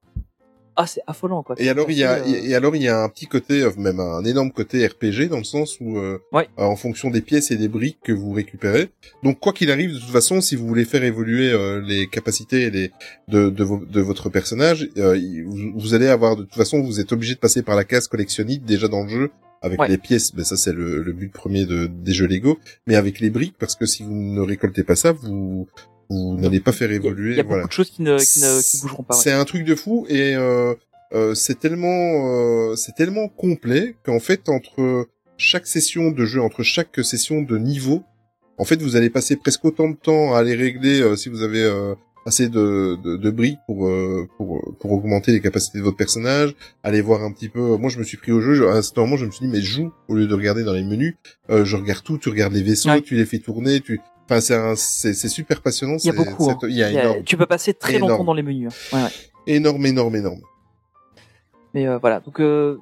Ah, c'est affolant quoi. Et alors il y a, euh, et alors il y a un petit côté, euh, même un énorme côté RPG dans le sens où, euh, Ouais. euh, en fonction des pièces et des briques que vous récupérez. Donc quoi qu'il arrive, de toute façon, si vous voulez faire évoluer euh, les capacités et les, de, de, vo- de votre personnage, euh, vous, vous allez avoir de toute façon, vous êtes obligé de passer par la case collectionnite déjà dans le jeu avec Ouais. les pièces. Ben ça c'est le, le but premier de, des jeux Lego, mais avec les briques parce que si vous ne récoltez pas ça, vous vous n'allez pas faire il y a- évoluer. Il y a voilà. beaucoup de choses qui ne, qui ne qui bougeront pas. ouais. C'est un truc de fou et euh, euh, c'est tellement euh, c'est tellement complet qu'en fait entre chaque session de jeu, entre chaque session de niveau, en fait vous allez passer presque autant de temps à aller régler euh, si vous avez euh, assez de, de, de briques pour, euh, pour pour augmenter les capacités de votre personnage, aller voir un petit peu. Moi je me suis pris au jeu, je- à un certain moment je me suis dit mais joue au lieu de regarder dans les menus, euh, je regarde tout, tu regardes les vaisseaux, Ouais. tu les fais tourner, tu Enfin, c'est un- c'est c'est super passionnant. Il y a beaucoup. hein. Il y a Il y a- énorme, tu peux passer très longtemps dans les menus. hein. Ouais, ouais. énorme, énorme, énorme. Mais euh, voilà, donc euh,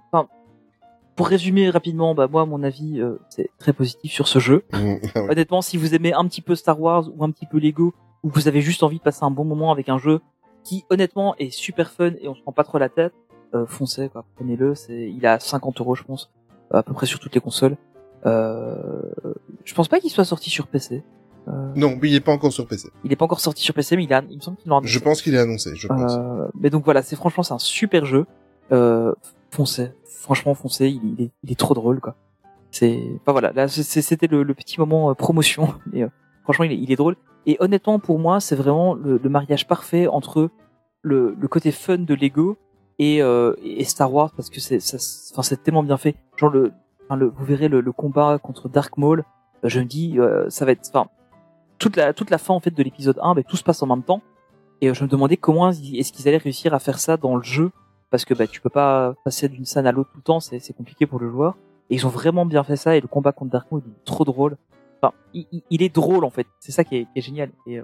pour résumer rapidement, bah moi mon avis euh, c'est très positif sur ce jeu. Ah ouais. Honnêtement, si vous aimez un petit peu Star Wars ou un petit peu Lego ou vous avez juste envie de passer un bon moment avec un jeu qui honnêtement est super fun et on se prend pas trop la tête, euh, foncez quoi, prenez-le. C'est il a 50 euros je pense, à peu près sur toutes les consoles. Euh, je pense pas qu'il soit sorti sur PC. Euh, Non, mais il est pas encore sur PC. il est pas encore sorti sur PC, mais il, a, il me semble qu'il l'a annoncé. Je pense qu'il est annoncé, je pense. Euh, mais donc voilà, c'est franchement c'est un super jeu. Euh, foncez, franchement foncez, il, il est, il est trop drôle quoi. C'est, enfin voilà, là c'était le, le petit moment euh, promotion, mais euh, franchement il est, il est drôle. Et honnêtement pour moi c'est vraiment le, le mariage parfait entre le, le côté fun de Lego et, euh, et Star Wars parce que c'est, enfin c'est tellement bien fait. Genre le, enfin, le vous verrez le, le combat contre Dark Maul, euh, je me dis euh, ça va être, enfin toute la toute la fin en fait de l'épisode 1, ben, tout se passe en même temps. Et euh, je me demandais comment est-ce qu'ils allaient réussir à faire ça dans le jeu, parce que bah, tu peux pas passer d'une scène à l'autre tout le temps, c'est c'est compliqué pour le joueur. Et ils ont vraiment bien fait ça, et le combat contre Dark Maul il est trop drôle. Enfin, il, il- est drôle en fait, c'est ça qui est, qui est génial. Et euh,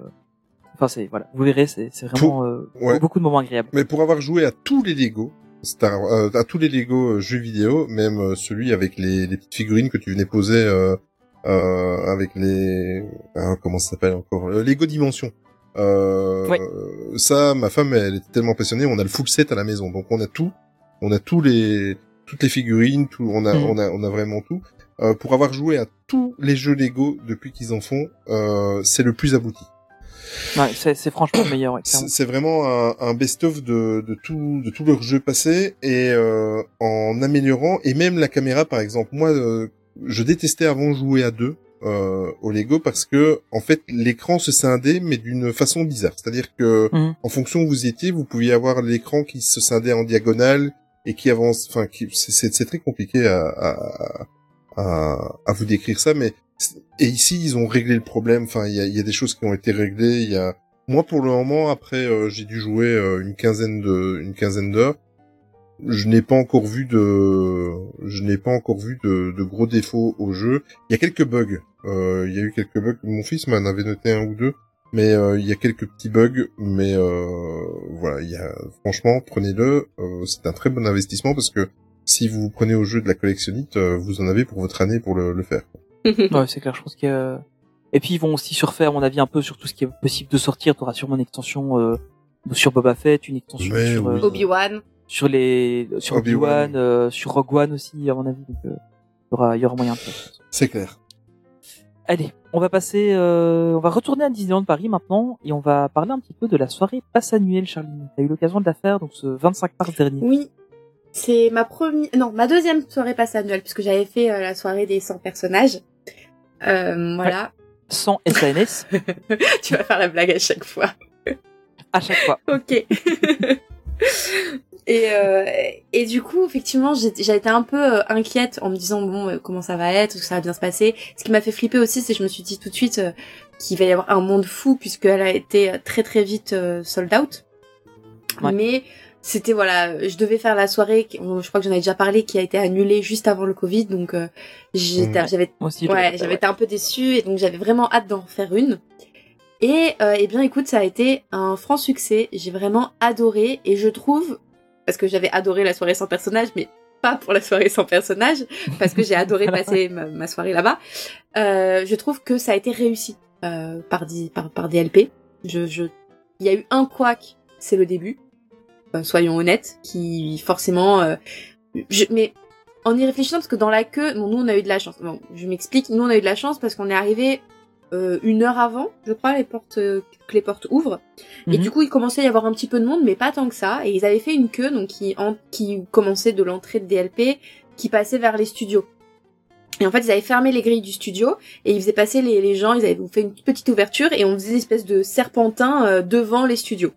enfin c'est voilà, vous verrez, c'est c'est vraiment euh, Ouais. beaucoup de moments agréables. Mais pour avoir joué à tous les Lego, Star, euh, à tous les Lego euh, jeux vidéo, même euh, celui avec les, les petites figurines que tu venais poser avec les ah, comment ça s'appelle encore Euh, Lego Dimension. Euh, Ouais. Ça, ma femme, elle était tellement passionnée. On a le full set à la maison, donc on a tout. On a tous les toutes les figurines, tout. On a Mhm. on a on a vraiment tout. Euh, pour avoir joué à tous les jeux Lego depuis qu'ils en font, euh, c'est le plus abouti. Ouais, c'est franchement le meilleur. Ouais. C'est vraiment un, un best-of de, de tout de tous leurs jeux passés et euh, en améliorant et même la caméra par exemple. Moi, euh, je détestais avant jouer à deux euh, au Lego parce que en fait l'écran se scindait mais d'une façon bizarre. C'est-à-dire que Mhm. en fonction où vous étiez, vous pouviez avoir l'écran qui se scindait en diagonale et qui avance. Enfin, qui c'est- très compliqué à, à, à, à vous décrire ça, mais et ici ils ont réglé le problème. Enfin, il y a, y a des choses qui ont été réglées. Il y a moi, pour le moment, après, euh, j'ai dû jouer euh, une quinzaine de, une quinzaine d'heures. Je n'ai pas encore vu de, je n'ai pas encore vu de, de gros défauts au jeu. Il y a quelques bugs. Euh, il y a eu quelques bugs. Mon fils m'en avait noté un ou deux, mais euh, il y a quelques petits bugs. Mais euh, voilà, il y a, franchement, prenez-le. Euh, c'est un très bon investissement parce que si vous prenez au jeu de la collectionnite, euh, vous en avez pour votre année pour le, le faire. Ouais, c'est clair, je pense que. Et puis ils vont aussi surfer, à mon avis, un peu sur tout ce qui est possible de sortir. Tu auras sûrement une extension euh, sur Boba Fett, une extension Mais sur, oui. euh, Obi-Wan. Sur les sur. Obi-Wan, euh, sur Rogue One aussi, à mon avis. Donc, euh, il y aura il y aura moyen de faire. C'est clair. Allez, on va passer, euh, on va retourner à Disneyland Paris maintenant et on va parler un petit peu de la soirée passe annuelle, Charlie. T'as eu l'occasion de la faire donc ce 25 mars dernier. Oui. C'est ma première, non, ma deuxième soirée passe annuelle, puisque j'avais fait euh, la soirée des 100 personnages. Euh, voilà. Sans SAS. tu vas faire la blague à chaque fois. À chaque fois. Ok. et, euh, et du coup, effectivement, j'ai j'ai été un peu euh, inquiète en me disant bon, euh, comment ça va être, est-ce que ça va bien se passer? Ce qui m'a fait flipper aussi, c'est que je me suis dit tout de suite euh, qu'il va y avoir un monde fou puisqu'elle a été très très vite euh, sold out. Ouais. Mais c'était voilà, je devais faire la soirée, je crois que j'en avais déjà parlé, qui a été annulée juste avant le Covid, donc euh, j'étais, Mhm. j'avais. Ouais, j'avais été un peu déçue et donc j'avais vraiment hâte d'en faire une. Et euh, eh bien écoute, ça a été un franc succès. J'ai vraiment adoré et je trouve parce que j'avais adoré la soirée sans personnage, mais pas pour la soirée sans personnage parce que j'ai adoré passer ma, ma soirée là-bas. Euh, je trouve que ça a été réussi euh, par, di- par par DLP. Je je il y a eu un couac, c'est le début. Euh, soyons honnêtes, qui forcément je, mais en y réfléchissant, parce que dans la queue, bon, nous on a eu de la chance. Bon, je m'explique, nous on a eu de la chance parce qu'on est arrivé euh, une heure avant, je crois, les portes euh, que les portes ouvrent. Et Mhm. du coup, il commençait à y avoir un petit peu de monde, mais pas tant que ça. Et ils avaient fait une queue, donc qui, en- qui commençait de l'entrée de DLP, qui passait vers les studios. Et en fait, ils avaient fermé les grilles du studio et ils faisaient passer les, les gens. Ils avaient fait une petite ouverture et on faisait une espèce de serpentin euh, devant les studios.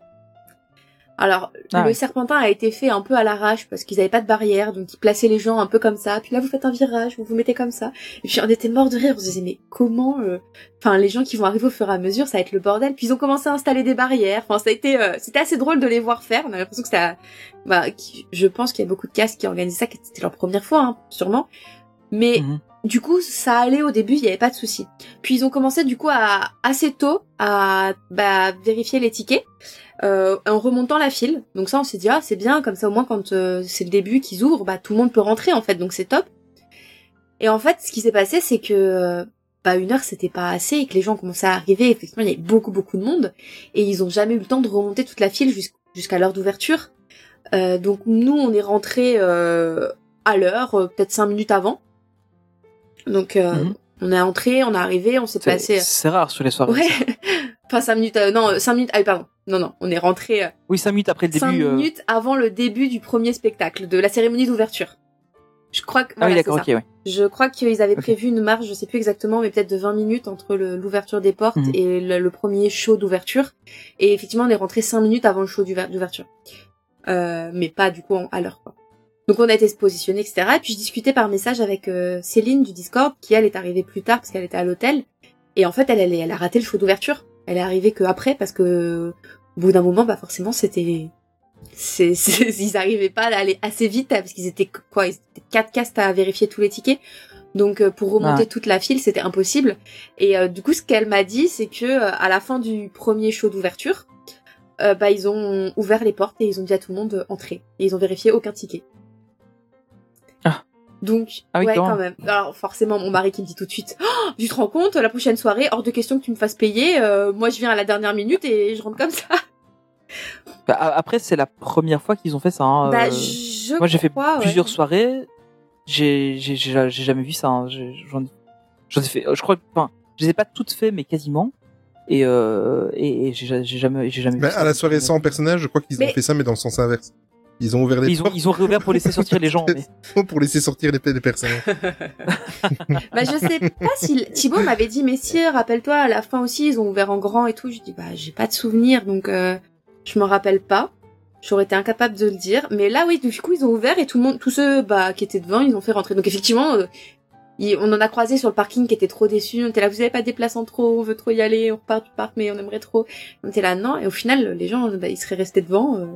Alors, Ah le ouais. serpentin a été fait un peu à l'arrache parce qu'ils avaient pas de barrière, donc ils plaçaient les gens un peu comme ça. Puis là, vous faites un virage, vous vous mettez comme ça. Et puis on était mort de rire, on se disait mais comment, euh, enfin les gens qui vont arriver au fur et à mesure, ça va être le bordel. Puis ils ont commencé à installer des barrières. Enfin, ça a été, euh, c'était assez drôle de les voir faire. On a l'impression que c'était, bah, qui- je pense qu'il y a beaucoup de castes qui organisaient ça, que c'était leur première fois, hein, sûrement. Mais Mhm. Du coup, ça allait au début, il y avait pas de souci. Puis ils ont commencé du coup à assez tôt à bah, vérifier les tickets euh, en remontant la file. Donc ça, on s'est dit ah c'est bien, comme ça au moins quand euh, c'est le début qu'ils ouvrent, bah tout le monde peut rentrer en fait, donc c'est top. Et en fait, ce qui s'est passé, c'est que bah une heure c'était pas assez et que les gens commençaient à arriver. Effectivement, il y avait beaucoup beaucoup de monde et ils ont jamais eu le temps de remonter toute la file jus- jusqu'à l'heure d'ouverture. Euh, donc nous, on est rentré à l'heure, peut-être cinq minutes avant. Donc euh, Mhm. on est entré, on est arrivé, on s'est passé. c'est rare sur les soirées. Ouais. Enfin cinq minutes. euh, non, euh, cinq minutes. Ah oui, pardon. Non non, on est rentré. euh, Oui, 5 minutes après le début. euh, minutes avant le début du premier spectacle, de la cérémonie d'ouverture. Je crois que Ah oui, d'accord, ok, ouais. Je crois qu'ils avaient prévu une marge, je sais plus exactement, mais peut-être de 20 minutes entre l'ouverture des portes Mhm. et le, le premier show d'ouverture. Et effectivement, on est rentré 5 minutes avant le show d'ouver- d'ouverture. Euh, mais pas du coup en- à l'heure, quoi. Donc on a été se positionner, etc. Et puis je discutais par message avec euh, Céline du Discord, qui elle est arrivée plus tard parce qu'elle était à l'hôtel. Et en fait, elle, elle, est- elle a raté le show d'ouverture. Elle est arrivée que après parce que au bout d'un moment, bah forcément, c'était c'est, ils arrivaient pas à aller assez vite parce qu'ils étaient quoi ils étaient quatre castes à vérifier tous les tickets donc euh, pour remonter toute la file c'était impossible et euh, du coup ce qu'elle m'a dit c'est que euh, à la fin du premier show d'ouverture euh, bah ils ont ouvert les portes et ils ont dit à tout le monde entrer et ils ont vérifié aucun ticket Ah. donc Ah oui, ouais quand quand même alors forcément mon mari qui me dit tout de suite oh, tu te rends compte la prochaine soirée hors de question que tu me fasses payer euh, moi je viens à la dernière minute et je rentre comme ça Bah, après, c'est la première fois qu'ils ont fait ça. hein, bah euh, je Moi, j'ai fait ouais. plusieurs soirées. J'ai jamais vu ça. hein. J'ai- J'en j'en ai fait. Je crois que enfin, je les ai pas toutes fait, mais quasiment. Et euh, et, et j'ai jamais jamais Mais vu ça. à la soirée sans personnage, je crois qu'ils ont Mais- fait ça, mais dans le sens inverse. Ils ont ouvert les Ils ont ils ont réouvert pour laisser sortir les gens. Mais... pour laisser sortir les, les personnages. Bah je sais pas si Thibaut m'avait dit mais si rappelle-toi à la fin aussi ils ont ouvert en grand et tout. Je dis bah j'ai pas de souvenir donc euh, je me rappelle pas. J'aurais été incapable de le dire. Mais là oui du coup ils ont ouvert et tout le monde tous ceux bah qui étaient devant ils ont fait rentrer. Donc effectivement euh, on en a croisé sur le parking qui était trop déçus. On était là vous avez pas des places en trop on veut trop y aller on repart du parc mais on aimerait trop. On était là non et au final les gens bah, ils seraient restés devant. euh,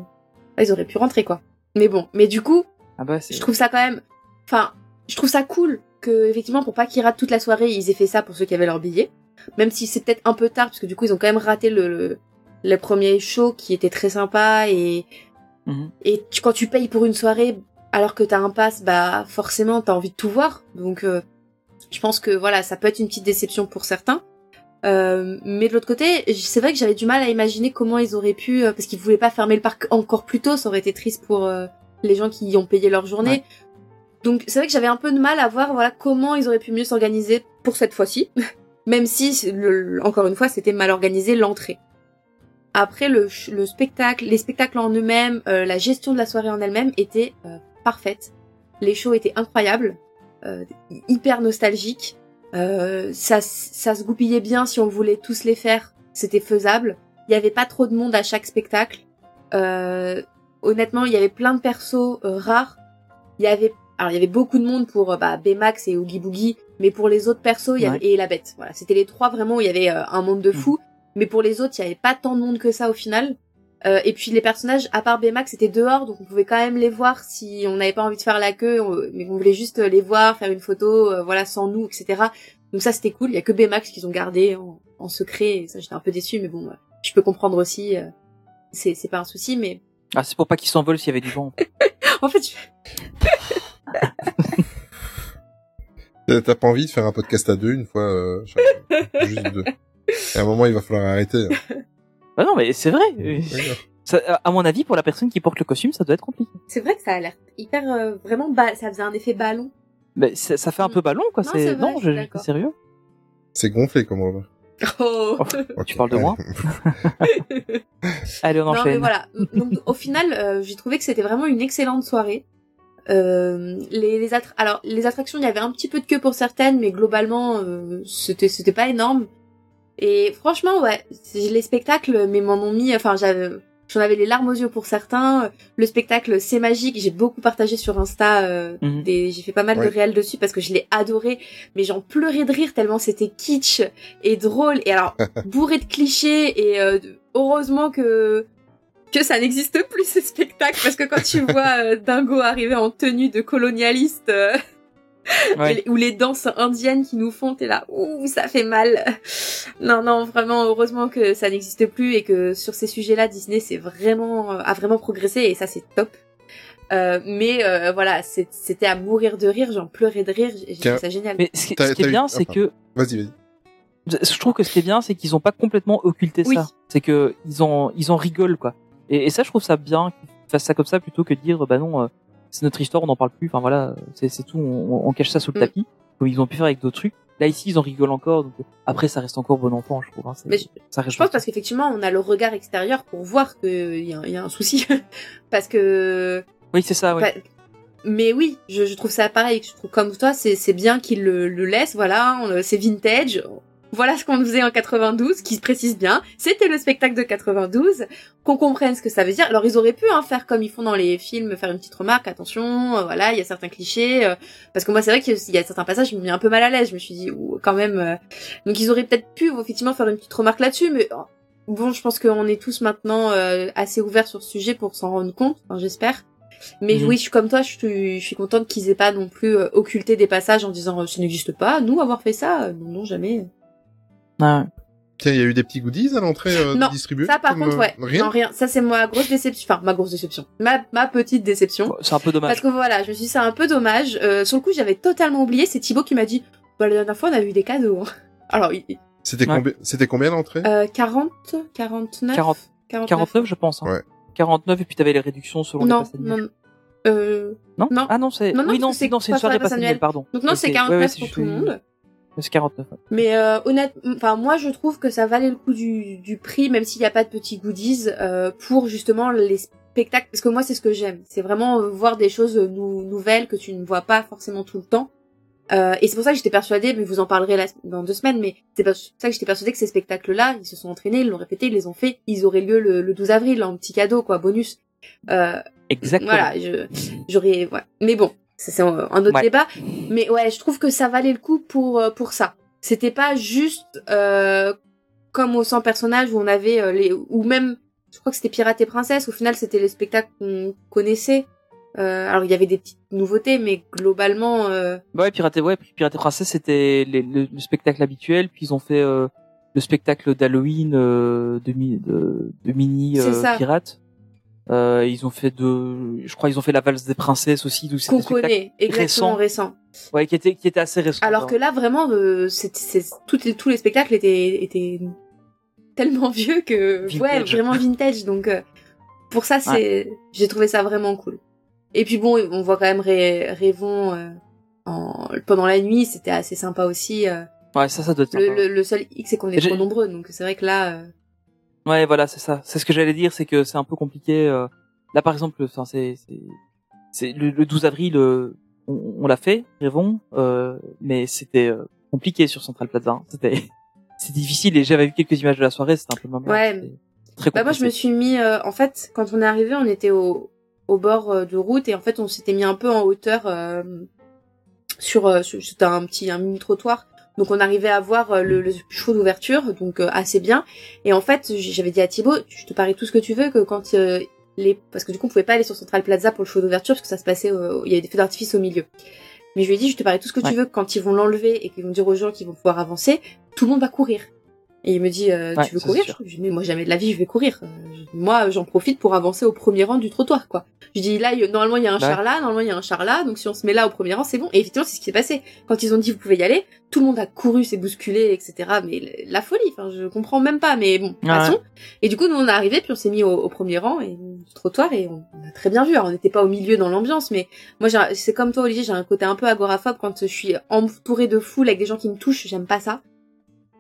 ils auraient pu rentrer quoi. Mais bon mais du coup Ah bah je trouve ça quand même enfin je trouve ça cool que effectivement pour pas qu'ils ratent toute la soirée ils aient fait ça pour ceux qui avaient leur billet même si c'est peut-être un peu tard parce que du coup ils ont quand même raté le le, le premier show qui était très sympa et Mhm. et tu, quand tu payes pour une soirée alors que t'as un pass bah forcément t'as envie de tout voir donc euh, je pense que voilà ça peut être une petite déception pour certains euh, mais de l'autre côté, c'est vrai que j'avais du mal à imaginer comment ils auraient pu, euh, parce qu'ils voulaient pas fermer le parc encore plus tôt, ça aurait été triste pour euh, les gens qui y ont payé leur journée. Ouais. Donc c'est vrai que j'avais un peu de mal à voir voilà comment ils auraient pu mieux s'organiser pour cette fois-ci, même si le- encore une fois c'était mal organisé l'entrée. Après le, spectacle, les spectacles en eux-mêmes, euh, la gestion de la soirée en elle-même était parfaite. Les shows étaient incroyables, hyper nostalgiques. Euh, ça, ça se goupillait bien si on voulait tous les faire, c'était faisable. il y avait pas trop de monde à chaque spectacle. Euh, honnêtement, il y avait plein de persos euh, rares. Il y avait alors il y avait beaucoup de monde pour euh, bah, Baymax et Oogie Boogie, mais pour les autres persos, il y avait, et la bête. Voilà, c'était les trois vraiment où il y avait euh, un monde de fou. Mais pour les autres, il y avait pas tant de monde que ça au final. Euh, et puis les personnages, à part Baymax, c'était dehors, donc on pouvait quand même les voir si on n'avait pas envie de faire la queue, on- mais on voulait juste les voir, faire une photo, euh, voilà, sans nous, etc. Donc ça c'était cool. Il y a que Baymax qu'ils ont gardé en, en secret. Et ça j'étais un peu déçue, mais bon, euh, je peux comprendre aussi. euh, c'est c'est pas un souci, mais Ah, c'est pour pas qu'ils s'envolent s'il y avait du vent. en fait, je- T'as t'as pas envie de faire un podcast à deux une fois, euh, chaque- juste deux. Et à un moment, il va falloir arrêter. hein. Bah non, mais c'est vrai. Ça, à mon avis, pour la personne qui porte le costume, ça doit être compliqué. c'est vrai que ça a l'air hyper euh, vraiment ba- ça faisait un effet ballon. Mais ça, ça fait un peu ballon, quoi. Non, c'est non, je sérieux. C'est gonflé comme on Oh. Tu parles de moi Allez, on Non mais enchaîne. voilà. Donc au final, euh, j'ai trouvé que c'était vraiment une excellente soirée. Euh, les, les attra- alors les attractions, il y avait un petit peu de queue pour certaines, mais globalement, euh, c'était c'était pas énorme. Et franchement, ouais, les spectacles, mais m'en ont mis. Enfin, j'avais j'en avais les larmes aux yeux pour certains. Le spectacle, c'est magique. J'ai beaucoup partagé sur Insta. euh, Mhm. des, j'ai fait pas mal Ouais. de réels dessus parce que je l'ai adoré. Mais j'en pleurais de rire tellement c'était kitsch et drôle. Et alors bourré de clichés et euh, heureusement que que ça n'existe plus ces spectacles parce que quand tu vois euh, Dingo arriver en tenue de colonialiste euh, Ouais. ou les danses indiennes qui nous font t'es là ouh ça fait mal non non vraiment heureusement que ça n'existe plus et que sur ces sujets-là Disney c'est vraiment euh, a vraiment progressé et ça c'est top Euh, mais euh, voilà c'était à mourir de rire j'en pleurais de rire j'ai trouvé ça génial Mais ce qui, T'as- ce qui est eu- bien, ah, c'est pardon. que Vas-y, vas-y. je trouve que ce qui est bien, c'est qu'ils ont pas complètement occulté Oui. ça. C'est que ils en ils en rigolent quoi. Et, et ça, je trouve ça bien qu'ils fassent ça comme ça plutôt que de dire bah non, euh, c'est notre histoire, on n'en parle plus. Enfin voilà, c'est tout, on, on cache ça sous le Mm. tapis. Comme ils ont pu faire avec d'autres trucs. Là ici, ils en rigolent encore. Donc après, ça reste encore bon enfant, je trouve. Hein. Mais je- ça Je pense parce qu'effectivement, on a le regard extérieur pour voir qu'il y, a- y a un souci. parce que. Oui, c'est ça. Oui. Pas- Mais oui, je, je trouve ça pareil. Je trouve comme toi, c'est bien qu'ils le, le laissent. Voilà, c'est vintage. Voilà ce qu'on faisait en 92, qui se précise bien. C'était le spectacle de 92. Qu'on comprenne ce que ça veut dire. Alors ils auraient pu hein, faire comme ils font dans les films, faire une petite remarque. Attention, euh, voilà, il y a certains clichés. euh, parce que moi, c'est vrai qu'il y a certains passages qui m'ont mis un peu mal à l'aise. Je me suis dit, ouh, quand même. euh, Donc ils auraient peut-être pu effectivement faire une petite remarque là-dessus, mais oh, bon, je pense qu'on est tous maintenant euh, assez ouverts sur ce sujet pour s'en rendre compte, enfin, j'espère. Mais Mhm. oui, je suis comme toi, je suis, je suis contente qu'ils aient pas non plus occulté des passages en disant ça n'existe pas, nous avoir fait ça, non, non, jamais. Ouais. Tiens, il y a eu des petits goodies à l'entrée euh, Non, distribués Ça par comme, contre, euh, ouais, Rien non rien, ça c'est ma grosse déception, enfin ma grosse déception, ma ma petite déception. Bon, C'est un peu dommage. Parce que voilà, je me suis dit c'est un peu dommage. Euh, sur le coup, j'avais totalement oublié. C'est Thibaut qui m'a dit bah, la dernière fois on a eu des cadeaux. hein. Alors, il- C'était Ouais. combien C'était combien l'entrée? Euh, 40, 49, 40, 49. 49, je pense. Hein. Ouais. 49 et puis t'avais les réductions selon Non, les passes annuelles. non, euh, Non, Non. Ah non, c'est Non, non, oui non, c'est non, c'est c'est une soirée passe annuelle, pardon. donc non, c'est ouais, 49 ouais, c'est pour tout le une- monde. C'est 49. ouais. Mais euh, honnêtement, enfin moi je trouve que ça valait le coup du, du prix, même s'il n'y a pas de petits goodies, euh, pour justement les spectacles. Parce que moi c'est ce que j'aime, c'est vraiment voir des choses nou- nouvelles que tu ne vois pas forcément tout le temps. Euh, et c'est pour ça que j'étais persuadée, mais vous en parlerez la- dans deux semaines, mais c'est pour ça que j'étais persuadée que ces spectacles-là, ils se sont entraînés, ils l'ont répété, ils les ont fait, ils auraient lieu le, le 12 avril en petit cadeau, quoi, bonus. Euh, Exactement. voilà, j'aurais, ouais. Mais bon, c'est un, autre Ouais. débat. Mais ouais, je trouve que ça valait le coup pour, euh, pour ça. C'était pas juste, euh, comme au 100 personnages où on avait euh, les, ou même, je crois que c'était Pirates et Princesses, au final c'était les spectacles qu'on connaissait. Euh, alors il y avait des petites nouveautés, mais globalement, ouais, Pirate, ouais, Pirate et Princesse, c'était le, le spectacle habituel, puis ils ont fait le spectacle d'Halloween de, de, de mini pirates. Euh, ils ont fait de, je crois, ils ont fait la valse des princesses aussi, c'était qu'on connaît, exactement récent. ouais, qui était qui était assez récent. Alors que là, vraiment, euh, c'est, c'est, toutes les, tous les spectacles étaient, étaient tellement vieux que, ouais, vraiment vintage. Donc, euh, pour ça, c'est, j'ai trouvé ça vraiment cool. Et puis bon, on voit quand même Ré- en, pendant la nuit, c'était assez sympa aussi. ouais, ça, ça doit être. le, sympa. le, le seul hic, c'est qu'on est trop nombreux, donc c'est vrai que là, Ouais, voilà, c'est ça. C'est ce que j'allais dire, c'est que c'est un peu compliqué. euh, Là, par exemple, enfin, c'est, c'est, c'est le, le 12 avril, euh, on, on l'a fait, Rêvons, euh, mais c'était euh, compliqué sur Central Plaza. hein. C'était, c'est difficile. Et j'avais vu quelques images de la soirée, c'était un peu même. Ouais. très Bah moi je me suis mis euh, en fait quand on est arrivé on était au, au bord de route et en fait on s'était mis un peu en hauteur euh, sur, euh, sur- c'était un petit un mini trottoir donc on arrivait à voir euh, le, le d'ouverture donc euh, assez bien. Et en fait j'avais dit à Thibaut je te parie tout ce que tu veux que quand euh, les parce que du coup on pouvait pas aller sur Central Plaza pour le show d'ouverture parce que ça se passait euh, il y avait des feux d'artifice au milieu mais je lui ai dit je te parie tout ce que Ouais. tu veux que quand ils vont l'enlever et qu'ils vont dire aux gens qu'ils vont pouvoir avancer tout le monde va courir et il me dit, euh, Ouais, tu veux courir? Je dis, mais moi jamais de la vie je vais courir. Euh, moi j'en profite pour avancer au premier rang du trottoir, quoi. Je dis là, normalement il y a un ouais. char là, normalement il y a un char là, donc si on se met là au premier rang, c'est bon. Et effectivement, c'est ce qui s'est passé. Quand ils ont dit vous pouvez y aller, tout le monde a couru, s'est bousculé, etc. Mais la folie, enfin je comprends même pas, mais bon, Ouais. passons. Et du coup, nous on est arrivé, puis on s'est mis au, au premier rang et du trottoir et on, on a très bien vu. Alors on n'était pas au milieu dans l'ambiance, mais moi j'ai- c'est comme toi Olivier, j'ai un côté un peu agoraphobe quand je suis entourée de foule avec des gens qui me touchent, j'aime pas ça.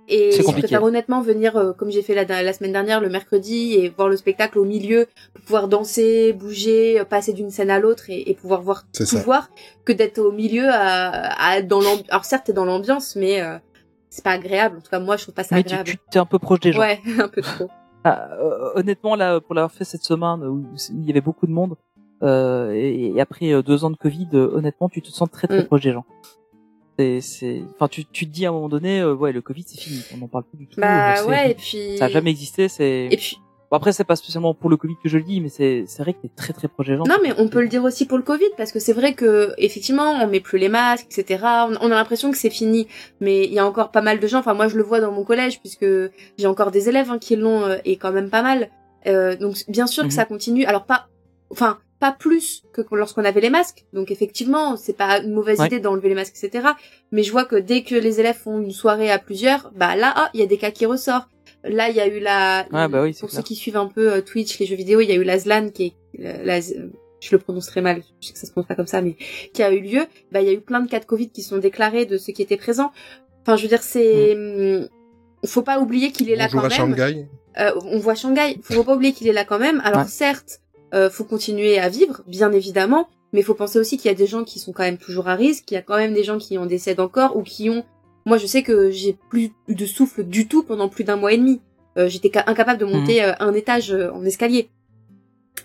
Et C'est je compliqué. préfère honnêtement venir, euh, comme j'ai fait la, la semaine dernière, le mercredi, et voir le spectacle au milieu, pour pouvoir danser, bouger, euh, passer d'une scène à l'autre et, et pouvoir voir tout ça. voir, que d'être au milieu à, à être dans l'ambiance. Alors certes, t'es dans l'ambiance, mais euh, c'est pas agréable. En tout cas, moi, je trouve pas ça Mais tu, agréable. tu t'es un peu proche des gens. Ouais, un peu trop. Ah, euh, honnêtement, là, pour l'avoir fait cette semaine où il y avait beaucoup de monde, euh, et, et après deux ans de Covid, honnêtement, tu te sens très très Mm. proche des gens. C'est, c'est, enfin, tu, tu te dis à un moment donné, euh, ouais, le Covid c'est fini, on n'en parle plus du tout. Bah euh, c'est- ouais, et puis. Ça a jamais existé, c'est. Et puis, Bon, après, c'est pas spécialement pour le Covid que je le dis, mais c'est, c'est vrai que t'es très très proche des gens. Non, mais on peut le dire aussi pour le Covid, parce que c'est vrai que effectivement, on met plus les masques, etc. On, on a l'impression que c'est fini, mais il y a encore pas mal de gens. Enfin, moi, je le vois dans mon collège, puisque j'ai encore des élèves hein, qui l'ont euh, et quand même pas mal. Euh, donc, bien sûr Mhm. que ça continue. Alors pas, enfin, pas plus que lorsqu'on avait les masques. Donc, effectivement, c'est pas une mauvaise Ouais. idée d'enlever les masques, etc. Mais je vois que dès que les élèves font une soirée à plusieurs, bah là, ah, il y a des cas qui ressortent. Là, il y a eu la. Ouais, bah oui, c'est pour ceux qui suivent un peu euh, Twitch, les jeux vidéo, il y a eu la ZLAN qui est la, la- je le prononce très mal, je sais que ça se prononce pas comme ça, mais qui a eu lieu. Bah, il y a eu plein de cas de Covid qui sont déclarés de ceux qui étaient présents. Enfin, je veux dire, c'est, hum, faut pas oublier qu'il est là quand à même. Shanghai. Euh, on voit Shanghai. Faut pas oublier qu'il est là quand même. Alors Ouais. certes, euh, faut continuer à vivre, bien évidemment, mais faut penser aussi qu'il y a des gens qui sont quand même toujours à risque. Il y a quand même des gens qui en décèdent encore ou qui ont. Moi, je sais que j'ai plus de souffle du tout pendant plus d'un mois et demi. Euh, J'étais ca- incapable de monter euh, un étage euh, en escalier.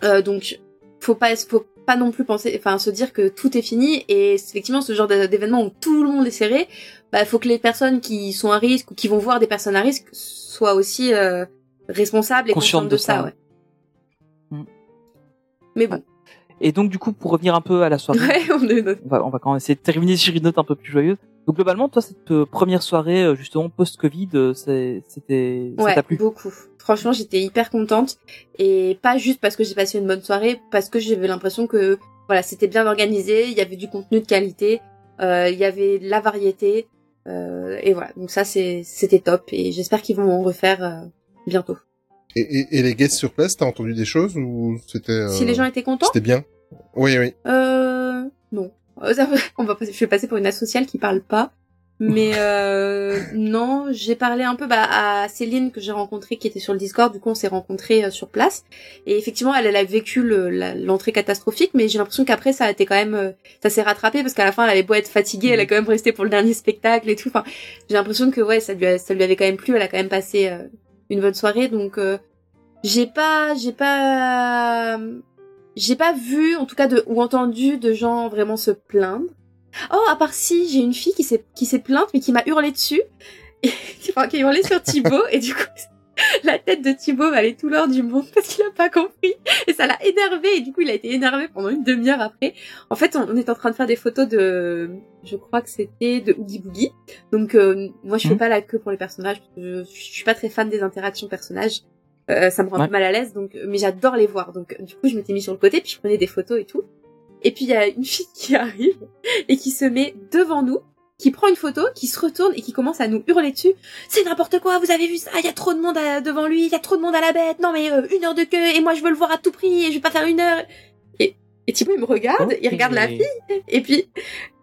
Euh, donc, faut pas, faut pas non plus penser, enfin, se dire que tout est fini. Et effectivement, ce genre d'événement où tout le monde est serré, bah, faut que les personnes qui sont à risque ou qui vont voir des personnes à risque soient aussi euh, responsables et Conscientes conscientes de de ça. ça, ouais. Mais bon, Et donc, du coup, pour revenir un peu à la soirée, ouais, on est on va, on va quand même essayer de terminer sur une note un peu plus joyeuse. Donc, globalement, toi, cette euh, première soirée, euh, justement, post-Covid, euh, c'était, ça t'a plu? beaucoup. Franchement, j'étais hyper contente et pas juste parce que j'ai passé une bonne soirée, parce que j'avais l'impression que voilà, c'était bien organisé, il y avait du contenu de qualité, euh, il y avait de la variété euh, et voilà. Donc ça, c'était top et j'espère qu'ils vont en refaire euh, bientôt. Et, et, et les guests sur place, t'as entendu des choses ou c'était euh, Si les gens étaient contents, c'était bien? Oui, oui. euh, non. Euh, On va passer, je vais passer pour une asociale qui parle pas. Mais euh, non, j'ai parlé un peu bah, à Céline que j'ai rencontrée qui était sur le Discord. Du coup, on s'est rencontrés euh, sur place. Et effectivement, elle, elle a vécu le- l'entrée catastrophique, mais j'ai l'impression qu'après, ça a été quand même, euh, ça s'est rattrapé parce qu'à la fin, elle avait beau être fatiguée, elle a quand même resté pour le dernier spectacle et tout. Enfin, j'ai l'impression que ouais, ça lui, a- ça lui avait quand même plu. Elle a quand même passé euh, une bonne soirée. Donc, euh, j'ai pas, j'ai pas, j'ai pas vu, en tout cas, de, ou entendu de gens vraiment se plaindre. Oh, à part si, j'ai une fille qui s'est, qui s'est plainte, mais qui m'a hurlé dessus. Et, qui a hurlé sur Thibaut, et du coup, la tête de Thibaut valait tout l'or du monde parce qu'il a pas compris. Et ça l'a énervé, et du coup, il a été énervé pendant une demi-heure après. En fait, on, on est en train de faire des photos de, je crois que c'était de Oogie Boogie. Donc, euh, moi, je fais Mhm. pas la queue pour les personnages, parce que je, je suis pas très fan des interactions personnages. Euh, ça me rend un Ouais. peu mal à l'aise, donc, mais j'adore les voir. Donc, du coup, je m'étais mis sur le côté, puis je prenais des photos et tout. Et puis, il y a une fille qui arrive et qui se met devant nous, qui prend une photo, qui se retourne et qui commence à nous hurler dessus. C'est n'importe quoi, vous avez vu ça Il y a trop de monde à- devant lui, il y a trop de monde à la bête. Non mais euh, une heure de queue et moi je veux le voir à tout prix et je vais pas faire une heure. Et, et Thibaut il me regarde, il regarde la fille et puis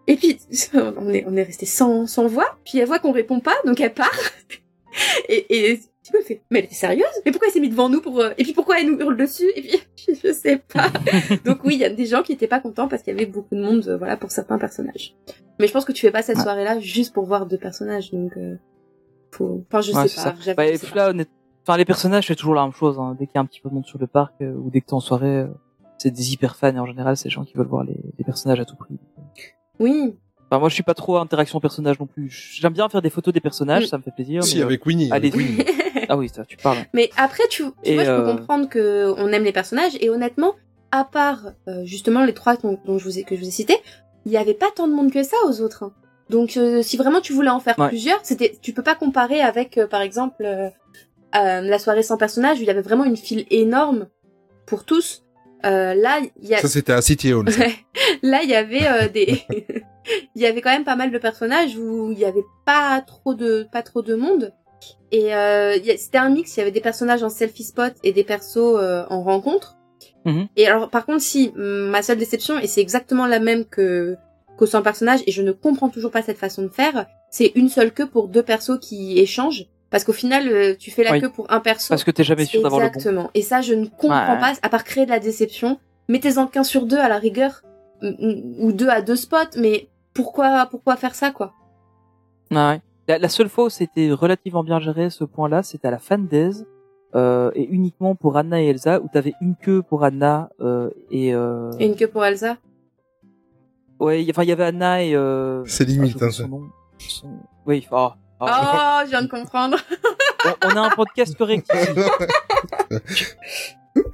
et puis on est on est resté sans sans voix. Puis elle voit qu'on répond pas, donc elle part. Et, et Fait mais elle était sérieuse Mais pourquoi elle s'est mise devant nous pour euh, et puis pourquoi elle nous hurle dessus Et puis je sais pas. Donc oui, il y a des gens qui étaient pas contents parce qu'il y avait beaucoup de monde, euh, voilà, pour certains personnages. Mais je pense que tu fais pas cette Ouais. soirée-là juste pour voir deux personnages, donc euh, faut. Enfin, je Ouais, sais pas. Bah, et puis là, Enfin, les personnages, c'est toujours la même chose. Hein. Dès qu'il y a un petit peu de monde sur le parc euh, ou dès que t'es en soirée, c'est des hyper fans et en général, c'est des gens qui veulent voir les, les personnages à tout prix. Oui. Enfin, moi, je suis pas trop interaction personnage non plus. J'aime bien faire des photos des personnages, Mm. ça me fait plaisir. Si, mais, euh, avec Winnie. allez, avec Winnie. Ah oui, ça, tu parles. Mais après, tu, tu Et, vois, je peux euh, comprendre que on aime les personnages et honnêtement, à part euh, justement les trois dont, dont je vous ai, que je vous ai cités, il y avait pas tant de monde que ça aux autres. hein. Donc, euh, si vraiment tu voulais en faire Ouais. plusieurs, c'était, tu peux pas comparer avec, euh, par exemple, euh, euh, la soirée sans personnage où il y avait vraiment une file énorme pour tous. Euh, là, il y a, Ça, c'était à City Hall. ça. Ouais. Là, il y avait euh, des, il y avait quand même pas mal de personnages où il y avait pas trop de, pas trop de monde. Et euh, il y a- c'était un mix. Il y avait des personnages en selfie spot et des persos euh, en rencontre. Mhm. Et alors, par contre, si hum, ma seule déception et c'est exactement la même que qu'au sans personnage et je ne comprends toujours pas cette façon de faire, c'est une seule queue pour deux persos qui échangent. Parce qu'au final, euh, tu fais la Oui. queue pour un perso. Parce que t'es jamais sûr d'avoir le bon. Exactement. Et ça, je ne comprends Ouais. pas, à part créer de la déception. Mettez-en qu'un sur deux à la rigueur, ou- deux à deux spots, mais pourquoi, pourquoi faire ça, quoi? Ah ouais. La, la seule fois où c'était relativement bien géré ce point-là, c'était à la fan days, euh, et uniquement pour Anna et Elsa, où t'avais une queue pour Anna euh, et euh, Et une queue pour Elsa? Ouais, enfin il y avait Anna et euh, C'est limite, ah, hein, ça. Son- Oui, oh, oh. Oh, je viens de comprendre. on, on a un podcast correct. ici.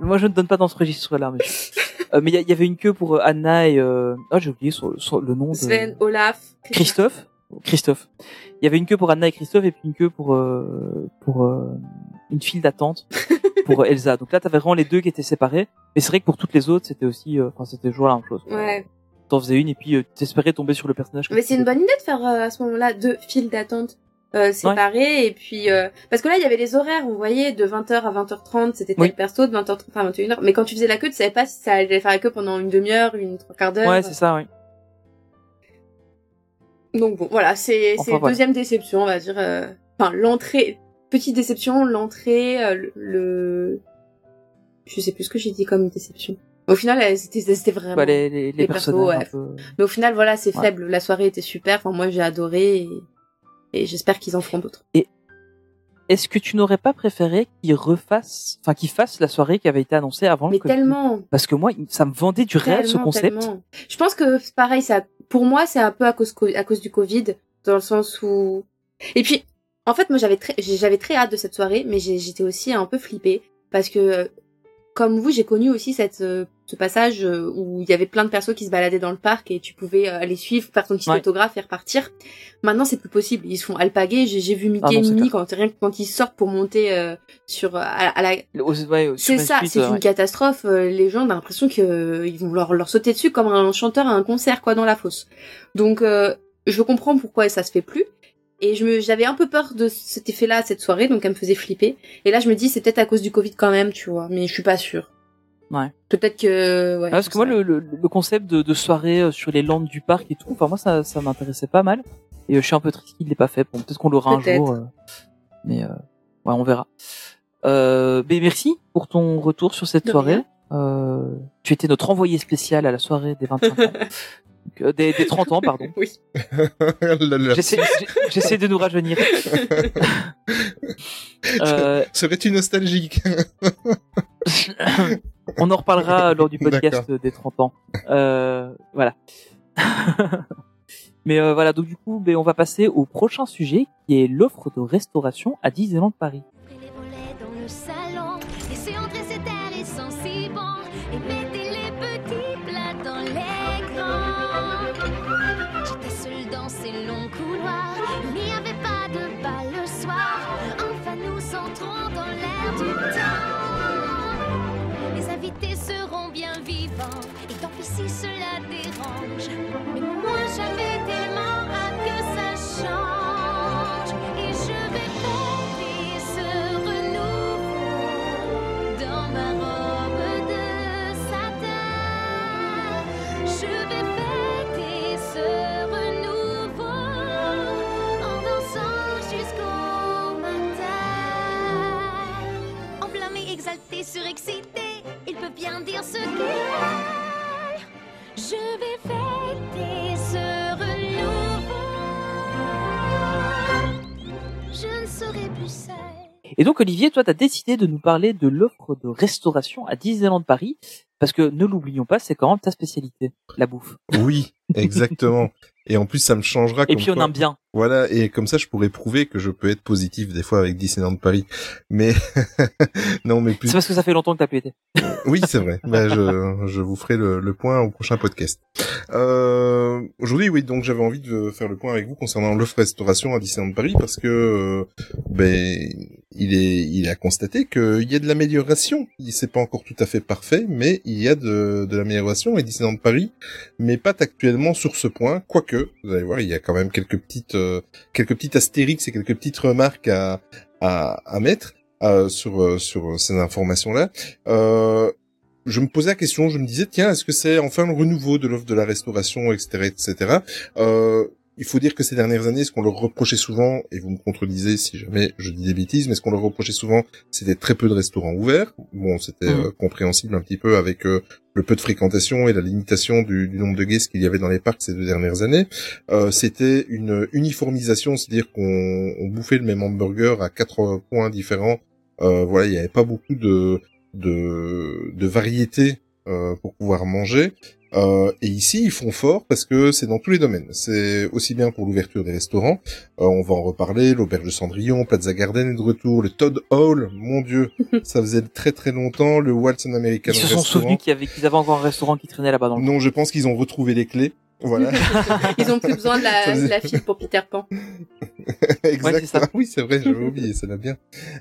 Moi, je ne donne pas dans ce registre-là, monsieur. Euh, mais il y, avait une queue pour euh, Anna et euh... ah j'ai oublié son- le nom de Sven, Olaf, Christophe. Christophe. Il y avait une queue pour Anna et Christophe et puis une queue pour euh, pour euh, une file d'attente pour euh, Elsa. Donc là, t'avais vraiment les deux qui étaient séparés. Mais c'est vrai que pour toutes les autres, c'était aussi, euh, enfin, c'était toujours la même chose. Ouais. T'en faisais une et puis euh, t'espérais tomber sur le personnage. Mais c'est une bonne idée de faire euh, à ce moment-là deux files d'attente euh, séparés et puis euh, parce que là il y avait les horaires, vous voyez, de 20h à 20h30, c'était tel Oui. perso, de 20h30 à 21h. Mais quand tu faisais la queue, tu savais pas si ça allait faire la queue pendant une demi-heure, une trois quarts d'heure. Ouais, c'est ça, oui. Donc bon, voilà, c'est Enfin, deuxième déception, on va dire. Enfin, l'entrée, petite déception, l'entrée, le, le- je sais plus ce que j'ai dit comme déception. Au final, c'était vraiment. Bah, les, les, les les persos, personnages un ouais. peu. Mais au final, voilà, c'est Ouais. faible. La soirée était super. Enfin, moi, j'ai adoré et, et j'espère qu'ils en feront d'autres. Est-ce que tu n'aurais pas préféré qu'ils refassent, enfin qu'ils fassent la soirée qui avait été annoncée avant Mais le Covid? tellement, Parce que moi, ça me vendait du rêve ce concept. tellement. Je pense que pareil, ça, pour moi, c'est un peu à cause, à cause du Covid, dans le sens où. Et puis, en fait, moi, j'avais très, j'avais très hâte de cette soirée, mais j'étais aussi un peu flippée parce que, comme vous, j'ai connu aussi cette, euh, ce passage euh, où il y avait plein de persos qui se baladaient dans le parc et tu pouvais euh, aller suivre, faire ton petit Ouais. autographe et repartir. Maintenant, c'est plus possible. Ils se font alpaguer. J'ai j'ai vu Mickey Ah non, et Minnie quand, rien quand ils sortent pour monter euh, sur, à, à la, ouais, c'est ça, c'est euh, une ouais. catastrophe. Euh, Les gens ont l'impression que euh, ils vont leur, leur sauter dessus comme un chanteur à un concert, quoi, dans la fosse. Donc, euh, je comprends pourquoi ça se fait plus. Et je me, j'avais un peu peur de cet effet-là cette soirée, donc elle me faisait flipper. Et là, je me dis, c'est peut-être à cause du Covid quand même, tu vois, mais je suis pas sûre. Ouais. Peut-être que, ouais. Ah, parce que moi, le, le, le concept de, de soirée euh, sur les landes du parc et tout, enfin moi, ça, ça m'intéressait pas mal. Et euh, je suis un peu triste qu'il l'ait pas fait. Bon, peut-être qu'on l'aura un Peut-être. jour, euh, mais euh, ouais, on verra. Euh, mais merci pour ton retour sur cette De soirée. rien. Euh, tu étais notre envoyé spécial à la soirée des 25 ans, Donc, euh, des, des 30 ans, pardon. Oui. J'essaie, de nous rajeunir. Euh, Serais-tu nostalgique on en reparlera lors du podcast des 30 ans. Euh, voilà. Mais euh, voilà, donc du coup, ben, on va passer au prochain sujet qui est l'offre de restauration à Disneyland Paris. Bien dire ce qu'il veut. Je vais fêter ce renouveau. Je ne serai plus seule. Et donc Olivier, toi, tu as décidé de nous parler de l'offre de restauration à Disneyland Paris, parce que ne l'oublions pas, c'est quand même ta spécialité, la bouffe. Oui, exactement. Et en plus, ça me changera. Et comme puis on quoi- aime bien. Voilà, et comme ça, je pourrais prouver que je peux être positif des fois avec Disneyland Paris. Mais non, mais plus. C'est parce que ça fait longtemps que t'as pu été. Oui, c'est vrai. Ben, je, je vous ferai le, le point au prochain podcast. Euh, Aujourd'hui, oui, donc j'avais envie de faire le point avec vous concernant l'offre restauration à Disneyland Paris parce que euh, ben il est il a constaté qu'il y a de l'amélioration. Il c'est pas encore tout à fait parfait, mais il y a de, de l'amélioration et Disneyland Paris mais pas actuellement sur ce point. Quoique, vous allez voir, il y a quand même quelques petites euh, quelques petites astérix et quelques petites remarques à à, à mettre euh, sur euh, sur ces informations là. Euh, je me posais la question, je me disais tiens est-ce que c'est enfin le renouveau de l'offre de la restauration etc etc. Euh, il faut dire que ces dernières années, ce qu'on leur reprochait souvent, et vous me contredisez si jamais je dis des bêtises, mais ce qu'on leur reprochait souvent, c'était très peu de restaurants ouverts. Bon, c'était Mhm. euh, compréhensible un petit peu avec euh, le peu de fréquentation et la limitation du, du nombre de guests qu'il y avait dans les parcs ces deux dernières années. Euh, c'était une uniformisation, c'est-à-dire qu'on on bouffait le même hamburger à quatre points différents. Euh, voilà, il n'y avait pas beaucoup de de, de variété euh, pour pouvoir manger. Euh, et ici, ils font fort parce que c'est dans tous les domaines. C'est aussi bien pour l'ouverture des restaurants. Euh, on va en reparler. L'auberge de Cendrillon, Plaza Garden est de retour. Le Todd Hall, mon dieu, ça faisait très très longtemps. Le Walton American Ils se sont souvenus qu'il y avait, qu'ils avaient encore un restaurant qui traînait là-bas dans le Non, je pense qu'ils ont retrouvé les clés. Voilà. Ils ont plus besoin de la, faisait- de la file pour Peter Pan. exact. ça. oui, c'est vrai, j'avais oublié, ça va bien.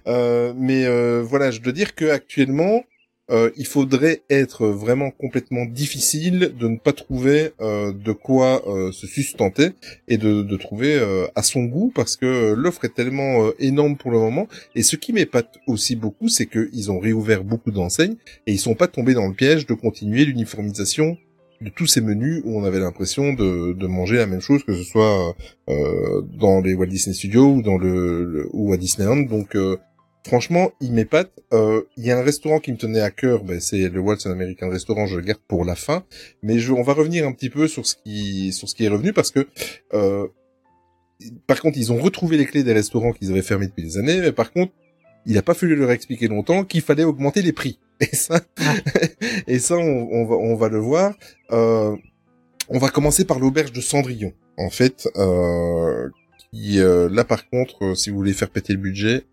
Euh, mais euh, voilà, je dois dire que actuellement, euh, il faudrait être vraiment complètement difficile de ne pas trouver euh, de quoi euh, se sustenter et de, de trouver euh, à son goût parce que l'offre est tellement euh, énorme pour le moment. Et ce qui m'épate aussi beaucoup, c'est qu'ils ont réouvert beaucoup d'enseignes et ils sont pas tombés dans le piège de continuer l'uniformisation de tous ces menus où on avait l'impression de, manger la même chose que ce soit euh, dans les Walt Disney Studios ou dans le, ou à Disneyland. Donc euh, franchement, il m'épate. Euh, Il y a un restaurant qui me tenait à cœur, ben, c'est le Waltz American Restaurant. Je le garde pour la fin, mais je, on va revenir un petit peu sur ce qui sur ce qui est revenu parce que euh, par contre, ils ont retrouvé les clés des restaurants qu'ils avaient fermés depuis des années, mais par contre, il n'a pas fallu leur expliquer longtemps qu'il fallait augmenter les prix. Et ça, et ça, on, on va, on va le voir. Euh, on va commencer par l'auberge de Cendrillon, en fait, euh, qui euh, là par contre, si vous voulez faire péter le budget,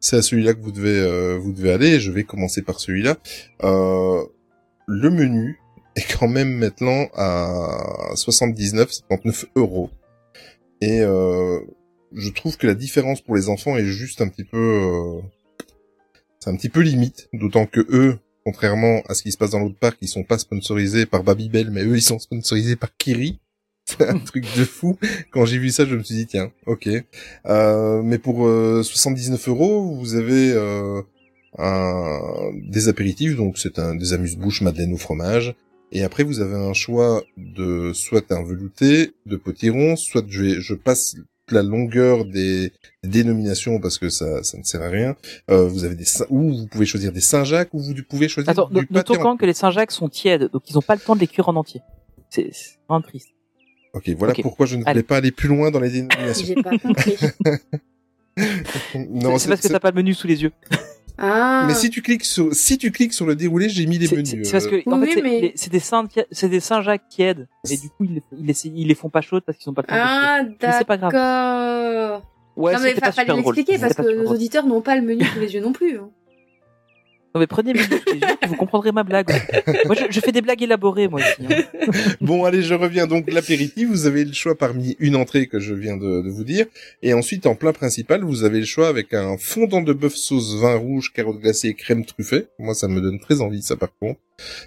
c'est à celui-là que vous devez, euh, vous devez aller. Je vais commencer par celui-là. Euh, le menu est quand même maintenant à 79, 79 euros. Et euh, je trouve que la différence pour les enfants est juste un petit peu, euh, c'est un petit peu limite, d'autant que eux, contrairement à ce qui se passe dans l'autre parc, ils sont pas sponsorisés par Babybel, mais eux ils sont sponsorisés par Kiri. C'est un truc de fou. Quand j'ai vu ça, je me suis dit tiens, ok. Euh, mais pour euh, 79 euros, vous avez euh, un, des apéritifs, donc c'est un des amuse-bouches madeleine au fromage. Et après, vous avez un choix de soit un velouté, de potiron, soit je, passe la longueur des dénominations parce que ça, ça ne sert à rien. Euh, vous avez des ou vous pouvez choisir des Saint-Jacques ou vous pouvez choisir Attends, du notons quand que les Saint-Jacques sont tièdes, donc ils n'ont pas le temps de les cuire en entier. C'est c'est vraiment triste. Ok, voilà pourquoi je ne voulais Allez. pas aller plus loin dans les dénominations. J'ai pas compris. non, C'est- parce que t'as pas le menu sous les yeux. Ah. Mais si tu cliques sur si tu cliques sur le déroulé, j'ai mis les C'est menus. c'est- parce que en Oui, fait, c'est- mais- les- c'est des Saint c'est des Saint-Jacques tièdes, et du coup ils les, ils les, ils les font pas chaudes parce qu'ils ont pas le. Ah, Mais c'est pas grave. d'accord. Ouais, non, mais fallait l'expliquer parce que nos auditeurs n'ont pas le menu sous les yeux non plus. hein. Non mais prenez vous comprendrez ma blague. moi, je, fais des blagues élaborées, moi ici. hein. Bon, allez, je reviens. Donc, l'apéritif, vous avez le choix parmi une entrée que je viens de, vous dire. Et ensuite, en plat principal, vous avez le choix avec un fondant de bœuf sauce vin rouge, carottes glacées crème truffée. Moi, ça me donne très envie, ça, par contre.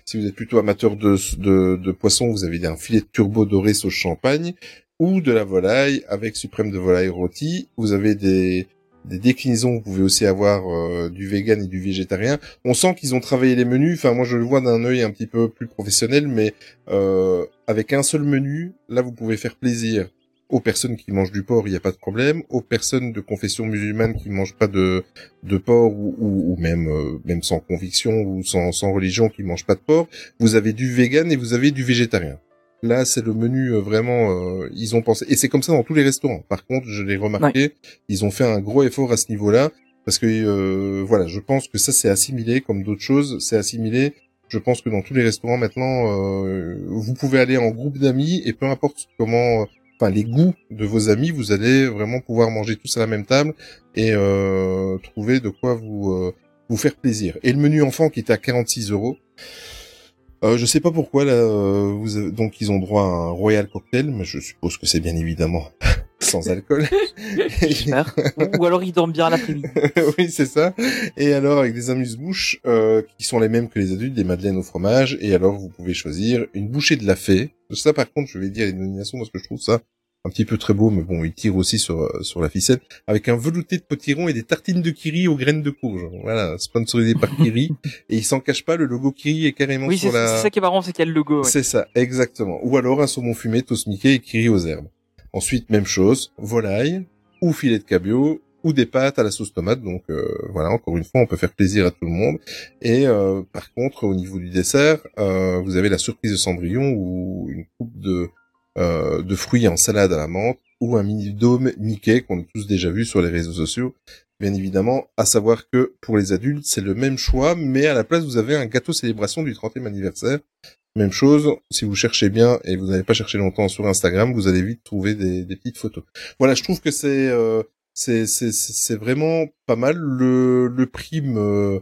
Si vous êtes plutôt amateur de, de, de poisson, vous avez un filet de turbo doré sauce champagne ou de la volaille avec suprême de volaille rôti. Vous avez des, des déclinaisons. Vous pouvez aussi avoir euh, du vegan et du végétarien. On sent qu'ils ont travaillé les menus. Enfin, moi, je le vois d'un œil un petit peu plus professionnel, mais euh, avec un seul menu, là, vous pouvez faire plaisir aux personnes qui mangent du porc, il n'y a pas de problème. Aux personnes de confession musulmane qui mangent pas de, de porc ou, même euh, même sans conviction ou sans, sans religion qui mangent pas de porc, vous avez du vegan et vous avez du végétarien. Là, c'est le menu euh, vraiment. euh, ils ont pensé et c'est comme ça dans tous les restaurants. Par contre, je l'ai remarqué, ils ont fait un gros effort à ce niveau-là. parce que euh, voilà, je pense que ça c'est assimilé comme d'autres choses, c'est assimilé. Je pense que dans tous les restaurants maintenant, euh, vous pouvez aller en groupe d'amis et peu importe comment, enfin les goûts de vos amis, vous allez vraiment pouvoir manger tous à la même table et euh, trouver de quoi vous euh, vous faire plaisir. Et le menu enfant qui était à 46 euros. Euh, je sais pas pourquoi là, euh, vous avez- donc ils ont droit à un royal cocktail, mais je suppose que c'est bien évidemment sans alcool. Ou alors ils dorment bien l'après-midi. oui, c'est ça. Et alors avec des amuse-bouches euh, qui sont les mêmes que les adultes, des madeleines au fromage. Et alors vous pouvez choisir une bouchée de la fée. Ça par contre, je vais dire une nomination parce que je trouve ça un petit peu très beau, mais bon, il tire aussi sur euh, sur la ficelle avec un velouté de potiron et des tartines de kiri aux graines de courge. Voilà, sponsorisé par Kiri. et il s'en cache pas, le logo Kiri est carrément Oui, sur c'est la. c'est ça qui est marrant, c'est qu'il y a le logo. ouais. C'est ça, exactement. Ou alors un saumon fumé, toast Mickey et kiri aux herbes. Ensuite, même chose, volaille, ou filet de cabillaud, ou des pâtes à la sauce tomate. Donc euh, voilà, encore une fois, on peut faire plaisir à tout le monde. Et euh, par contre, au niveau du dessert, euh, vous avez la surprise de Cendrillon ou une coupe de euh, de fruits en salade à la menthe ou un mini dôme Mickey qu'on a tous déjà vu sur les réseaux sociaux. Bien évidemment, à savoir que pour les adultes, c'est le même choix, mais à la place, vous avez un gâteau célébration du 30e anniversaire. Même chose, si vous cherchez bien et vous n'avez pas cherché longtemps sur Instagram, vous allez vite trouver des, des petites photos. Voilà, je trouve que c'est euh, c'est vraiment pas mal. Le le prix me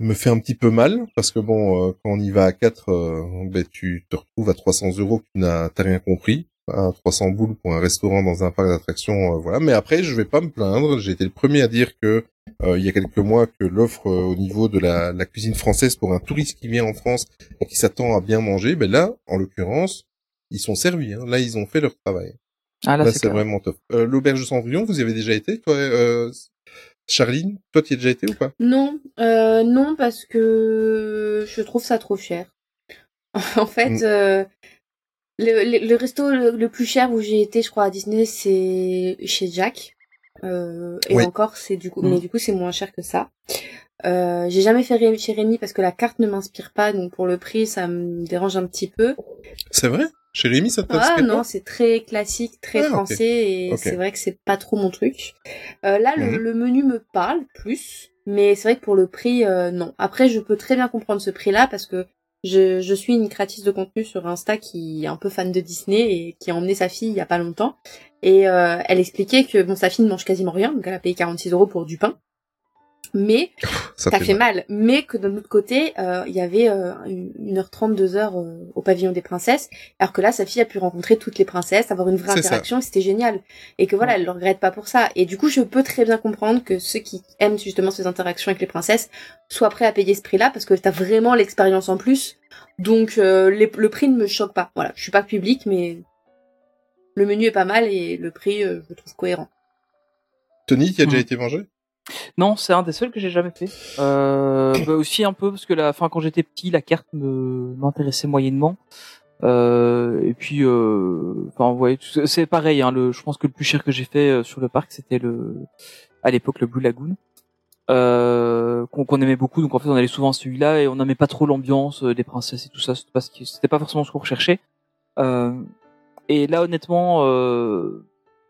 me fait un petit peu mal parce que bon, euh, quand on y va à 4, ben tu te retrouves à 300 euros, tu n'as t'as rien compris. À 300 boules pour un restaurant dans un parc d'attractions, euh, voilà. Mais après, je vais pas me plaindre. J'ai été le premier à dire que euh, il y a quelques mois que l'offre euh, au niveau de la, la cuisine française pour un touriste qui vient en France et qui s'attend à bien manger, ben là, en l'occurrence, ils sont servis. Hein. Là, ils ont fait leur travail. Ah là, Là, c'est vraiment top. Euh, L'auberge de Cendrillon, vous y avez déjà été, toi, euh, Charline Toi, tu y as déjà été ou pas? Non, euh, non parce que je trouve ça trop cher. en fait, Mm. euh, le, le, le resto le, le plus cher où j'ai été, je crois, à Disney, c'est chez Jack. Euh, et Oui. encore, c'est du coup, Mm. mais du coup, c'est moins cher que ça. Euh, j'ai jamais fait Ré- chez Rémi parce que la carte ne m'inspire pas, donc pour le prix, ça me dérange un petit peu. C'est vrai? Chez Rémi, ça Ah t'inspire non, pas? c'est très classique, très Ah, français et c'est vrai que c'est pas trop mon truc. Euh, là, le, Mhm. le menu me parle plus, mais c'est vrai que pour le prix, euh, non. Après, je peux très bien comprendre ce prix-là parce que je, je suis une créatrice de contenu sur Insta qui est un peu fan de Disney et qui a emmené sa fille il y a pas longtemps. Et euh, elle expliquait que bon, sa fille ne mange quasiment rien, donc elle a payé 46 euros pour du pain. Mais Ça ça fait mal. Mais que d'un autre côté, euh, il y avait euh, une 1h30, 2h euh, au pavillon des princesses, alors que là, sa fille a pu rencontrer toutes les princesses, avoir une vraie interaction, et c'était génial. Et que voilà, elle le regrette pas pour ça. Et du coup, je peux très bien comprendre que ceux qui aiment justement ces interactions avec les princesses soient prêts à payer ce prix-là, parce que t'as vraiment l'expérience en plus. Donc, euh, les- le prix ne me choque pas. Voilà, je suis pas public, mais le menu est pas mal et le prix, euh, je le trouve cohérent. Tony, tu as déjà Mhm. été mangé? Non, c'est un des seuls que j'ai jamais fait. Euh, bah aussi un peu parce que la fin quand j'étais petit, la carte me m'intéressait moyennement. Euh, et puis, euh, enfin, vous voyez, c'est pareil. Hein, le, je pense que le plus cher que j'ai fait euh, sur le parc, c'était le, à l'époque, le Blue Lagoon, euh, qu'on aimait beaucoup. Donc en fait, on allait souvent à celui-là et on n'aimait pas trop l'ambiance euh, des princesses et tout ça. C'était pas, ce qui- c'était pas forcément ce qu'on recherchait. Euh, et là, honnêtement, euh,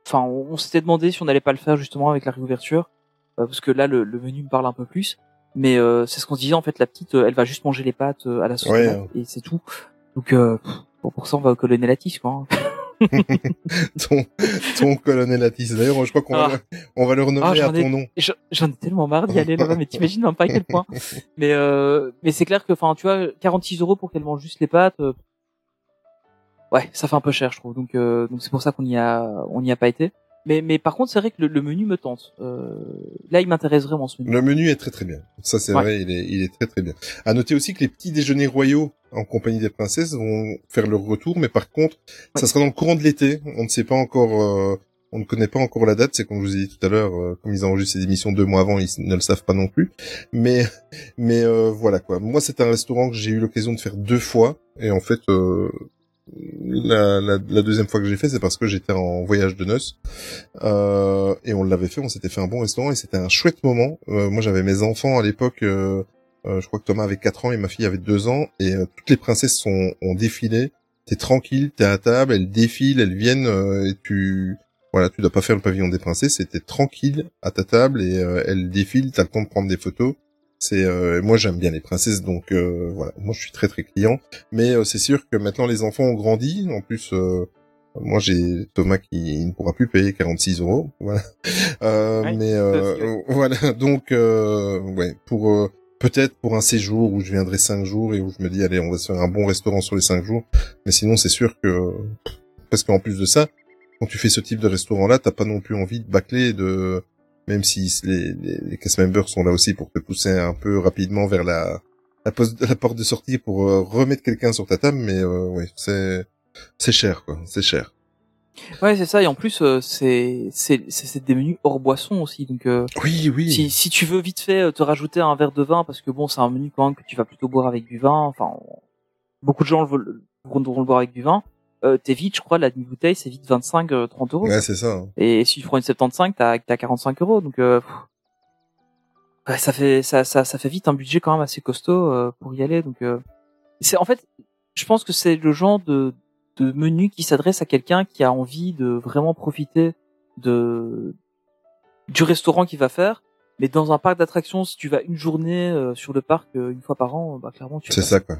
enfin, on, on s'était demandé si on n'allait pas le faire justement avec la réouverture, parce que là, le, le menu me parle un peu plus. Mais euh, c'est ce qu'on se disait en fait. La petite, euh, elle va juste manger les pâtes euh, à la sauce Ouais, et c'est tout. Donc euh, bon, pour ça, on va au colonel Atis, quoi. hein. ton, ton colonel Atis. D'ailleurs, je crois qu'on va, Ah. le- on va le renommer Ah, à j'en ai- ton nom. J'en ai tellement marre d'y aller là-bas, mais t'imagines même pas à quel point. Mais euh, mais c'est clair que, enfin, tu vois, 46 euros pour qu'elle mange juste les pâtes, euh, ouais, ça fait un peu cher, je trouve. Donc euh, donc c'est pour ça qu'on y a on n'y a pas été. Mais mais par contre, c'est vrai que le, le menu me tente. Euh, là, il m'intéresse vraiment ce menu. Le menu est très très bien. Ça c'est Ouais. vrai, il est, il est très très bien. À noter aussi que les petits déjeuners royaux en compagnie des princesses vont faire leur retour, mais par contre, ça sera dans le courant de l'été. On ne sait pas encore, euh, on ne connaît pas encore la date. C'est comme je vous ai dit tout à l'heure, euh, comme ils enregistrent ces émissions deux mois avant, ils ne le savent pas non plus. Mais mais euh, voilà quoi. Moi, c'est un restaurant que j'ai eu l'occasion de faire deux fois, et en fait. La, la, la deuxième fois que j'ai fait, c'est parce que j'étais en voyage de noces euh, et on l'avait fait. On s'était fait un bon restaurant et c'était un chouette moment. Euh, moi, j'avais mes enfants à l'époque. euh, euh, je crois que Thomas avait 4 ans et ma fille avait 2 ans et euh, toutes les princesses sont ont défilé. T'es tranquille, t'es à table, elles défilent, elles viennent euh, et tu Voilà, tu dois pas faire le pavillon des princesses, c'était tranquille à ta table et euh, elle défile, t'as le temps de prendre des photos. C'est euh, moi j'aime bien les princesses donc euh, voilà, moi je suis très très client. Mais euh, c'est sûr que maintenant les enfants ont grandi. En plus, euh, moi j'ai Thomas qui ne pourra plus payer 46 euros. Voilà. Euh, Ouais, mais euh, voilà donc euh, ouais pour euh, peut-être pour un séjour où je viendrai cinq jours et où je me dis allez on va se faire un bon restaurant sur les cinq jours. Mais sinon c'est sûr que parce qu'en plus de ça quand tu fais ce type de restaurant-là, t'as pas non plus envie de bâcler de, même si les, les, les cast members sont là aussi pour te pousser un peu rapidement vers la, la, poste- la porte de sortie pour euh, remettre quelqu'un sur ta table, mais euh, ouais, c'est, c'est cher, quoi, c'est cher. Ouais, c'est ça. Et en plus, euh, c'est c'est des menus hors boisson aussi. Donc, euh, Oui, oui. si si tu veux vite fait euh, te rajouter un verre de vin, parce que bon, c'est un menu quand même que tu vas plutôt boire avec du vin. Enfin, beaucoup de gens le veulent, voudront le boire avec du vin. Euh, t'es vite, je crois, la demi-bouteille, c'est vite 25, euh, 30 euros. Ouais, c'est ça. hein. Et si tu prends une 75, t'as t'as 45 euros. Donc, euh. Ouais, ça fait ça ça ça fait vite un budget quand même assez costaud euh, pour y aller. Donc, euh, c'est en fait, je pense que c'est le genre de de menu qui s'adresse à quelqu'un qui a envie de vraiment profiter de du restaurant qu'il va faire. Mais dans un parc d'attractions, si tu vas une journée euh, sur le parc euh, une fois par an, bah clairement tu. C'est ça, quoi.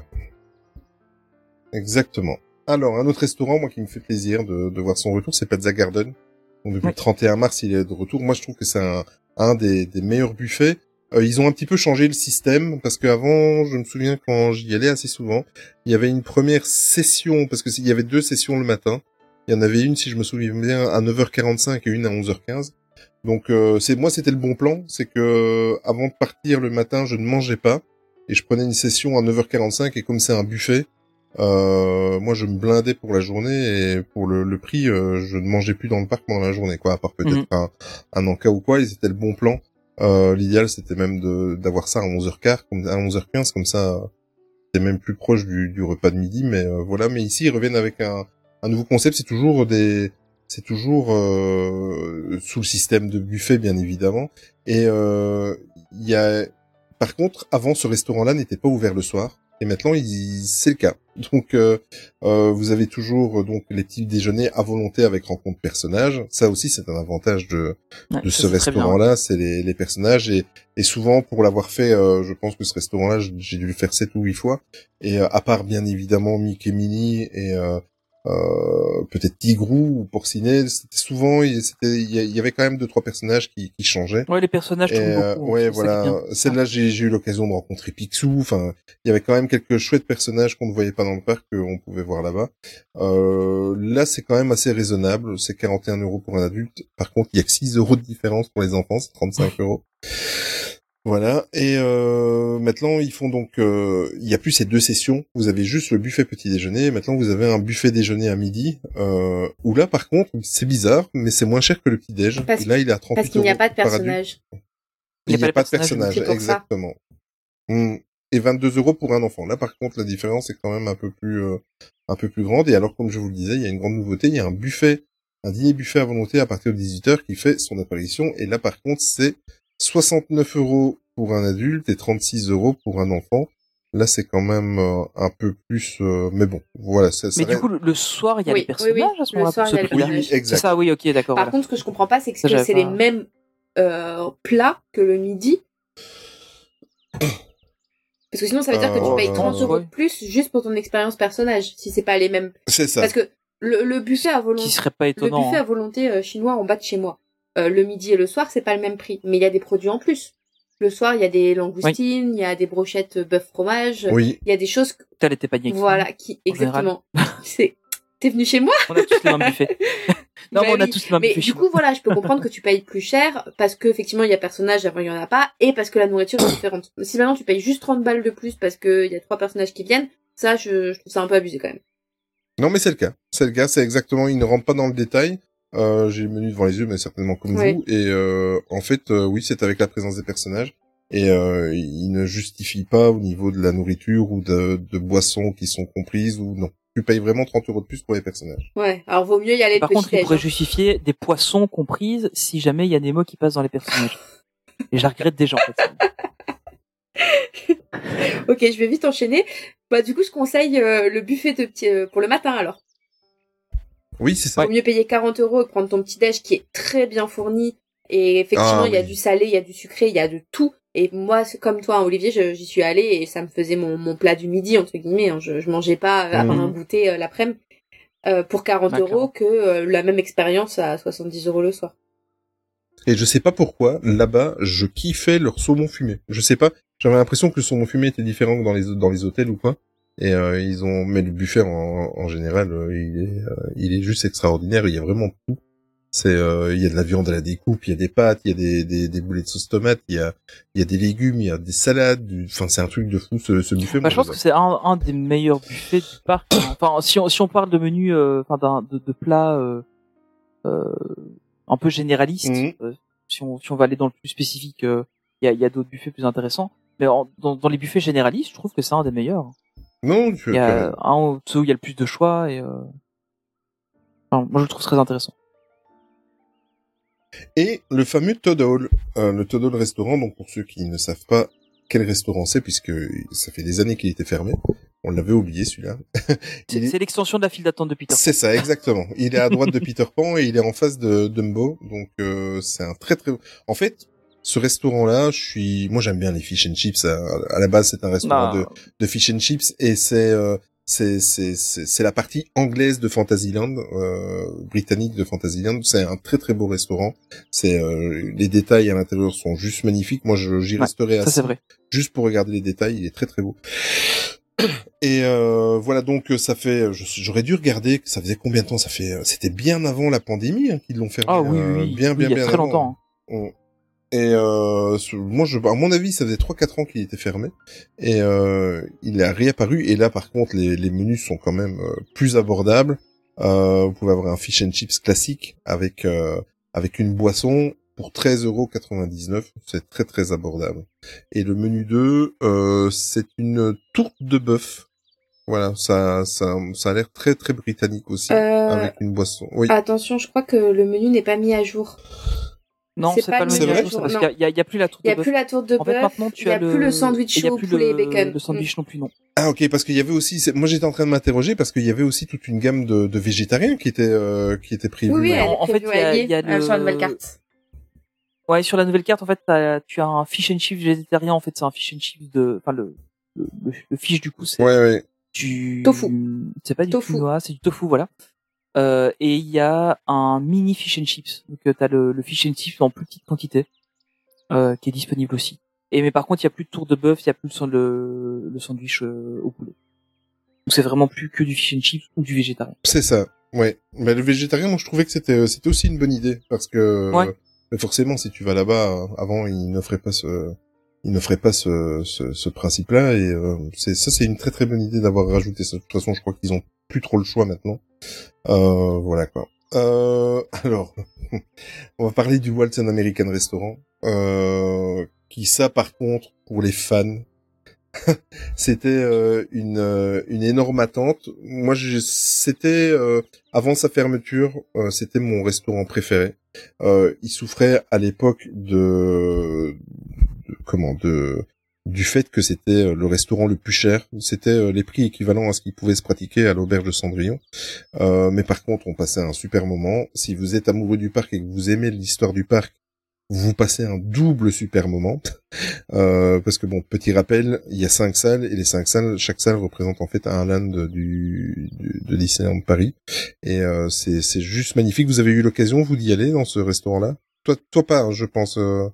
Exactement. Alors, un autre restaurant, moi, qui me fait plaisir de, de voir son retour, c'est Pizza Garden. Donc, depuis Ouais. le 31 mars, il est de retour. Moi, je trouve que c'est un, un des, des meilleurs buffets. Euh, ils ont un petit peu changé le système parce qu'avant, je me souviens quand j'y allais assez souvent, il y avait une première session parce que il y avait deux sessions le matin. Il y en avait une, si je me souviens bien, à 9h45 et une à 11h15. Donc, euh, c'est moi, c'était le bon plan, c'est que avant de partir le matin, je ne mangeais pas et je prenais une session à 9h45 et comme c'est un buffet, euh, moi je me blindais pour la journée et pour le, le prix, euh, je ne mangeais plus dans le parc pendant la journée, quoi, à part peut-être Mhm. un, un encas ou quoi, et c'était le bon plan. Euh, L'idéal c'était même de d'avoir ça à 11h15, comme, à 11h15, comme ça c'est même plus proche du, du repas de midi, mais euh, voilà. Mais ici ils reviennent avec un, un nouveau concept, c'est toujours des c'est toujours euh, sous le système de buffet bien évidemment et euh, il y a par contre avant ce restaurant là n'était pas ouvert le soir et maintenant il c'est le cas. Donc euh, euh, vous avez toujours euh, donc les petits déjeuners à volonté avec rencontre personnages ça aussi c'est un avantage de Ouais, de ce c'est très bien. restaurant là c'est les, les personnages. Et et souvent pour l'avoir fait euh, je pense que ce restaurant là j'ai dû le faire sept ou huit fois. Et euh, à part bien évidemment Mickey Minnie et euh, euh, peut-être Tigrou ou Porcinet, c'était souvent il y, avait quand même deux trois personnages qui, qui changeaient. Ouais, les personnages Et, euh, beaucoup. ouais, voilà. Celle-là, j'ai j'ai eu l'occasion de rencontrer Picsou. Enfin, il y avait quand même quelques chouettes personnages qu'on ne voyait pas dans le parc qu'on pouvait voir là-bas. Euh, là, c'est quand même assez raisonnable. C'est 41 euros pour un adulte. Par contre, il y a que 6 euros de différence pour les enfants. C'est 35 euros. Voilà. Et euh, maintenant, ils font donc. euh, Il y a plus ces deux sessions. Vous avez juste le buffet petit déjeuner. Maintenant, vous avez un buffet déjeuner à midi. Euh, où là, par contre, c'est bizarre, mais c'est moins cher que le petit déj. Parce- Là, il est à 38 Parce qu'il n'y a pas de personnage. Il n'y a, pas de personnage, exactement. Hmm. Et 22 euros pour un enfant. Là, par contre, la différence est quand même un peu plus, euh, un peu plus grande. Et alors, comme je vous le disais, il y a une grande nouveauté. Il y a un buffet, un dîner buffet à volonté à partir de 18h qui fait son apparition. Et là, par contre, c'est 69 euros pour un adulte et 36 euros pour un enfant. Là, c'est quand même euh, un peu plus, euh, mais bon, voilà. Ça, ça Mais du coup, le, le soir, il y a Oui, les personnages oui, oui. à ce Le moment-là soir, pour il y a ce les prix-là. oui, oui, personnages. exact. C'est ça, oui, ok, d'accord. Par voilà. contre, ce que je comprends pas, c'est que c'est les mêmes euh, plats que le midi. Parce que sinon, ça veut dire que tu payes 30 euros de plus juste pour ton expérience personnage, si c'est pas les mêmes. C'est ça. Parce que le, le buffet à Qui volonté, serait pas le étonnant. buffet à hein. volonté euh, chinois en bas de chez moi, euh, le midi et le soir, c'est pas le même prix, mais il y a des produits en plus. Le soir, il y a des langoustines, il y a des brochettes bœuf fromage, Oui. il y a des choses, T'as les paniers. voilà, qui exactement. c'est, t'es venu chez moi On a tous les mêmes buffets. non, Bah mais on a oui. tous les mêmes Mais buffets. du coup, moi. voilà, je peux comprendre que tu payes plus cher parce que effectivement il y a personnage avant il y en a pas et parce que la nourriture est différente. Si maintenant tu payes juste 30 balles de plus parce que il y a trois personnages qui viennent, ça je, je trouve ça un peu abusé quand même. Non, mais c'est le cas. C'est le cas. C'est exactement. Il ne rentre pas dans le détail. Euh, j'ai le menu devant les yeux, mais certainement comme Ouais. vous. Et euh, en fait, euh, oui, c'est avec la présence des personnages. Et euh, il ne justifie pas au niveau de la nourriture ou de, de boissons qui sont comprises ou non. Tu payes vraiment 30 euros de plus pour les personnages. Ouais, alors vaut mieux y aller Par contre, il pourrait justifier des poissons comprises si jamais il y a Nemo qui passe dans les personnages. Et je regrette déjà, en fait. Ok, je vais vite enchaîner. Bah du coup, je conseille euh, le buffet de petit euh, pour le matin alors. Oui, c'est ça. Vaut mieux payer 40 euros et prendre ton petit déj qui est très bien fourni. Et effectivement, Ah, il y a oui. du salé, il y a du sucré, il y a de tout. Et moi, comme toi, hein, Olivier, j'y suis allée et ça me faisait mon, mon plat du midi, entre guillemets. hein. Je, je mangeais pas euh, avant Mhm. un goûter euh, l'après-midi. euh, pour 40 Ouais, euros que euh, la même expérience à 70 euros le soir. Et je sais pas pourquoi, là-bas, je kiffais leur saumon fumé. Je sais pas, j'avais l'impression que le saumon fumé était différent que dans les, dans les hôtels ou quoi. Et euh, ils ont, mais le buffet en, en général, euh, il est, euh, il est juste extraordinaire. Il y a vraiment tout. C'est, euh, il y a de la viande à la découpe, il y a des pâtes, il y a des, des, des boulets de sauce tomate, il y a, il y a des légumes, il y a des salades. Du... Enfin, c'est un truc de fou ce, ce buffet. Bah, moi, je pense que c'est un, un des meilleurs buffets du parc. hein. Enfin, si on, si on parle de menu, euh, enfin, d'un, de, de plats euh, euh, un peu généralistes, Mhm. euh, si, on, si on va aller dans le plus spécifique, euh, il y, a, il y a d'autres buffets plus intéressants. Mais en- dans, dans les buffets généralistes, je trouve que c'est un des meilleurs. Non, tu Il y a un où ceux où il y a le plus de choix et euh... enfin, moi je le trouve très intéressant. Et le fameux Todd Hall, euh, le Todd Hall restaurant, donc pour ceux qui ne savent pas quel restaurant c'est, puisque ça fait des années qu'il était fermé, on l'avait oublié celui-là. C'est Il est- c'est l'extension de la file d'attente de Peter. C'est ça, exactement. Il est à droite de Peter Pan et il est en face de Dumbo, donc euh, c'est un très très. En fait, ce restaurant-là, je suis, moi j'aime bien les fish and chips. À, la base, c'est un restaurant Bah, de, de fish and chips et c'est euh, c'est c'est c'est la partie anglaise de Fantasyland, euh, britannique de Fantasyland. C'est un très très beau restaurant. C'est euh, les détails à l'intérieur sont juste magnifiques. Moi, j'y Ouais, resterai c'est vrai. juste pour regarder les détails. Il est très très beau. Et euh, voilà donc euh, ça fait, j'aurais dû regarder, ça faisait combien de temps? Ça fait, euh, c'était bien avant la pandémie hein, qu'ils l'ont fermé. Ah oui, euh, oui, oui, bien oui, bien il y a bien très avant. longtemps. hein. On- Et euh, moi, je, à mon avis, ça faisait 3-4 ans qu'il était fermé. Et euh, il a réapparu. Et là, par contre, les, les menus sont quand même euh, plus abordables. Euh, vous pouvez avoir un fish and chips classique avec euh, avec une boisson pour 13,99€. C'est très très abordable. Et le menu 2, euh, c'est une tourte de bœuf. Voilà, ça, ça, ça a l'air très très britannique aussi, Euh, avec une boisson. Oui. Attention, je crois que le menu n'est pas mis à jour. Non, C'est pas pas, le le même jour, jour, parce qu'il y a- il y, a- il a plus la tour Il y de a bœuf. plus la tour de En fait, bœuf, maintenant, tu il y a as le... plus le sandwich il a plus poulet le... et bacon. Le sandwich non plus, non. Ah ok parce qu'il y avait aussi c'est- moi j'étais en train de m'interroger parce qu'il y avait aussi toute une gamme de, de végétariens qui était euh, qui était prévue. Oui, oui, en- en fait, il y a- il y a euh, sur la le- nouvelle carte. Ouais, sur la nouvelle carte, en fait, t'as- tu as un fish and chips végétarien. En fait, c'est un fish and chips de, enfin le le, le, le fish du coup, c'est Ouais ouais. du Tofu. C'est pas du Tofu. c'est du tofu, voilà. Euh, et il y a un mini fish and chips. Donc euh, t'as le, le fish and chips en plus petite quantité euh, qui est disponible aussi. Et mais par contre, il y a plus de tour de bœuf, il y a plus le, san- le, le sandwich euh, au poulet. Donc c'est vraiment plus que du fish and chips ou du végétarien. C'est ça. Ouais. Mais le végétarien moi je trouvais que c'était c'était aussi une bonne idée parce que Ouais. forcément si tu vas là-bas euh, avant ils n'offraient pas ce ils n'offraient pas ce ce, ce principe-là et euh, c'est ça c'est une très très bonne idée d'avoir rajouté ça. De toute façon je crois qu'ils ont plus trop le choix maintenant. Euh, voilà quoi. Euh, alors, on va parler du Walton American Restaurant, euh, qui ça par contre pour les fans, c'était une une énorme attente. Moi, c'était euh, avant sa fermeture, c'était mon restaurant préféré. Il souffrait à l'époque de, de comment de du fait que c'était euh, le restaurant le plus cher. C'était euh, les prix équivalents à ce qui pouvait se pratiquer à l'auberge de Cendrillon. Euh, mais par contre, on passait un super moment. Si vous êtes amoureux du parc et que vous aimez l'histoire du parc, vous passez un double super moment. Euh, parce que bon, petit rappel, il y a cinq salles et les cinq salles, chaque salle représente en fait un land du, du de Disneyland Paris. Et euh, c'est juste magnifique. Vous avez eu l'occasion vous d'y aller dans ce restaurant-là? Toi, toi pas, hein, je pense, euh...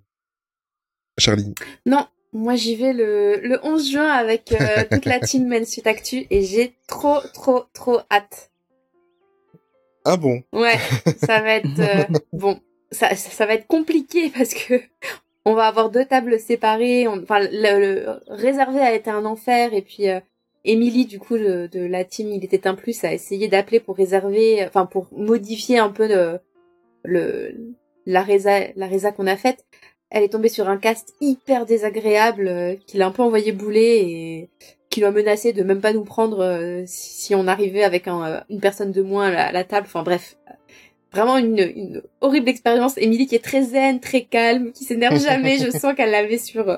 Charlie. Non, moi j'y vais le, le 11 juin avec euh, toute la team Main Suite Actu et j'ai trop, trop, trop hâte. Ah bon? Ouais, ça va être euh, bon. Ça, ça, ça va être compliqué parce que on va avoir deux tables séparées. On, enfin, le, le réservé a été un enfer et puis euh, Émilie du coup de, de la team il était un plus a essayé d'appeler pour réserver, enfin pour modifier un peu le, le la résa la résa qu'on a faite. Elle est tombée sur un cast hyper désagréable euh, qui l'a un peu envoyé bouler et qui l'a menacé de même pas nous prendre euh, si, si on arrivait avec un, euh, une personne de moins à la, à la table. Enfin bref, vraiment une, une horrible expérience. Émilie qui est très zen, très calme, qui s'énerve jamais. Je sens qu'elle l'avait sur, euh,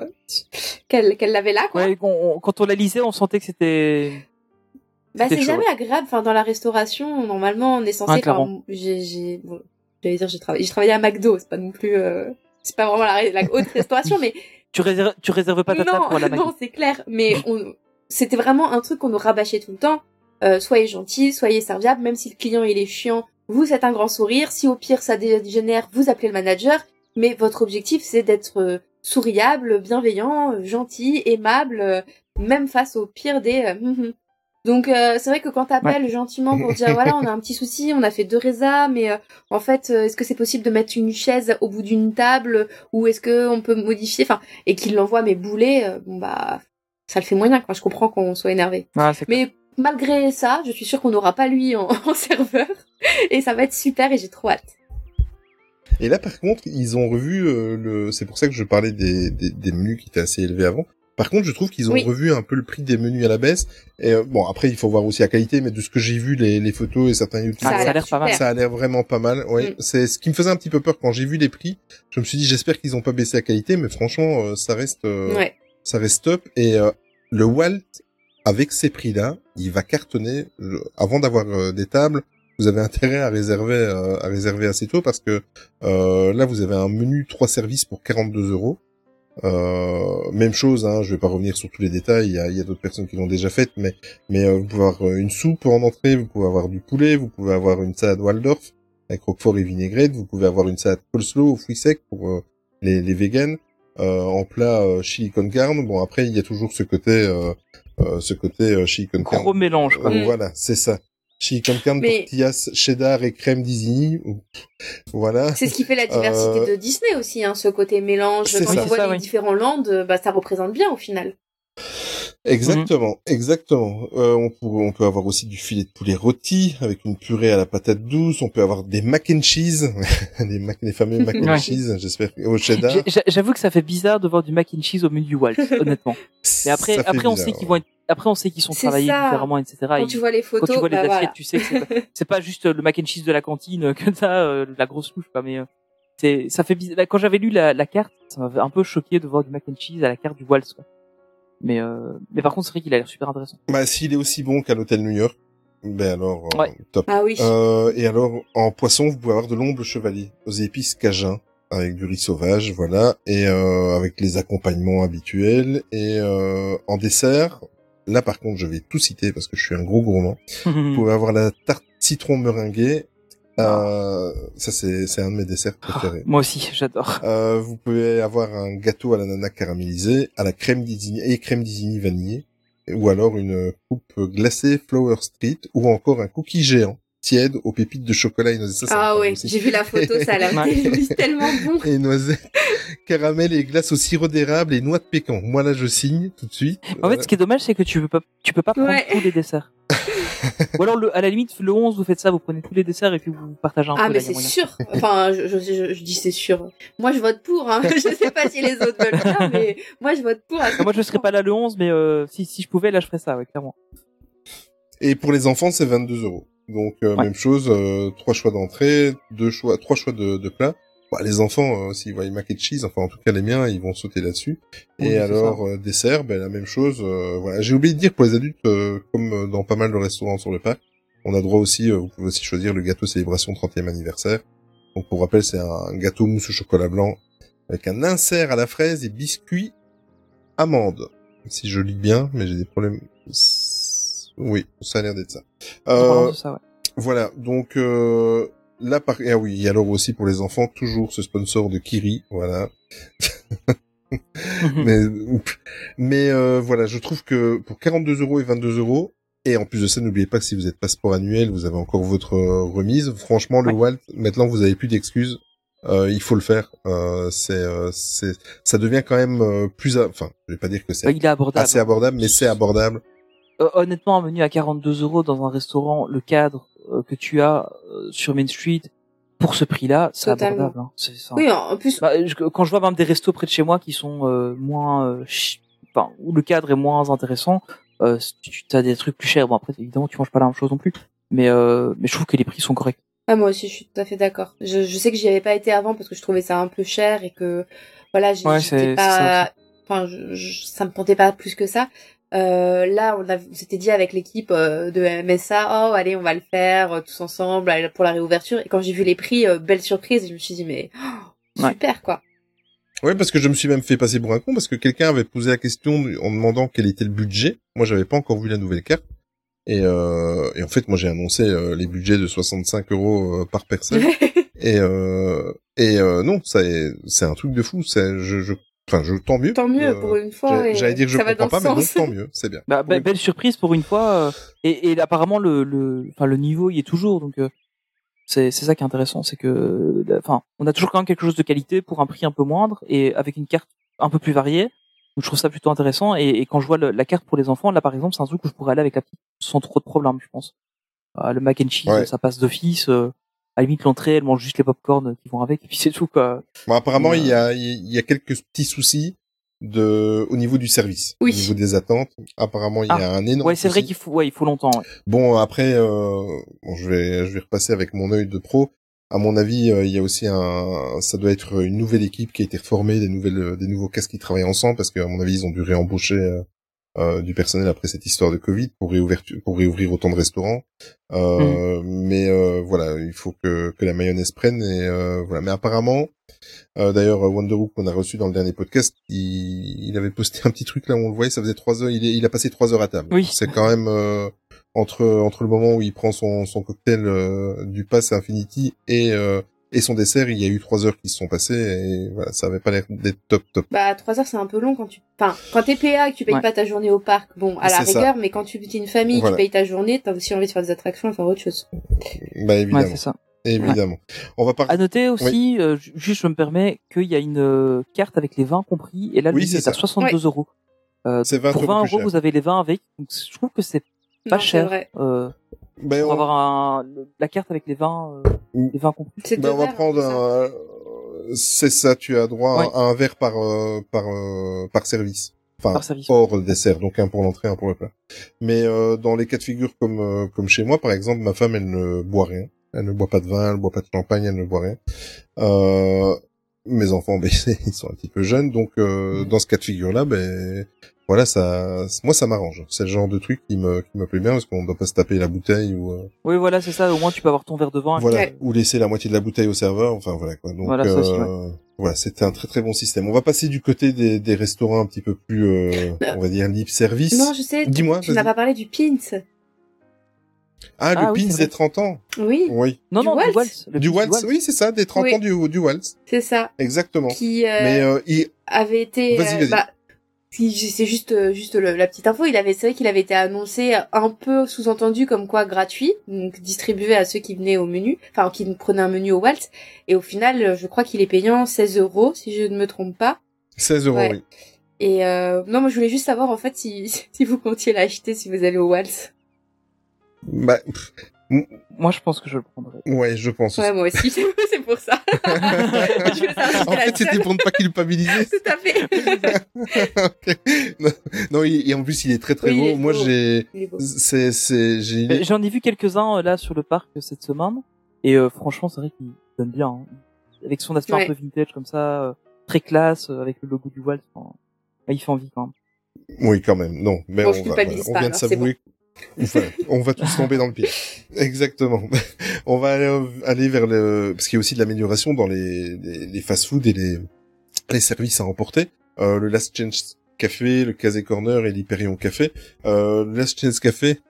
qu'elle qu'elle l'avait là quoi. Ouais, on- on- quand on la lisait, on sentait que c'était Bah, c'est jamais agréable. Enfin, dans la restauration, normalement, on est censé. Clairement. j'ai, j'ai, bon, j'allais dire, j'ai travaillé, j'ai travaillé à McDo. C'est pas non plus, euh, c'est pas vraiment la, la haute restauration, mais Tu réserves, tu réserves pas ta table non, pour la non, c'est clair. Mais on, c'était vraiment un truc qu'on nous rabâchait tout le temps. Euh, soyez gentil, soyez serviable, même si le client il est chiant, vous faites un grand sourire. Si au pire ça dégénère, vous appelez le manager. Mais votre objectif c'est d'être euh, souriable, bienveillant, euh, gentil, aimable, euh, même face au pire des. Donc euh, c'est vrai que quand t'appelles gentiment pour dire voilà on a un petit souci, on a fait deux résas, mais euh, en fait euh, est-ce que c'est possible de mettre une chaise au bout d'une table ou est-ce que on peut modifier, enfin et qu'il l'envoie mes boulets, euh, bon bah ça le fait moyen quoi. Je comprends qu'on soit énervé. Ouais. Mais malgré ça, je suis sûre qu'on n'aura pas lui en, en serveur et ça va être super et j'ai trop hâte. Et là, par contre, ils ont revu euh, le. C'est pour ça que je parlais des, des, des menus qui étaient assez élevés avant. Par contre, je trouve qu'ils ont Oui. revu un peu le prix des menus à la baisse. Et euh, bon, après, il faut voir aussi la qualité, mais de ce que j'ai vu, les, les photos et certains YouTube, Ah, ça a l'air pas mal. ça a l'air vraiment pas mal. Oui, Mm. c'est ce qui me faisait un petit peu peur quand j'ai vu les prix. Je me suis dit, j'espère qu'ils ont pas baissé la qualité, mais franchement, euh, ça reste, euh, Ouais. ça reste top. Et euh, le Walt, avec ces prix-là, il va cartonner. Avant d'avoir euh, des tables, vous avez intérêt à réserver, euh, à réserver assez tôt parce que euh, là, vous avez un menu trois services pour 42 euros. Euh, même chose, hein, je vais pas revenir sur tous les détails, il y a, il y a d'autres personnes qui l'ont déjà fait, mais, mais euh, vous pouvez avoir euh, une soupe en entrée, vous pouvez avoir du poulet, vous pouvez avoir une salade Waldorf avec roquefort et vinaigrette, vous pouvez avoir une salade coleslaw aux fruits secs pour euh, les, les vegans, euh, en plat euh, chili con carne. Bon après il y a toujours ce côté, euh, euh, ce côté euh, chili con carne. Gros mélange, quoi. Euh, Mm. Voilà, c'est ça. Chili con carne, Mais- tortillas, cheddar et crème d'Isigny. Voilà. C'est ce qui fait la diversité Euh, de Disney aussi, hein, ce côté mélange. C'est Quand ça. on voit ça, les oui. différents landes, bah ça représente bien au final. Exactement, exactement. Euh, on, peut, on peut avoir aussi du filet de poulet rôti avec une purée à la patate douce. On peut avoir des mac and cheese, les, mac, les fameux mac and cheese, j'espère, au cheddar. J'avoue que ça fait bizarre de voir du mac and cheese au menu du Walt, honnêtement. Mais après, Ça fait après on bizarre, sait qu'ils vont être, après on sait qu'ils sont travaillés ça. différemment, etc. Quand Ils- tu vois les quand photos, tu vois les bah assiettes, voilà. tu sais que c'est pas, c'est pas juste le mac and cheese de la cantine euh, que t'as, euh, la grosse louche, quoi. Mais euh, c'est, ça fait bizarre. Quand j'avais lu la, la carte, ça m'avait un peu choqué de voir du mac and cheese à la carte du Walt, quoi. Mais euh, mais par contre, c'est vrai qu'il a l'air super intéressant. Bah, s'il est aussi bon qu'à l'hôtel New York, ben alors, euh, Ouais. top. Ah oui. Euh, et alors, en poisson, vous pouvez avoir de l'ombre chevalier aux épices cajun avec du riz sauvage, voilà, et euh, avec les accompagnements habituels. Et euh, en dessert, là par contre, je vais tout citer parce que je suis un gros gourmand. Vous pouvez avoir la tarte citron meringuée. Euh, ça c'est c'est un de mes desserts préférés. Moi aussi, j'adore. Euh, vous pouvez avoir un gâteau à l'ananas caramélisé, à la crème d'Isigny et crème d'Isigny vanillée, ou alors une coupe glacée Flower Street, ou encore un cookie géant tiède aux pépites de chocolat et noisettes. Ça, ça me Ah ouais, j'ai vu la photo, ça a l'air tellement bon. Et noisettes, caramel et glace au sirop d'érable et noix de pécan. Moi là, je signe tout de suite. En fait, ce qui est dommage, c'est que tu peux pas, tu peux pas prendre Ouais. tous les desserts. Ou alors, le, à la limite, le 11, vous faites ça, vous prenez tous les desserts et puis vous partagez un Ah peu. mais là, il y a c'est sûr. Enfin, je, je, je, je dis c'est sûr. Moi je vote pour. Hein. Je sais pas si les autres veulent ça, mais moi je vote pour. Ah, moi, je serais pas là le 11, mais euh, si, si je pouvais, là, je ferais ça, ouais, clairement. Et pour les enfants, c'est 22 euros. Donc euh, Ouais. même chose, euh, trois choix d'entrée, deux choix, trois choix de, de plats. Bah, les enfants, euh, s'ils voient mac and cheese, enfin en tout cas les miens, ils vont sauter là-dessus. Oui, Et alors euh, dessert, ben la même chose. euh, voilà, j'ai oublié de dire pour les adultes, euh, comme dans pas mal de restaurants sur le parc, on a droit aussi, euh, vous pouvez aussi choisir le gâteau célébration 30e anniversaire. Donc pour rappel, c'est un gâteau mousse au chocolat blanc avec un insert à la fraise et biscuits amande. Si je lis bien, mais j'ai des problèmes. Oui, ça a l'air d'être ça. Euh, de ça, ouais. voilà, donc euh, là par ah oui, et alors aussi pour les enfants toujours ce sponsor de Kiri, voilà. mais mais euh, voilà, je trouve que pour 42 euros et 22 euros et en plus de ça, n'oubliez pas que si vous êtes passeport annuel, vous avez encore votre euh, remise. Franchement, le Walt, maintenant vous avez plus d'excuses. Euh, il faut le faire. Euh, c'est, euh, c'est, ça devient quand même euh, plus, a- enfin, je vais pas dire que c'est abordable. assez abordable, mais c'est abordable. Euh, honnêtement, un menu à 42 euros dans un restaurant, le cadre euh, que tu as euh, sur Main Street, pour ce prix-là, c'est abordable. Hein. C'est ça. Oui, en plus, Bah, je- quand je vois même des restos près de chez moi qui sont euh, moins, euh, chi- enfin, où le cadre est moins intéressant, euh, tu as des trucs plus chers. Bon après, évidemment, tu manges pas la même chose non plus, mais euh, mais je trouve que les prix sont corrects. ah, moi aussi je suis tout à fait d'accord. Je, je sais que j'y avais pas été avant parce que je trouvais ça un peu cher et que voilà, Ouais, j'étais c'est pas, ça enfin, je, je- ça me tentait pas plus que ça. Euh, là, on, s'était dit avec l'équipe euh, de MSA, oh allez, on va le faire euh, tous ensemble pour la réouverture. Et quand j'ai vu les prix, euh, belle surprise, je me suis dit mais oh, Ouais. super quoi. Ouais, parce que je me suis même fait passer pour un con parce que quelqu'un avait posé la question en demandant quel était le budget. Moi, j'avais pas encore vu la nouvelle carte. Et, euh, et en fait, moi, j'ai annoncé euh, les budgets de 65 euros par personne. et euh, et euh, non, ça est- c'est un truc de fou. C'est je, je, enfin, je tant mieux. Tant mieux Euh, pour une fois. J'allais dire que je ça va comprends pas, mais non, tant mieux, c'est bien. Bah, be- Oui. belle surprise pour une fois. euh, et, et apparemment le, le, enfin le niveau y est toujours. Donc euh, c'est ça qui est intéressant, c'est que, euh, enfin, on a toujours quand même quelque chose de qualité pour un prix un peu moindre et avec une carte un peu plus variée. Donc je trouve ça plutôt intéressant. Et, et quand je vois le- la carte pour les enfants, là par exemple, c'est un truc où je pourrais aller avec la petite sans trop de problèmes, je pense. Euh, le mac and cheese, Ouais. ça passe d'office. À la limite l'entrée, elle mange juste les popcorn qui vont avec, et puis c'est tout quoi. Bon, apparemment, Euh, il y a, il y a quelques petits soucis de, au niveau du service, Oui. au niveau des attentes. Apparemment, il y a un énorme. Ouais, c'est vrai qu'il faut, ouais, il faut longtemps. ouais. Bon, après, euh, bon, je vais, je vais repasser avec mon œil de pro. À mon avis, euh, il y a aussi un, ça doit être une nouvelle équipe qui a été reformée, des nouvelles, des nouveaux casques qui travaillent ensemble, parce qu'à mon avis, ils ont dû réembaucher euh, euh, du personnel après cette histoire de Covid pour réouvrir, pour réouvrir autant de restaurants. Euh, Mais euh, voilà, il faut que, que la mayonnaise prenne et euh, voilà. Mais apparemment, euh, d'ailleurs, Wonderwood qu'on a reçu dans le dernier podcast, il, il avait posté un petit truc là où on le voyait, ça faisait trois heures, il, est- il a passé trois heures à table. Oui. C'est quand même euh, entre entre le moment où il prend son son cocktail euh, du Pass Infinity et euh, et son dessert, il y a eu trois heures qui se sont passées et voilà, ça avait pas l'air d'être top top. Bah, trois heures, c'est un peu long quand tu, enfin, quand t'es PA et que tu payes Ouais. pas ta journée au parc, bon, à la ça. rigueur, mais quand tu es une famille, Voilà. tu payes ta journée, t'as aussi envie de faire des attractions faire autre chose. Bah Ouais, évidemment, c'est ça. évidemment. On va parler. À noter aussi, euh, ju- juste je me permets, qu'il y a une euh, carte avec les vins compris, et là, Oui, lui, c'est à ça. 62 euros. Euh, C'est 20 pour euros 20 plus euros, cher. vous avez les vins avec. Donc, je trouve que c'est pas Non, c'est cher vrai. euh, Ben, pour on, avoir un, la carte avec les vins, euh, Mm. les vins compris. C'est ben, deux on va prendre c'est ça un. C'est ça, tu as droit Ouais. à un verre par euh, par euh, par service. Enfin, Par service. hors dessert, donc un pour l'entrée, un pour le plat. Mais euh, dans les cas de figure comme euh, comme chez moi, par exemple, ma femme, elle ne boit rien. Elle ne boit pas de vin, elle ne boit pas de champagne, elle ne boit rien. Mes enfants, ben, ils sont un petit peu jeunes, donc euh, dans ce cas de figure-là, ben voilà, ça, moi, ça m'arrange. C'est le genre de truc qui me qui me plaît bien parce qu'on ne doit pas se taper la bouteille ou euh, Oui, voilà, c'est ça. Au moins, tu peux avoir ton verre de vin. voilà, Ouais. ou laisser la moitié de la bouteille au serveur. Enfin voilà quoi. Donc Voilà, ça euh, voilà, c'était un très très bon système. On va passer du côté des, des restaurants un petit peu plus, euh, Euh, on va dire libre service. Non, je sais. Dis-moi, Tu n'as pas parlé du pins. Ah, le Ah oui, pins des 30 ans. Oui, Oui. Non, Du non, du waltz. waltz. Le du waltz, oui, c'est ça, des 30 Oui. ans du, du waltz. c'est ça. Exactement. Qui euh, Mais euh, il... avait été. Vas-y, euh, vas-y. bah, si- c'est juste, euh, juste le- la petite info. Il avait, c'est vrai qu'il avait été annoncé un peu sous-entendu comme quoi gratuit, donc distribué à ceux qui venaient au menu, enfin qui prenaient un menu au Waltz. Et au final, je crois qu'il est payant 16 euros, si je ne me trompe pas. 16 euros, Ouais. oui. Et euh, non, moi je voulais juste savoir en fait si, si vous comptiez l'acheter si vous allez au Waltz. Bah, pff, Moi, je pense que je le prendrais. ouais, je pense. Ouais, moi aussi, c'est pour ça. En fait, c'était pour ne pas culpabiliser. Tout à fait. Non, non, il- et en plus, il est très très Oui, beau. est Moi, j'ai, c'est, c'est, j'ai, Euh, J'en ai vu quelques-uns euh, là sur le parc euh, cette semaine, et euh, franchement, c'est vrai qu'il donne bien. hein. Avec son aspect Ouais. un peu vintage comme ça, euh, très classe, euh, avec le logo du waltz. enfin, bah, il fait envie quand même. oui, quand même. Non, mais Bon, on, je va, on pas, vient de s'avouer. On va tous tomber dans le pied. Exactement. On va aller, vers le, parce qu'il y a aussi de l'amélioration dans les, fast-food et les, services à emporter. Euh, le Last Chance Café, le Casé Corner et l'Hyperion Café. Euh, le Last Chance Café,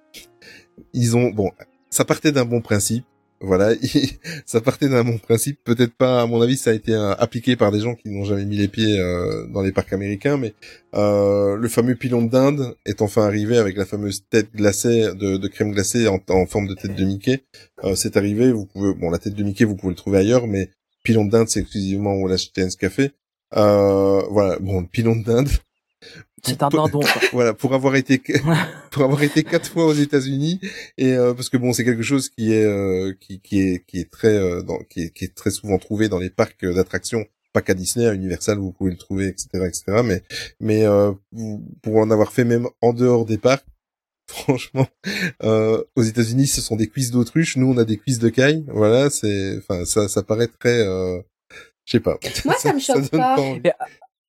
ils ont, bon, ça partait d'un bon principe. Voilà, ça partait d'un bon principe. Peut-être pas, à mon avis, ça a été euh, appliqué par des gens qui n'ont jamais mis les pieds euh, dans les parcs américains, mais euh, le fameux pilon de dinde est enfin arrivé avec la fameuse tête glacée de, de crème glacée en, en forme de tête de Mickey. Euh, c'est arrivé. Vous pouvez, bon, la tête de Mickey, vous pouvez le trouver ailleurs, mais pilon de dinde, c'est exclusivement au Last Café. Voilà, bon, le pilon de dinde. C'est un dindon. quoi. Voilà, pour avoir été pour avoir été quatre fois aux États-Unis et euh, parce que bon, c'est quelque chose qui est euh, qui, qui est qui est très euh, dans, qui est qui est très souvent trouvé dans les parcs d'attractions, pas qu'à Disney, à Universal, vous pouvez le trouver, etc., etc. Mais mais euh, pour en avoir fait même en dehors des parcs, franchement, euh, aux États-Unis, ce sont des cuisses d'autruche. Nous, on a des cuisses de caille. Voilà, c'est enfin ça ça paraît très euh, je sais pas. Moi, ça me choque donne pas. envie.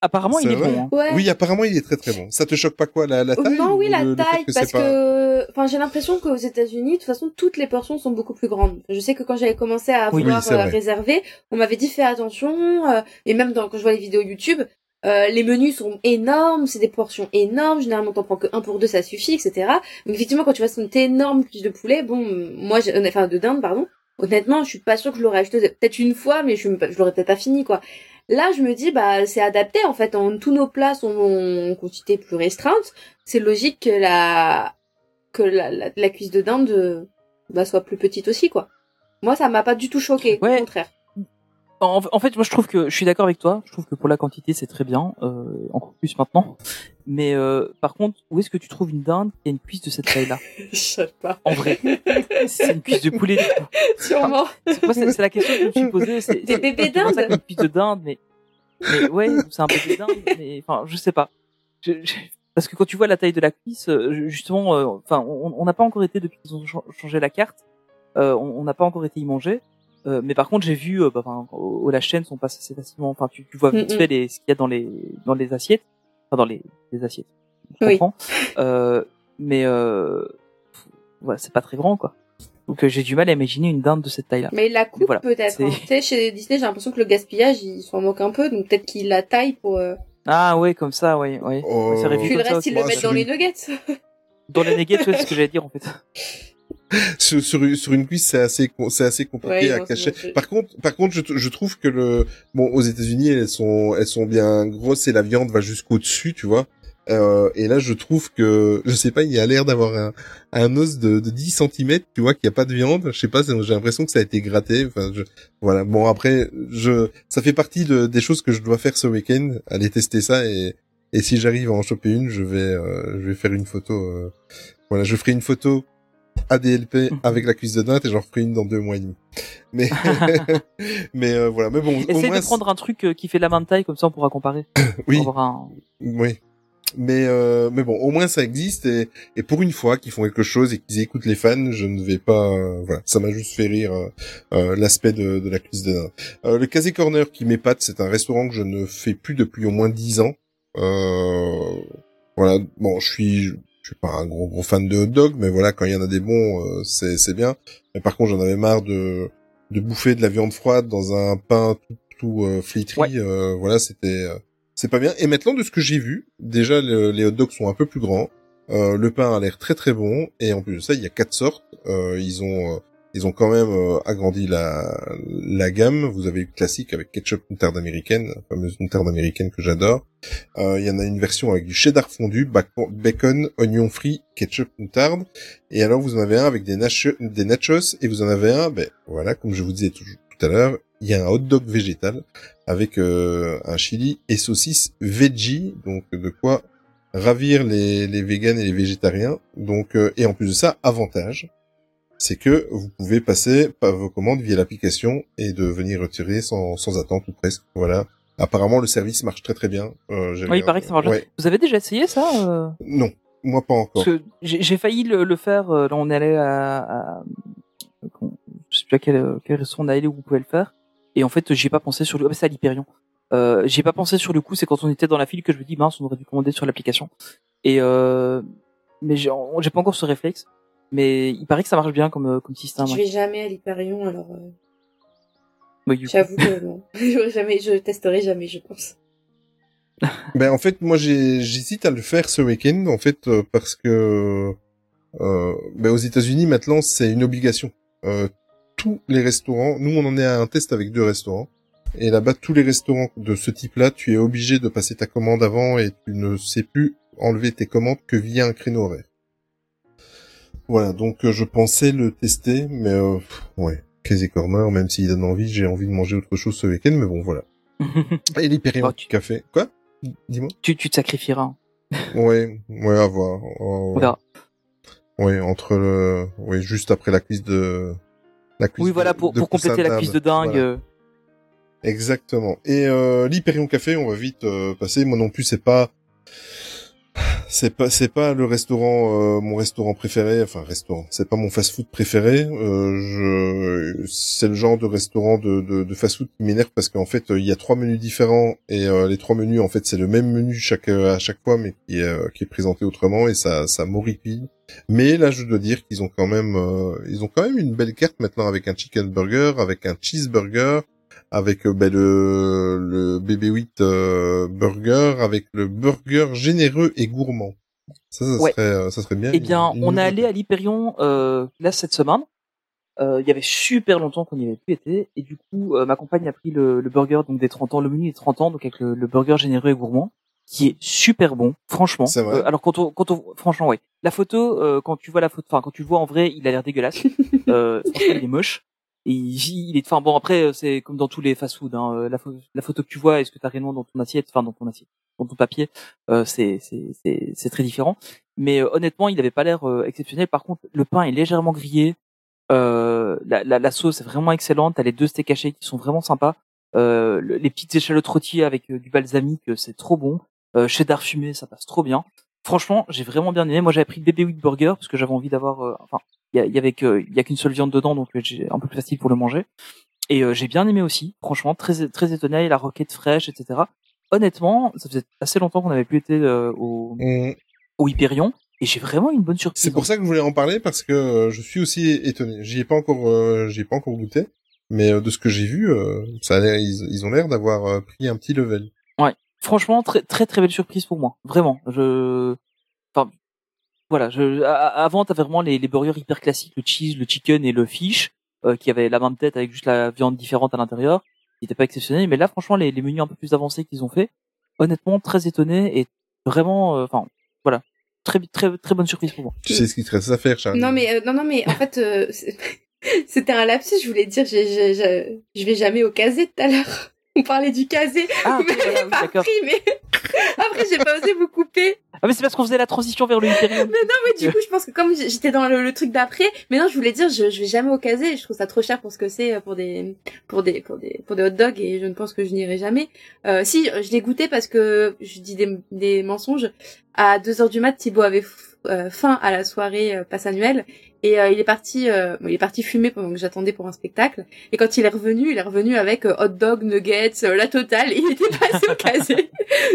Apparemment, il est vrai bon. hein. Ouais. Oui, apparemment, il est très très bon. Ça te choque pas quoi, la, la Oh, taille non, oui, ou la le- le fait taille, que parce pas- que, enfin, j'ai l'impression qu'aux États-Unis, de toute façon, toutes les portions sont beaucoup plus grandes. Je sais que quand j'avais commencé à vouloir oui, euh, réserver, on m'avait dit fais attention, euh, et même dans, quand je vois les vidéos YouTube, euh, les menus sont énormes, c'est des portions énormes, généralement t'en prends que un pour deux, ça suffit, etc. Donc effectivement, quand tu vois cette énorme cuisse de poulet, bon, moi, j'ai- enfin, de dinde, pardon, honnêtement, je suis pas sûre que je l'aurais acheté peut-être une fois, mais je, je l'aurais peut-être pas fini, quoi. Là, je me dis, bah, c'est adapté, en fait. En, tous nos plats sont en quantité plus restreinte. C'est logique que la, que la, la, la cuisse de dinde, euh, bah, soit plus petite aussi, quoi. Moi, ça m'a pas du tout choqué. Ouais. Au contraire. En, en fait, moi, je trouve que je suis d'accord avec toi. Je trouve que pour la quantité, c'est très bien, euh, encore plus maintenant. Mais euh, par contre, où est-ce que tu trouves une dinde qui a une cuisse de cette taille-là? Je sais pas. En vrai, c'est une cuisse de poulet. Sûrement. C'est- Moi, c'est la question que je me suis posée. c'est- Des bébés dindes qu'une cuisse de dinde, mais, mais ouais, c'est un bébé dinde, mais enfin, je sais pas. Je- je- parce que quand tu vois la taille de la cuisse, euh, justement, euh, enfin, on on n'a pas encore été depuis qu'ils ont cha- changé la carte. euh, on n'a pas encore été y manger. Euh, mais par contre, j'ai vu, euh, bah, enfin, au, au la chaîne sont passés assez facilement. Enfin, tu, tu vois vite Mm, mm. fait les, ce qu'il y a dans les dans les assiettes, enfin dans les, les assiettes. Je Oui. comprends. Euh, mais euh, voilà, c'est pas très grand, quoi. Donc euh, j'ai du mal à imaginer une dinde de cette taille-là. Mais il la coupe Voilà, peut-être. hein. Tu sais, chez Disney, j'ai l'impression que le gaspillage, ils s'en moquent un peu. Donc peut-être qu'ils la taillent pour... Euh... Ah ouais, comme ça, ouais, ouais. Oh. Puis le comme ça reste, ils le mettent dans les nuggets. Dans les nuggets, ouais, c'est ce que j'allais dire en fait. sur, sur, sur une cuisse, c'est assez, c'est assez compliqué Ouais, à cacher. Par contre, par contre, je, je trouve que le, bon, aux États-Unis, elles sont, elles sont bien grosses et la viande va jusqu'au dessus, tu vois. Euh, et là, je trouve que, je sais pas, il y a l'air d'avoir un, un os de, de 10 cm, tu vois, qu'il n'y a pas de viande. Je sais pas, j'ai l'impression que ça a été gratté. Enfin, je, voilà. Bon, après, je, ça fait partie de, des choses que je dois faire ce week-end, aller tester ça et, et si j'arrive à en choper une, je vais, euh, je vais faire une photo. euh, voilà, je ferai une photo ADLP Mhm. avec la cuisse de dinde et j'en ferai une dans deux mois et demi. Mais, mais euh, voilà. Mais bon, au Essaye moins, de prendre un truc euh, qui fait la de taille, comme ça on pourra comparer. oui, Pour avoir un... oui. Mais euh, mais bon, au moins ça existe et, et pour une fois qu'ils font quelque chose et qu'ils écoutent les fans, je ne vais pas. euh, voilà, ça m'a juste fait rire euh, euh, l'aspect de, de la cuisse de dinde. Euh, le Casé Corner qui m'épate, c'est un restaurant que je ne fais plus depuis au moins dix ans. Euh, voilà, bon, je suis je suis pas un gros gros fan de hot dog, mais voilà, quand il y en a des bons, euh, c'est c'est bien. Mais par contre, j'en avais marre de de bouffer de la viande froide dans un pain tout tout euh, flétri. Ouais. euh, voilà, c'était euh, c'est pas bien. Et maintenant, de ce que j'ai vu, déjà le- les hot dogs sont un peu plus grands. Euh, le pain a l'air très très bon et en plus de ça, il y a quatre sortes. Euh, ils ont euh, ils ont quand même euh, agrandi la la gamme. Vous avez eu classique avec ketchup moutarde américaine, la fameuse moutarde américaine que j'adore. Euh, il y en a une version avec du cheddar fondu, bacon, oignon frit, ketchup moutarde. Et alors vous en avez un avec des, nacho- des nachos et vous en avez un, ben voilà, comme je vous disais tout, tout à l'heure, il y a un hot dog végétal avec euh, un chili et saucisse veggie, donc de quoi ravir les, les véganes et les végétariens. Donc euh, et en plus de ça, avantage, c'est que vous pouvez passer par vos commandes via l'application et de venir retirer sans, sans attente ou presque. Voilà. Apparemment, le service marche très très bien. Euh, Oui, il paraît que ça marche. Ouais. Vous avez déjà essayé ça euh Non, moi pas encore. Parce que j'ai failli le, le faire. euh, Là, on est allé à, à je sais plus à quel, quel restaurant on allé où vous pouvez le faire. Et en fait, j'ai pas pensé sur le. Ah, bah, c'est à l'Hyperion. Euh, j'ai pas pensé sur le coup. C'est quand on était dans la file que je me dis mince, on aurait dû commander sur l'application. Et mais j'ai pas encore ce réflexe. Mais il paraît que ça marche bien comme euh, comme système. Je vais jamais à l'Hyperion, alors euh, coup. j'avoue que non. Jamais, je testerai jamais, je pense. Ben en fait, moi j'hésite à le faire ce week-end en fait euh, parce que euh, ben, aux États-Unis maintenant c'est une obligation. Euh, tous les restaurants, nous on en est à un test avec deux restaurants et là-bas tous les restaurants de ce type-là, tu es obligé de passer ta commande avant et tu ne sais plus enlever tes commandes que via un créneau horaire. Voilà, donc euh, je pensais le tester, mais euh, ouais, Casey Corner, même s'il donne envie, j'ai envie de manger autre chose ce week-end, mais bon voilà. Et l'Hyperion Oh, tu- Café, quoi? Dis-moi. tu, tu te sacrifieras. Ouais, ouais, à voir. Oh, On verra. Ouais, entre le, ouais, juste après la cuisse de, la cuisse Oui, voilà, pour, de pour compléter la cuisse de dingue. Voilà. euh, Exactement. Et euh, l'Hyperion Café, on va vite euh, passer. Moi non plus, c'est pas, C'est pas c'est pas le restaurant euh, mon restaurant préféré enfin restaurant c'est pas mon fast-food préféré euh, je c'est le genre de restaurant de de, de fast-food qui m'énerve parce qu'en fait euh, il y a trois menus différents et euh, les trois menus en fait c'est le même menu chaque à chaque fois mais qui est euh, présenté autrement et ça ça m'horripile. Mais là je dois dire qu'ils ont quand même euh, ils ont quand même une belle carte maintenant avec un chicken burger avec un cheeseburger avec euh, ben, le, le BB8 euh, burger, avec le burger généreux et gourmand. Ça, ça Ouais. serait, euh, ça serait bien. Eh bien, une- on est allé à l'Hyperion là cette semaine. Euh, Il y avait super longtemps qu'on n'y avait plus été, et du coup, euh, ma compagne a pris le, le burger donc des 30 ans, le menu des 30 ans, donc avec le, le burger généreux et gourmand, qui est super bon, franchement. Vrai Euh, alors quand on, quand on, franchement, ouais, la photo, quand tu vois la photo, enfin quand tu le vois en vrai, il a l'air dégueulasse. euh, franchement, il est moche. Et il, il est, enfin bon après euh, c'est comme dans tous les fast-food, hein, euh, la, la photo que tu vois et ce que tu as réellement dans ton assiette, enfin dans ton assiette, dans ton papier, euh, c'est c'est très différent. Mais euh, honnêtement, il avait pas l'air euh, exceptionnel. Par contre, le pain est légèrement grillé. Euh, la, la, la sauce est vraiment excellente. T'as les deux steaks hachés qui sont vraiment sympas. Le- les petites échalotes rôties avec du balsamique, c'est trop bon. Cheddar fumé, ça passe trop bien. Franchement, j'ai vraiment bien aimé. Moi, j'avais pris le bébé 8 burger parce que j'avais envie d'avoir. euh, enfin, il y, avait que, il y a qu'une seule viande dedans, donc euh, j'ai un peu plus facile pour le manger. Et euh, j'ai bien aimé aussi. Franchement, très très étonné. La roquette fraîche, etc. Honnêtement, ça faisait assez longtemps qu'on n'avait plus été euh, au, On- au Hyperion et j'ai vraiment une bonne surprise. C'est pour ça que je voulais en parler parce que je suis aussi étonné. J'y ai pas encore, j'y ai pas encore goûté, mais de ce que j'ai vu, ça a l'air, ils, ils ont l'air d'avoir pris un petit level. Franchement très très très belle surprise pour moi vraiment je enfin voilà je avant t'avais vraiment les, les burgers hyper classiques le cheese le chicken et le fish euh, qui avaient la même tête avec juste la viande différente à l'intérieur qui était pas exceptionnel mais là franchement les, les menus un peu plus avancés qu'ils ont fait honnêtement très étonné et vraiment euh, enfin voilà très très très bonne surprise pour moi Tu sais ce qu'il te reste à faire, Charles? Non mais euh, non non mais en fait euh, c'était un lapsus. Je voulais dire, j'ai- j'ai- j'ai- je vais jamais au casé tout à l'heure. On parlait du casé. ah voilà, oui, pas pris, mais après j'ai pas osé vous couper. ah mais c'est parce qu'on faisait la transition vers le Hyperion Mais non, mais du coup, je pense que comme j'étais dans le, le truc d'après, mais non, je voulais dire, je, je vais jamais au casé. Je trouve ça trop cher pour ce que c'est euh, pour des, pour des, pour des, pour des hot dogs et je ne pense que je n'irai jamais. Euh, si, je l'ai goûté parce que je dis des, des mensonges. À 2 heures du mat, Thibaut avait euh, faim à la soirée euh, passe annuelle et euh, il est parti, euh, bon, il est parti fumer pendant que j'attendais pour un spectacle. Et quand il est revenu, il est revenu avec euh, hot dog, nuggets, euh, la totale. Et il était passé au casé.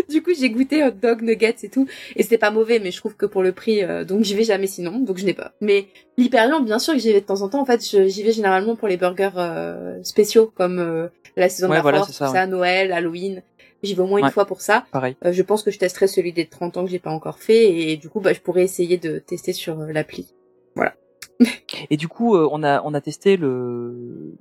du coup, j'ai goûté hot dog, nuggets et tout. Et c'était pas mauvais, mais je trouve que pour le prix, euh, donc j'y vais jamais sinon, donc je n'ai pas. Mais l'Hyperion, bien sûr que j'y vais de temps en temps. En fait, j'y vais généralement pour les burgers euh, spéciaux, comme euh, la saison Ouais, de la voilà, force, ça, Noël, Halloween. J'y vais au moins une fois pour ça. pareil Euh, je pense que je testerai celui des 30 ans que j'ai pas encore fait, et du coup, bah, je pourrais essayer de tester sur euh, l'appli. Et du coup, euh, on a on a testé le,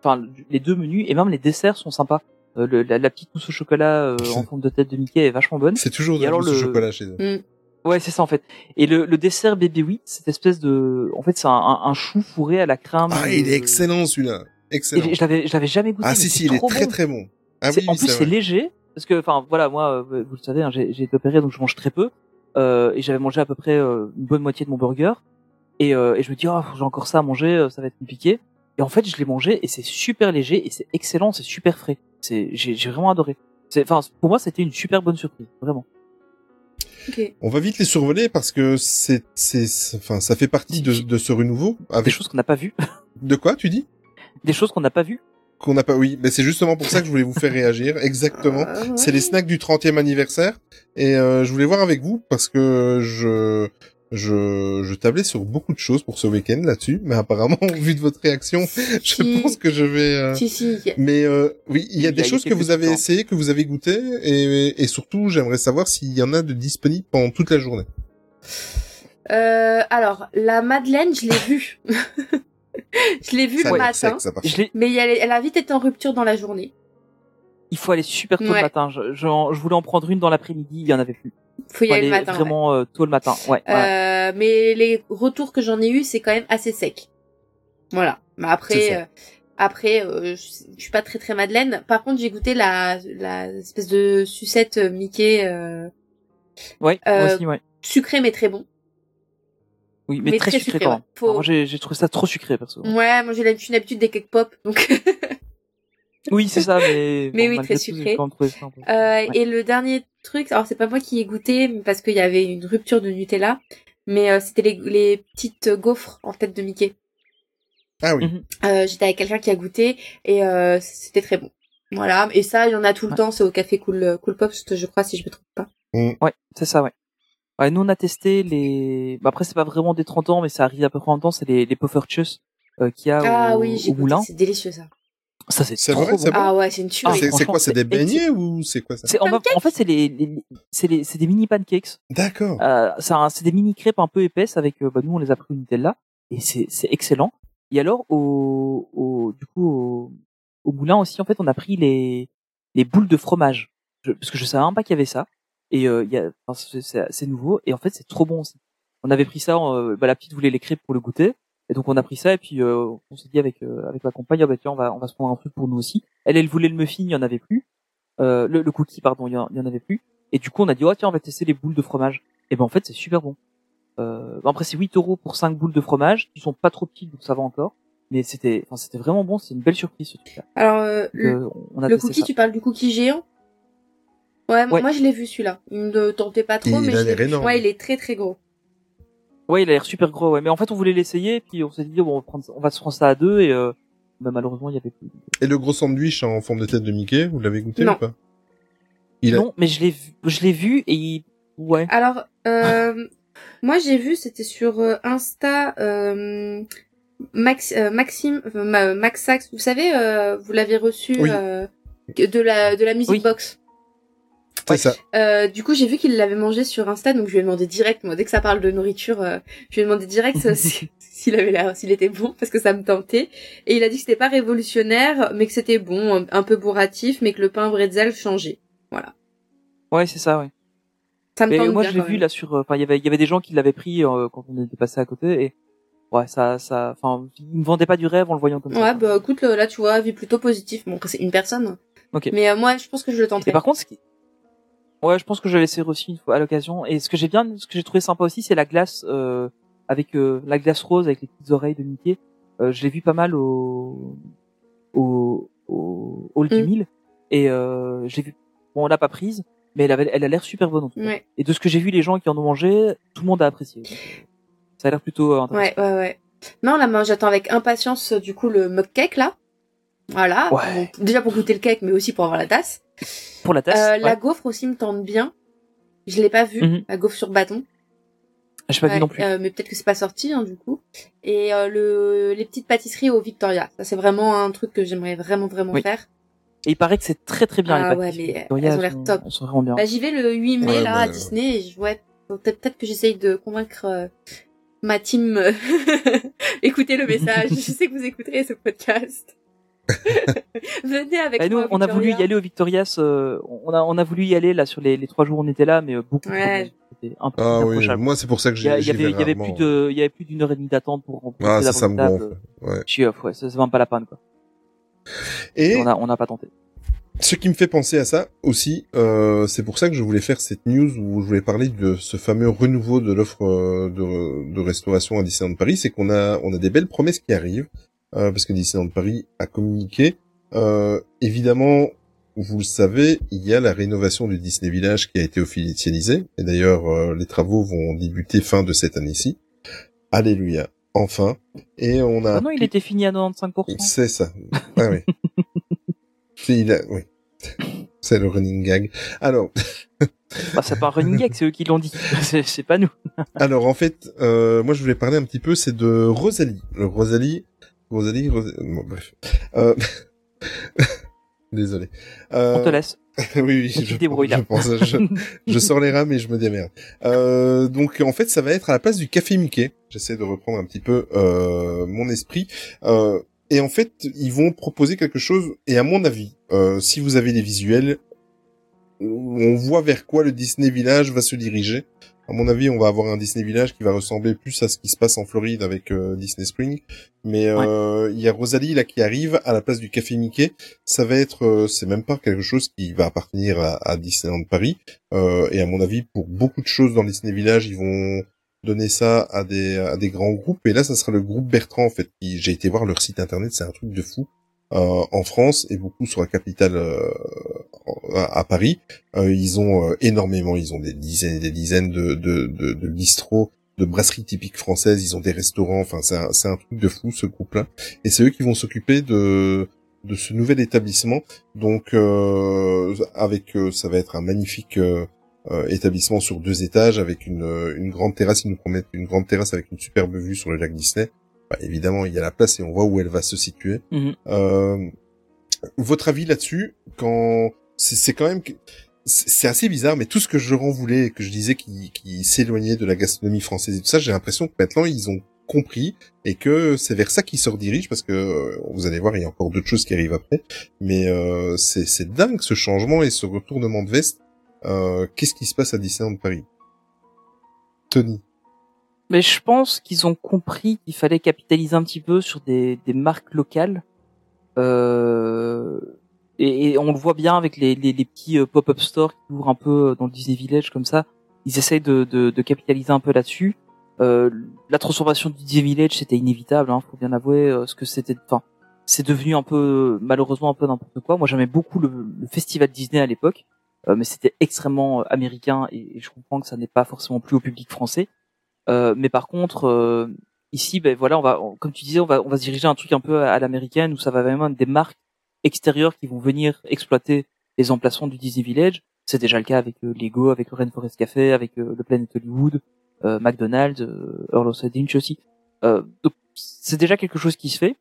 enfin le- les deux menus et même les desserts sont sympas. Euh, le- la, la petite mousse au chocolat euh, en forme de tête de Mickey est vachement bonne. C'est toujours de la mousse au le- chocolat chez eux. Mm. Ouais, c'est ça en fait. Et le, le dessert bébé 8, cette espèce de, en fait, c'est un, un, un chou fourré à la crème. Ah, il est excellent celui-là. Excellent. Et je l'avais, je l'avais jamais goûté. Ah si si, il est très bon. très bon. Ah oui, en plus, c'est léger parce que, enfin, voilà, moi, euh, vous le savez, hein, j'ai j'ai été opéré, donc je mange très peu. Euh, et j'avais mangé à peu près euh, une bonne moitié de mon burger. Et, euh, et je me dis, oh, j'ai encore ça à manger, euh, ça va être compliqué. Et en fait, je l'ai mangé et c'est super léger et c'est excellent, c'est super frais. C'est, j'ai j'ai vraiment adoré. C'est, enfin, pour moi, c'était une super bonne surprise, vraiment. Ok. On va vite les survoler parce que c'est c'est enfin ça fait partie de, de ce renouveau Des choses qu'on n'a pas vues, de quoi tu dis? Des choses qu'on n'a pas vues. qu'on n'a pas oui mais c'est justement pour ça que je voulais vous faire réagir exactement Euh, c'est les snacks du 30e anniversaire et euh, je voulais voir avec vous parce que je je je tablais sur beaucoup de choses pour ce week-end là-dessus mais apparemment vu de votre réaction je Si. pense que je vais euh, Si, si. mais euh, oui, il y a Il des il y a choses que vous avez trucs, hein. essayé, que vous avez goûté, et, et surtout, j'aimerais savoir s'il y en a de disponibles pendant toute la journée. Euh, alors, la Madeleine, je l'ai vue. je l'ai vue Ça le matin. sec, ça, par Je l'ai, Mais elle, elle a vite été en rupture dans la journée. il faut aller super tôt Ouais. le matin. Je, je, je voulais en prendre une dans l'après-midi, il y en avait plus. Faut y aller aller le matin. ouais. vraiment euh, tôt le matin. Ouais. Euh, mais les retours que j'en ai eu, c'est quand même assez sec. Voilà. Mais après, euh, après, euh, je, suis pas très très Madeleine. Par contre, j'ai goûté la, la espèce de sucette Mickey euh, Ouais, moi euh, aussi, ouais. sucré mais très bon. Oui, mais, mais très, très sucré, sucré, quand ouais. même. Faut- Moi, j'ai, trouvé ça trop sucré, perso. Ouais, moi j'ai l'hab- une habitude des cake pop, donc Oui, c'est ça, mais. Mais bon, oui, très sucré. ça Euh, Ouais. Et le dernier truc, alors c'est pas moi qui ai goûté mais parce qu'il y avait une rupture de Nutella, mais euh, c'était les, les petites gaufres en tête de Mickey. Ah oui. Mhm. Euh, J'étais avec quelqu'un qui a goûté et euh, c'était très bon. Voilà, et ça, il y en a tout le Ouais. temps, c'est au café Cool, cool Pops, je crois, si je me trompe pas. Ouais, c'est ça, ouais. Ouais, nous on a testé les. Bah, après c'est pas vraiment des 30 ans, mais ça arrive à peu près en même temps. C'est les, les Puffertjes euh, qu'il y a Ah au, oui, j'ai au moulin. c'est délicieux ça. Ça c'est trop vrai, bon. c'est bon Ah ouais, c'est une Ah, tuerie. C'est c'est quoi C'est des beignets ou c'est quoi ça C'est en, en fait c'est les, les c'est les c'est des mini pancakes. D'accord. Euh, c'est un- c'est des mini crêpes un peu épaisses avec euh, bah, nous on les a pris au Nutella et c'est c'est excellent. Et alors au, au du coup au, au moulin aussi en fait on a pris les les boules de fromage Je- parce que je savais même pas qu'il y avait ça et euh, il y a enfin, c'est- c'est c'est nouveau et en fait c'est trop bon aussi. On avait pris ça, euh, bah, la petite voulait les crêpes pour le goûter et donc on a pris ça et puis euh, on s'est dit avec euh, avec ma compagne ah, bah tiens on va on va se prendre un truc pour nous aussi. Elle elle voulait le muffin, il y en avait plus. Euh, le, le cookie pardon, il y, en, il y en avait plus. Et du coup on a dit oh tiens on va tester les boules de fromage. Et ben en fait c'est super bon. Euh, après c'est 8 euros pour 5 boules de fromage qui sont pas trop petites donc ça va encore. Mais c'était enfin c'était vraiment bon, c'est une belle surprise ce truc-là. Alors, euh, le, Euh, on a le cookie, ça. tu parles du cookie géant? Ouais, Ouais. moi je l'ai vu celui-là. Il ne tentait pas trop, Il mais je. Ouais, il est très très gros. Ouais, il a l'air super gros, ouais. Mais en fait, on voulait l'essayer, puis on s'est dit, bon, on va, prendre, on va se prendre ça à deux, et euh, bah, malheureusement, il y avait plus. Et le gros sandwich en forme de tête de Mickey, vous l'avez goûté Non. ou pas? Il a- Non, mais je l'ai vu, je l'ai vu, et il... ouais. Alors, euh, moi j'ai vu, c'était sur euh, Insta, euh, Max, euh, Maxime, euh, Ma- Max Sax, vous savez, euh, vous l'avez reçu Oui. euh, de la de la music Oui. box? C'est ça. Euh, du coup, j'ai vu qu'il l'avait mangé sur Insta, donc je lui ai demandé direct, moi, dès que ça parle de nourriture, euh, je lui ai demandé direct si- s'il avait l'air, s'il était bon, parce que ça me tentait. Et il a dit que c'était pas révolutionnaire, mais que c'était bon, un, peu bourratif, mais que le pain bretzel changeait. Voilà. Ouais, c'est ça, ouais. Ça me Mais tente moi, bien, je l'ai quand vu là sur, euh, enfin, il y avait, il y avait des gens qui l'avaient pris euh, quand on était passé à côté, et ouais, ça, ça, enfin, ils me vendaient pas du rêve en le voyant comme ça. Ouais, bah écoute, là tu vois, vie plutôt positif. Bon, après, c'est une personne. Ok. Mais euh, moi, je pense que je le tenterai. Et par contre, ce qui... ouais, je pense que je vais laisser aussi une fois à l'occasion. Et ce que j'ai bien, ce que j'ai trouvé sympa aussi, c'est la glace euh, avec euh, la glace rose avec les petites oreilles de Mickey. Euh, je l'ai vu pas mal au au au du Mm. Et euh, j'ai vu. Bon, on l'a pas prise, mais elle avait, elle a l'air super bonne en tout cas. Ouais, Et de ce que j'ai vu, les gens qui en ont mangé, tout le monde a apprécié. Ça a l'air plutôt euh, intéressant. ouais, ouais, ouais. Non, là, moi, j'attends avec impatience, euh, du coup, le mug cake, là. Voilà. Ouais. Bon, déjà pour goûter le cake, mais aussi pour avoir la tasse. Pour la tasse, Euh, ouais. La gaufre aussi me tente bien. Je l'ai pas vue, Mhm. la gaufre sur bâton. j'ai pas Ouais, vu non plus. euh, mais peut-être que c'est pas sorti, hein, du coup. Et euh, le les petites pâtisseries au Victoria. Ça, c'est vraiment un truc que j'aimerais vraiment, vraiment Oui. faire. Et il paraît que c'est très très bien Ah les ouais, pâtisseries. mais Victoria, elles ont l'air top. Sont vraiment bien. Bah, j'y vais le 8 mai, Ouais, là, bah, à ouais. Disney, et je ouais, peut-être que j'essaye de convaincre euh, ma team. euh, Écoutez le message. je sais que vous écouterez ce podcast. Venez avec Bah, nous, moi. on a voulu y aller au Victorias. euh, on a, on a voulu y aller là sur les, les trois jours où on était là, mais euh, beaucoup. Ouais. C'était un peu Ah oui, moi c'est pour ça que a- j'ai il y avait, il y avait plus de, il y avait plus d'une heure et demie d'attente pour remplir Ah, la ça, ça me table. gonfle. Ouais. Chier, ouais, ça, c'est même pas la panne quoi. Et On a, on n'a pas tenté. ce qui me fait penser à ça aussi, euh, c'est pour ça que je voulais faire cette news où je voulais parler de ce fameux renouveau de l'offre euh, de, de restauration à Disneyland Paris, c'est qu'on a on a des belles promesses qui arrivent euh, parce que Disneyland Paris a communiqué. Euh, évidemment, vous le savez, il y a la rénovation du Disney Village qui a été officialisée et d'ailleurs euh, les travaux vont débuter fin de cette année-ci. Alléluia, enfin. Et on a Ah non, il était fini à 95%. c'est ça. Ah oui. C'est- il a- oui. C'est le running gag. Alors, Bah, c'est pas un running gag, c'est eux qui l'ont dit. c'est c'est pas nous. alors en fait, euh, moi je voulais parler un petit peu, c'est de Rosalie. Le Rosalie, Rosalie, Ros- bon, bref. Euh... Désolé. Euh... On te laisse. oui, oui, je, là. je pense, je, je sors les rames et je me démerde. Euh, donc en fait, ça va être à la place du café Mickey. J'essaie de reprendre un petit peu euh, mon esprit. Euh, et en fait, ils vont proposer quelque chose. Et à mon avis, euh, si vous avez les visuels, on voit vers quoi le Disney Village va se diriger. À mon avis, on va avoir un Disney Village qui va ressembler plus à ce qui se passe en Floride avec euh, Disney Spring. Mais euh, il y a Rosalie là qui arrive à la place du Café Mickey. Ça va être, euh, c'est même pas quelque chose qui va appartenir à, à Disneyland Paris. Euh, et à mon avis, pour beaucoup de choses dans Disney Village, ils vont donner ça à des à des grands groupes. Et là, ça sera le groupe Bertrand en fait. J'ai été voir leur site internet, c'est un truc de fou. euh, en France et beaucoup sur la capitale euh, à, Paris. Euh, ils ont euh, énormément, ils ont des dizaines et des dizaines de, de, de, de bistrots, de brasseries typiques françaises. Ils ont des restaurants. Enfin, c'est un, c'est un truc de fou ce groupe-là. Et c'est eux qui vont s'occuper de de ce nouvel établissement. Donc, euh, avec, euh, ça va être un magnifique euh, euh, établissement sur deux étages avec une, une grande terrasse. Ils nous promettent une grande terrasse avec une superbe vue sur le lac Disney. Bah, évidemment, il y a la place et on voit où elle va se situer. Euh, votre avis là-dessus, quand c'est quand même c'est assez bizarre, mais tout ce que voulais et que je disais qui, s'éloignait de la gastronomie française et tout ça, j'ai l'impression que maintenant ils ont compris et que c'est vers ça qu'ils se redirigent parce que euh, vous allez voir, il y a encore d'autres choses qui arrivent après, mais euh, c'est c'est dingue ce changement et ce retournement de veste. Euh, Qu'est-ce qui se passe à Disneyland Paris? Tony. Mais je pense qu'ils ont compris qu'il fallait capitaliser un petit peu sur des, des marques locales. Euh, et, et on le voit bien avec les, les, les petits euh, pop-up stores qui ouvrent un peu dans le Disney Village comme ça. Ils essayent de, de, de capitaliser un peu là-dessus. Euh, la transformation du Disney Village, c'était inévitable, hein, faut bien avouer. euh, ce que c'était, enfin, c'est devenu un peu, malheureusement, un peu n'importe quoi. Moi, j'aimais beaucoup le, le festival Disney à l'époque, euh, mais c'était extrêmement euh, américain et, je comprends que ça n'est pas forcément plus au public français. Euh, mais par contre, euh, ici, ben voilà, on va, comme tu disais, on va, on va se diriger un truc un peu à, à l'américaine où ça va vraiment être des marques extérieures qui vont venir exploiter les emplacements du Disney Village. C'est déjà le cas avec euh, Lego, avec le Rainforest Café, avec euh, le Planet Hollywood, euh, McDonald's, Earl of Sandwich aussi. Donc c'est déjà quelque chose qui se fait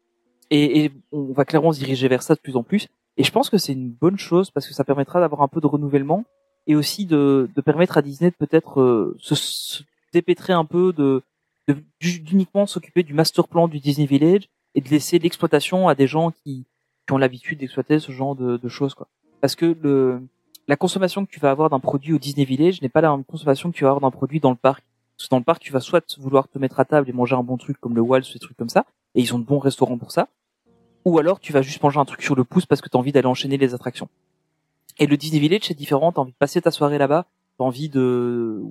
et, et on va clairement se diriger vers ça de plus en plus. Et je pense que c'est une bonne chose parce que ça permettra d'avoir un peu de renouvellement et aussi de, de permettre à Disney de peut-être se, se dépêtrer un peu de- d'uniquement s'occuper du master plan du Disney Village et de laisser l'exploitation à des gens qui, qui ont l'habitude d'exploiter ce genre de, de choses quoi. Parce que le la consommation que tu vas avoir d'un produit au Disney Village n'est pas la même consommation que tu vas avoir d'un produit dans le parc. Parce que dans le parc, tu vas soit vouloir te mettre à table et manger un bon truc comme le Waltz, ces trucs comme ça, et ils ont de bons restaurants pour ça. Ou alors tu vas juste manger un truc sur le pouce parce que tu as envie d'aller enchaîner les attractions. Et le Disney Village, c'est différent, t'as envie de passer ta soirée là-bas, t'as envie de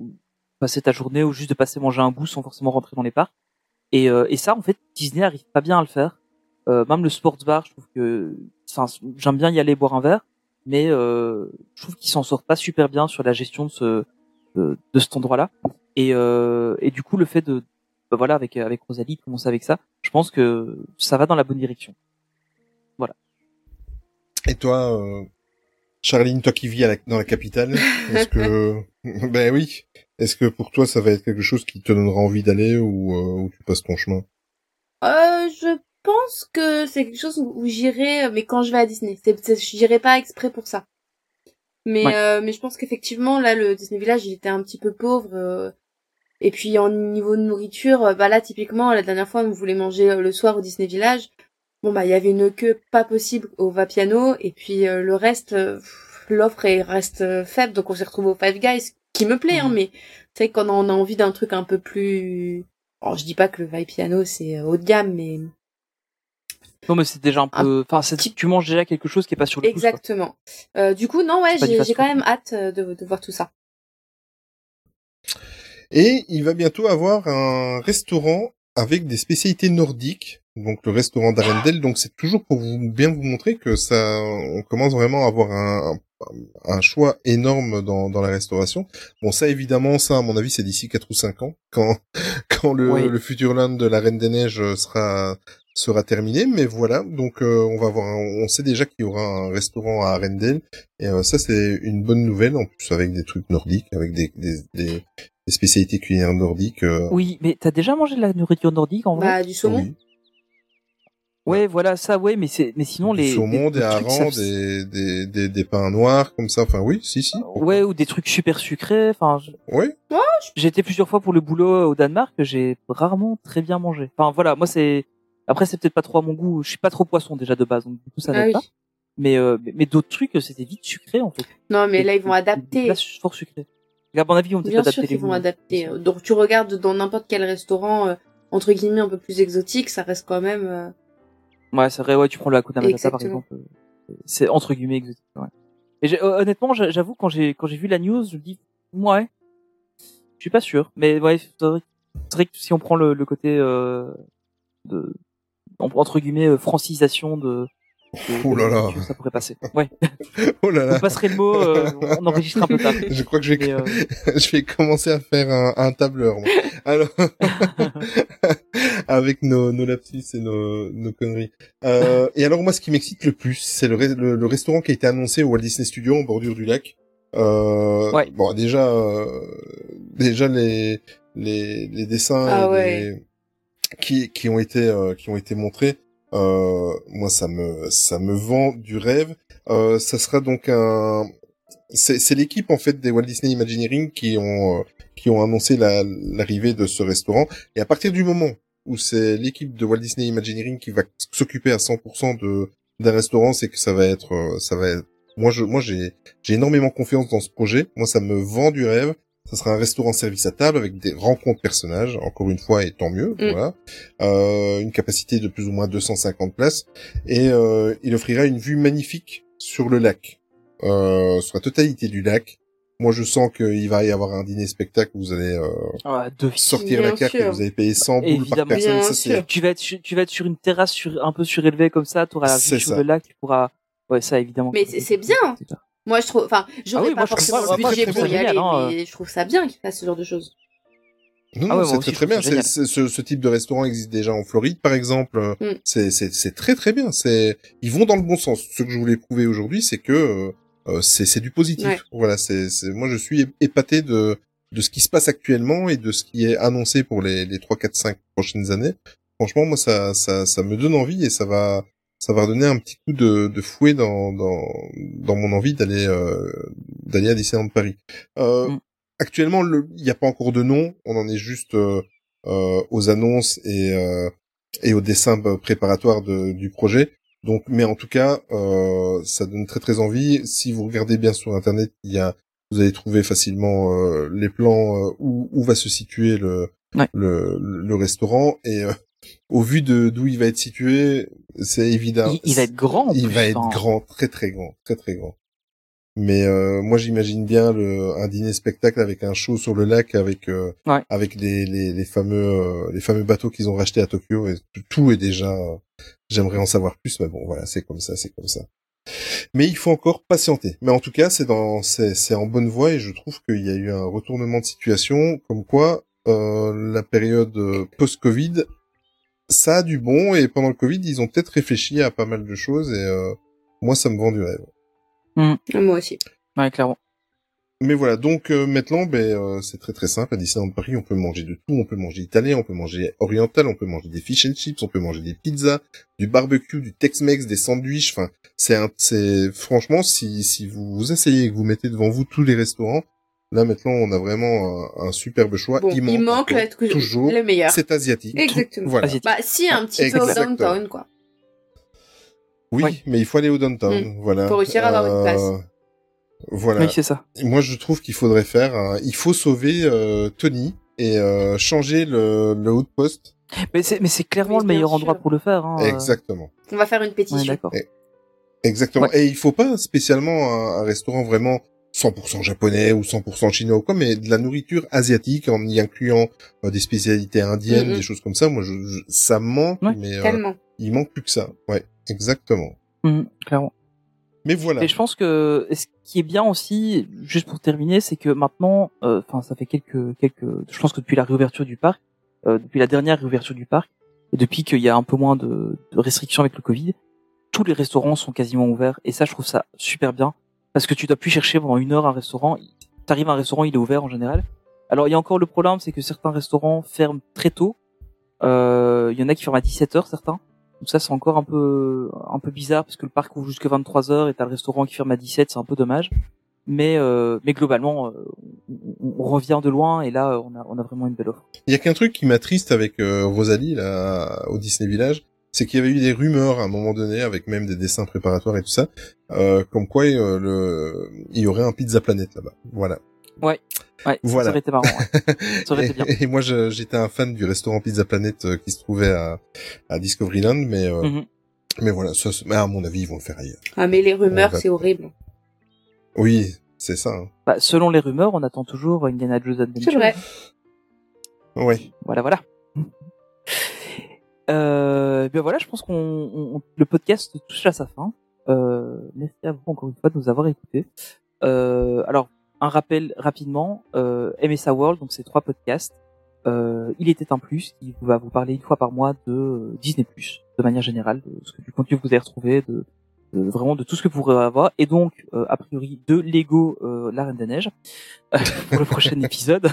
passer ta journée ou juste de passer manger un bout sans forcément rentrer dans les parcs. Et, euh, et ça, en fait, Disney arrive pas bien à le faire. Euh, même le sports bar, je trouve que, enfin, j'aime bien y aller boire un verre, mais euh, je trouve qu'il s'en sort pas super bien sur la gestion de ce de, de cet endroit-là. Et, euh, et du coup, le fait de, bah voilà, avec avec Rosalie, de commencer avec ça, je pense que ça va dans la bonne direction. Et toi, euh, Charline, toi qui vis à la- dans la capitale, est-ce que, ben oui, est-ce que pour toi ça va être quelque chose qui te donnera envie d'aller ou, euh, ou tu passes ton chemin? Euh, je pense que c'est quelque chose où, où j'irai, euh, mais quand je vais à Disney. C'est, j'irai pas exprès pour ça. Mais, Ouais. euh, mais je pense qu'effectivement, là, le Disney Village, il était un petit peu pauvre. euh, et puis, en niveau de nourriture, euh, bah là, typiquement, la dernière fois, on voulait manger euh, le soir au Disney Village. Bon, bah, il y avait une queue pas possible au Vapiano. Et puis, euh, le reste, l'offre est- reste faible. Donc, on s'est retrouvé au Five Guys, qui me plaît, hein, Mhm. mais c'est vrai qu'on a, on a envie d'un truc un peu plus... Alors, je dis pas que le Vapiano, c'est haut de gamme, mais... Non, mais c'est déjà un peu, enfin, c'est- petit- tu manges déjà quelque chose qui est pas sur le pouce. Exactement. Euh, du coup, non, ouais, j'ai, quand même hâte euh, de, de voir tout ça. Et il va bientôt avoir un restaurant avec des spécialités nordiques, donc le restaurant d'Arendelle. Donc c'est toujours pour vous bien vous montrer que ça, on commence vraiment à avoir un, un choix énorme dans, dans la restauration. Bon, ça évidemment, ça à mon avis, c'est d'ici 4 ou 5 ans, quand quand le, Oui. le Futurland de la Reine des Neiges sera sera terminé. Mais voilà, donc euh, on va voir, un- on sait déjà qu'il y aura un restaurant à Arendelle, et euh, ça c'est une bonne nouvelle en plus avec des trucs nordiques, avec des des, des, des spécialités culinaires nordiques. euh, Oui, mais t'as déjà mangé de la nourriture nordique en vrai? Bah, du saumon. oui. Ouais, voilà, ça, ouais, mais c'est, mais sinon du les saumon, des, harengs, ça- des, des, des, des pains noirs, comme ça. Enfin, oui, si, si. ouais, ou des trucs super sucrés. Enfin, je- Oui. j'ai été plusieurs fois pour le boulot au Danemark, j'ai rarement très bien mangé. Enfin, voilà, moi c'est, après c'est peut-être pas trop à mon goût. Je suis pas trop poisson déjà de base, donc du coup ça Ah n'aide oui. pas. Mais, euh, mais, mais d'autres trucs, c'était vite sucré en fait. Non, mais Et là, ils vont adapter. Plats fort sucrés. À mon avis, ils vont peut-être Bien adapter sûr les qu'ils vont goûts. adapter. Donc, tu regardes dans n'importe quel restaurant, euh, entre guillemets, un peu plus exotique, ça reste quand même... euh, Ouais, c'est vrai, ouais, tu prends le Hakuna Matata par exemple. euh, C'est entre guillemets exotique, ouais. Et j'ai- euh, honnêtement, j'a- j'avoue, quand j'ai, quand j'ai vu la news, je me dis, ouais, je suis pas sûr. Mais ouais, c'est vrai, que si on prend le, le côté, euh, de, entre guillemets, euh, francisation de, Oh là là. Ça pourrait passer. Ouais. Oh là Vous là. passerez le mot, euh, on enregistre un peu tard. Je crois que je vais, euh, je vais commencer à faire un, un tableur. moi. Alors, avec nos, nos lapsus et nos, nos conneries. Euh, et alors moi, ce qui m'excite le plus, c'est le, re- le, le restaurant qui a été annoncé au Walt Disney Studios en bordure du lac. Euh, Ouais. Bon, déjà, euh, déjà les les, les dessins Ah et ouais. les- qui qui ont été euh, qui ont été montrés. Euh, moi, ça me ça me vend du rêve. Euh, ça sera donc un c'est l'équipe en fait des Walt Disney Imagineering qui ont euh, qui ont annoncé la- l'arrivée de ce restaurant et à partir du moment où c'est l'équipe de Walt Disney Imagineering qui va s'occuper à 100% de d'un restaurant, c'est que ça va être euh, ça va être moi je moi j'ai j'ai énormément confiance dans ce projet. Moi ça me vend du rêve. Ça sera un restaurant service à table avec des rencontres personnages, encore une fois, et tant mieux, Mm. voilà. Euh, une capacité de plus ou moins 250 places, et euh, il offrira une vue magnifique sur le lac, euh, sur la totalité du lac. Moi, je sens qu'il va y avoir un dîner spectacle où vous allez euh, ah, de sortir la carte et vous allez payer 100 boules par personne. Ça, tu vas être sur, tu vas être sur une terrasse sur, un peu surélevée comme ça, tu auras la vue sur ça. le lac, tu pourras, ouais, ça évidemment. Mais c'est- c'est bien. Moi, je trouve, enfin, j'aurais Ah oui, pas moi, je trouve forcément ça- le budget pour y génial, aller, hein, mais je trouve ça bien qu'ils fassent ce genre de choses. Non, Ah non, ouais, c'est très très bien. ce, ce type de restaurant existe déjà en Floride, par exemple. Mm. C'est, c'est, c'est très très bien. C'est, ils vont dans le bon sens. Ce que je voulais prouver aujourd'hui, c'est que euh, euh, c'est, c'est du positif. Ouais. Voilà, c'est, c'est, moi je suis épaté de de ce qui se passe actuellement et de ce qui est annoncé pour les les trois, quatre, cinq prochaines années. Franchement, moi ça ça ça me donne envie et ça va ça va redonner un petit coup de, de fouet dans dans dans mon envie d'aller euh, d'aller à Disneyland Paris. Euh, Mm. Actuellement, le- il n'y a pas encore de nom. On en est juste euh, euh, aux annonces et euh, et au dessin préparatoire de, du projet. Donc, mais en tout cas, euh, ça donne très très envie. Si vous regardez bien sur internet, il y a, vous allez trouver facilement euh, les plans euh, où, où va se situer le Ouais. le, le restaurant et euh, au vu de d'où il va être situé, c'est évident. Il, il va être grand. en Il plus, va être enfin. grand, très très grand, très très grand. Mais euh, moi j'imagine bien le, un dîner spectacle avec un show sur le lac avec euh, Ouais. avec les, les, les fameux euh, les fameux bateaux qu'ils ont rachetés à Tokyo et tout, est déjà euh, j'aimerais en savoir plus mais bon voilà c'est comme ça c'est comme ça. Mais il faut encore patienter. Mais en tout cas c'est dans c'est c'est en bonne voie et je trouve qu'il y a eu un retournement de situation comme quoi euh, la période euh, post-Covid ça a du bon et pendant le Covid ils ont peut-être réfléchi à pas mal de choses et euh, moi ça me vend du rêve. Moi aussi. Ouais, clairement. Mais voilà, donc euh, maintenant, ben, euh, c'est très très simple. À Disneyland Paris, on peut manger de tout. On peut manger italien, on peut manger oriental, on peut manger des fish and chips, on peut manger des pizzas, du barbecue, du Tex-Mex, des sandwichs. Enfin, c'est un, c'est franchement, si si vous vous asseyez et que vous mettez devant vous tous les restaurants, là maintenant, on a vraiment un, un superbe choix. Bon, il manque, toujours. le meilleur. C'est asiatique. Exactement. Voilà. Asiatique. Bah, si, un petit peu au downtown, quoi. Oui, Oui. mais il faut aller au downtown. Voilà. Pour réussir à avoir une place. Euh, Voilà. Oui, c'est ça. Moi, je trouve qu'il faudrait faire. un- Il faut sauver euh, Tony et euh, changer le, le outpost. Mais c'est, mais c'est clairement Oui, le meilleur sûr. endroit pour le faire. Hein. Exactement. On va faire une pétition. d'accord. Exactement. Ouais. Et il faut pas spécialement un, un restaurant vraiment 100% japonais ou 100% chinois ou quoi, mais de la nourriture asiatique en y incluant euh, des spécialités indiennes, des choses comme ça. Moi, je, je- ça me manque, Ouais, mais euh, il manque plus que ça. Ouais, exactement. Mhm, clairement. Mais voilà. Et je pense que ce qui est bien aussi, juste pour terminer, c'est que maintenant, euh, enfin, ça fait quelques, quelques, je pense que depuis la réouverture du parc, euh, depuis la dernière réouverture du parc, et depuis qu'il y a un peu moins de, de restrictions avec le Covid, tous les restaurants sont quasiment ouverts. Et ça, je trouve ça super bien, parce que tu dois plus chercher pendant une heure un restaurant. T'arrives à un restaurant, il est ouvert en général. Alors, il y a encore le problème, c'est que certains restaurants ferment très tôt. Euh, Il y en a qui ferment à 17 heures, certains. Donc ça, c'est encore un peu, un peu bizarre parce que le parc ouvre jusque 23 heures et t'as le restaurant qui ferme à 17, c'est un peu dommage. Mais, euh, mais globalement, euh, on, on revient de loin et là, on a, on a vraiment une belle offre. Il y a qu'un truc qui m'attriste avec euh, Rosalie là au Disney Village, c'est qu'il y avait eu des rumeurs à un moment donné avec même des dessins préparatoires et tout ça, euh, comme quoi euh, le il y aurait un Pizza Planet là-bas. Voilà. Ouais, Voilà. ça aurait été marrant. ouais. Ça aurait été bien. Et, et moi je- j'étais un fan du restaurant Pizza Planet euh, qui se trouvait à, à Discoveryland, mais euh, Mhm. mais voilà, ça, mais à mon avis ils vont le faire ailleurs. Ah, mais les rumeurs, va- c'est horrible. Oui, c'est ça. hein. Bah, selon les rumeurs, on attend toujours Indiana Jones Adventure. C'est vrai. Ouais. Voilà, voilà. Euh, ben voilà, je pense qu'on on- le podcast touche à sa fin. Euh, merci à vous encore une fois de nous avoir écoutés. Euh, alors, un rappel rapidement, euh, MSA World, donc c'est trois podcasts. Euh, il était un plus qui va vous parler une fois par mois de euh, Disney Plus, de manière générale, de ce que du contenu vous avez retrouvé, de, vraiment de tout ce que vous pourrez avoir, et donc euh, a priori de Lego euh, La Reine des Neiges pour le prochain épisode.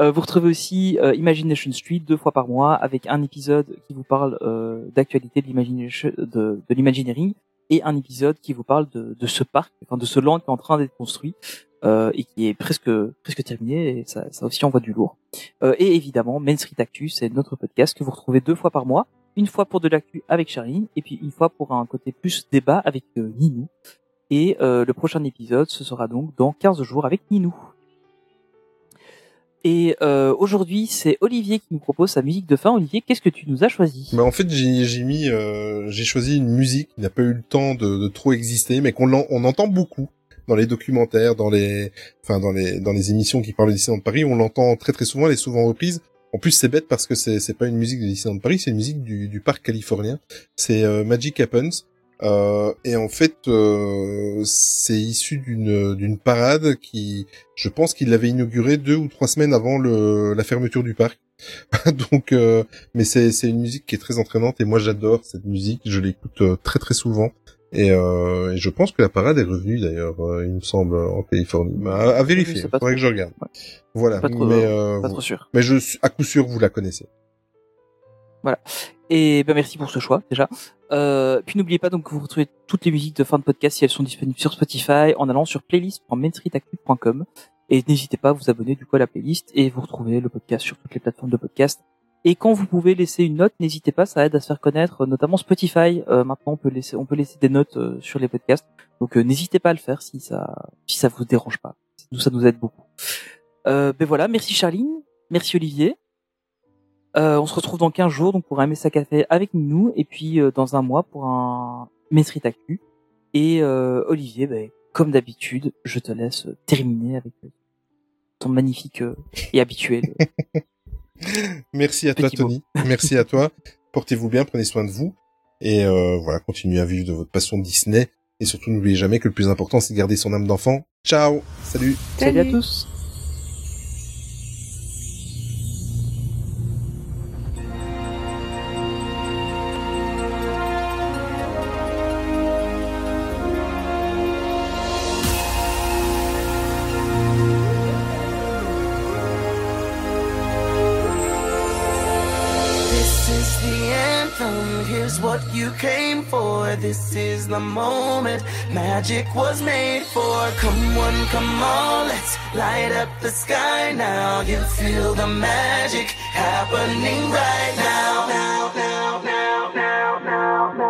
Euh, vous retrouvez aussi euh, Imagination Street deux fois par mois avec un épisode qui vous parle euh, d'actualité de l'imagination de, de l'imagineering et un épisode qui vous parle de, de ce parc, enfin de ce land qui est en train d'être construit euh, et qui est presque presque terminé et ça, ça aussi envoie du lourd. Euh, et évidemment Main Street Actu, c'est notre podcast que vous retrouvez deux fois par mois, une fois pour de l'actu avec Charline et puis une fois pour un côté plus débat avec Ninou. Et le prochain épisode, ce sera donc dans 15 jours avec Ninou. Et euh, aujourd'hui, c'est Olivier qui nous propose sa musique de fin. Olivier, qu'est-ce que tu nous as choisi? Bah en fait j'ai mis euh, j'ai choisi une musique qui n'a pas eu le temps de, de trop exister mais qu'on on entend beaucoup dans les documentaires, dans les enfin dans les dans les émissions qui parlent de Disneyland Paris, on l'entend très très souvent, elle est souvent reprise. En plus c'est bête parce que c'est c'est pas une musique de Disneyland Paris, c'est une musique du du parc californien. C'est euh, Magic Happens. Euh, et en fait, euh, c'est issu d'une d'une parade qui, je pense qu'il l'avait inaugurée deux ou trois semaines avant le la fermeture du parc. Donc, euh, mais c'est c'est une musique qui est très entraînante et moi j'adore cette musique. Je l'écoute euh, très très souvent et, euh, et je pense que la parade est revenue d'ailleurs, euh, il me semble, en Californie. Mais à, à vérifier, il pas faudrait trop. que je regarde. Ouais. Voilà, Pas trop- mais euh, Pas vous- trop sûr. mais je suis à coup sûr vous la connaissez. Et ben merci pour ce choix déjà. Euh, puis n'oubliez pas donc que vous retrouvez toutes les musiques de fin de podcast si elles sont disponibles sur Spotify en allant sur playlist.mainstreetactu.com et n'hésitez pas à vous abonner du coup à la playlist et vous retrouvez le podcast sur toutes les plateformes de podcast. Et quand vous pouvez laisser une note, n'hésitez pas, ça aide à se faire connaître, notamment Spotify. Euh, maintenant, on peut laisser, on peut laisser des notes euh, sur les podcasts. Donc, euh, n'hésitez pas à le faire si ça, si ça vous dérange pas. Nous, ça nous aide beaucoup. Euh, ben voilà, merci Charline, merci Olivier. Euh, on se retrouve dans 15 jours donc pour un MSA Café avec nous et puis euh, dans un mois pour un Actu. Et euh, Olivier, ben, comme d'habitude, je te laisse euh, terminer avec euh, ton magnifique euh, et habituel. Merci à toi. Tony, merci à toi. Portez-vous bien, prenez soin de vous et euh, voilà, continuez à vivre de votre passion Disney et surtout n'oubliez jamais que le plus important c'est de garder son âme d'enfant. Ciao, salut. Salut à tous. This is the moment magic was made for. Come one, come all, let's light up the sky now. You feel the magic happening right now. Now, now, now, now, now, now, now.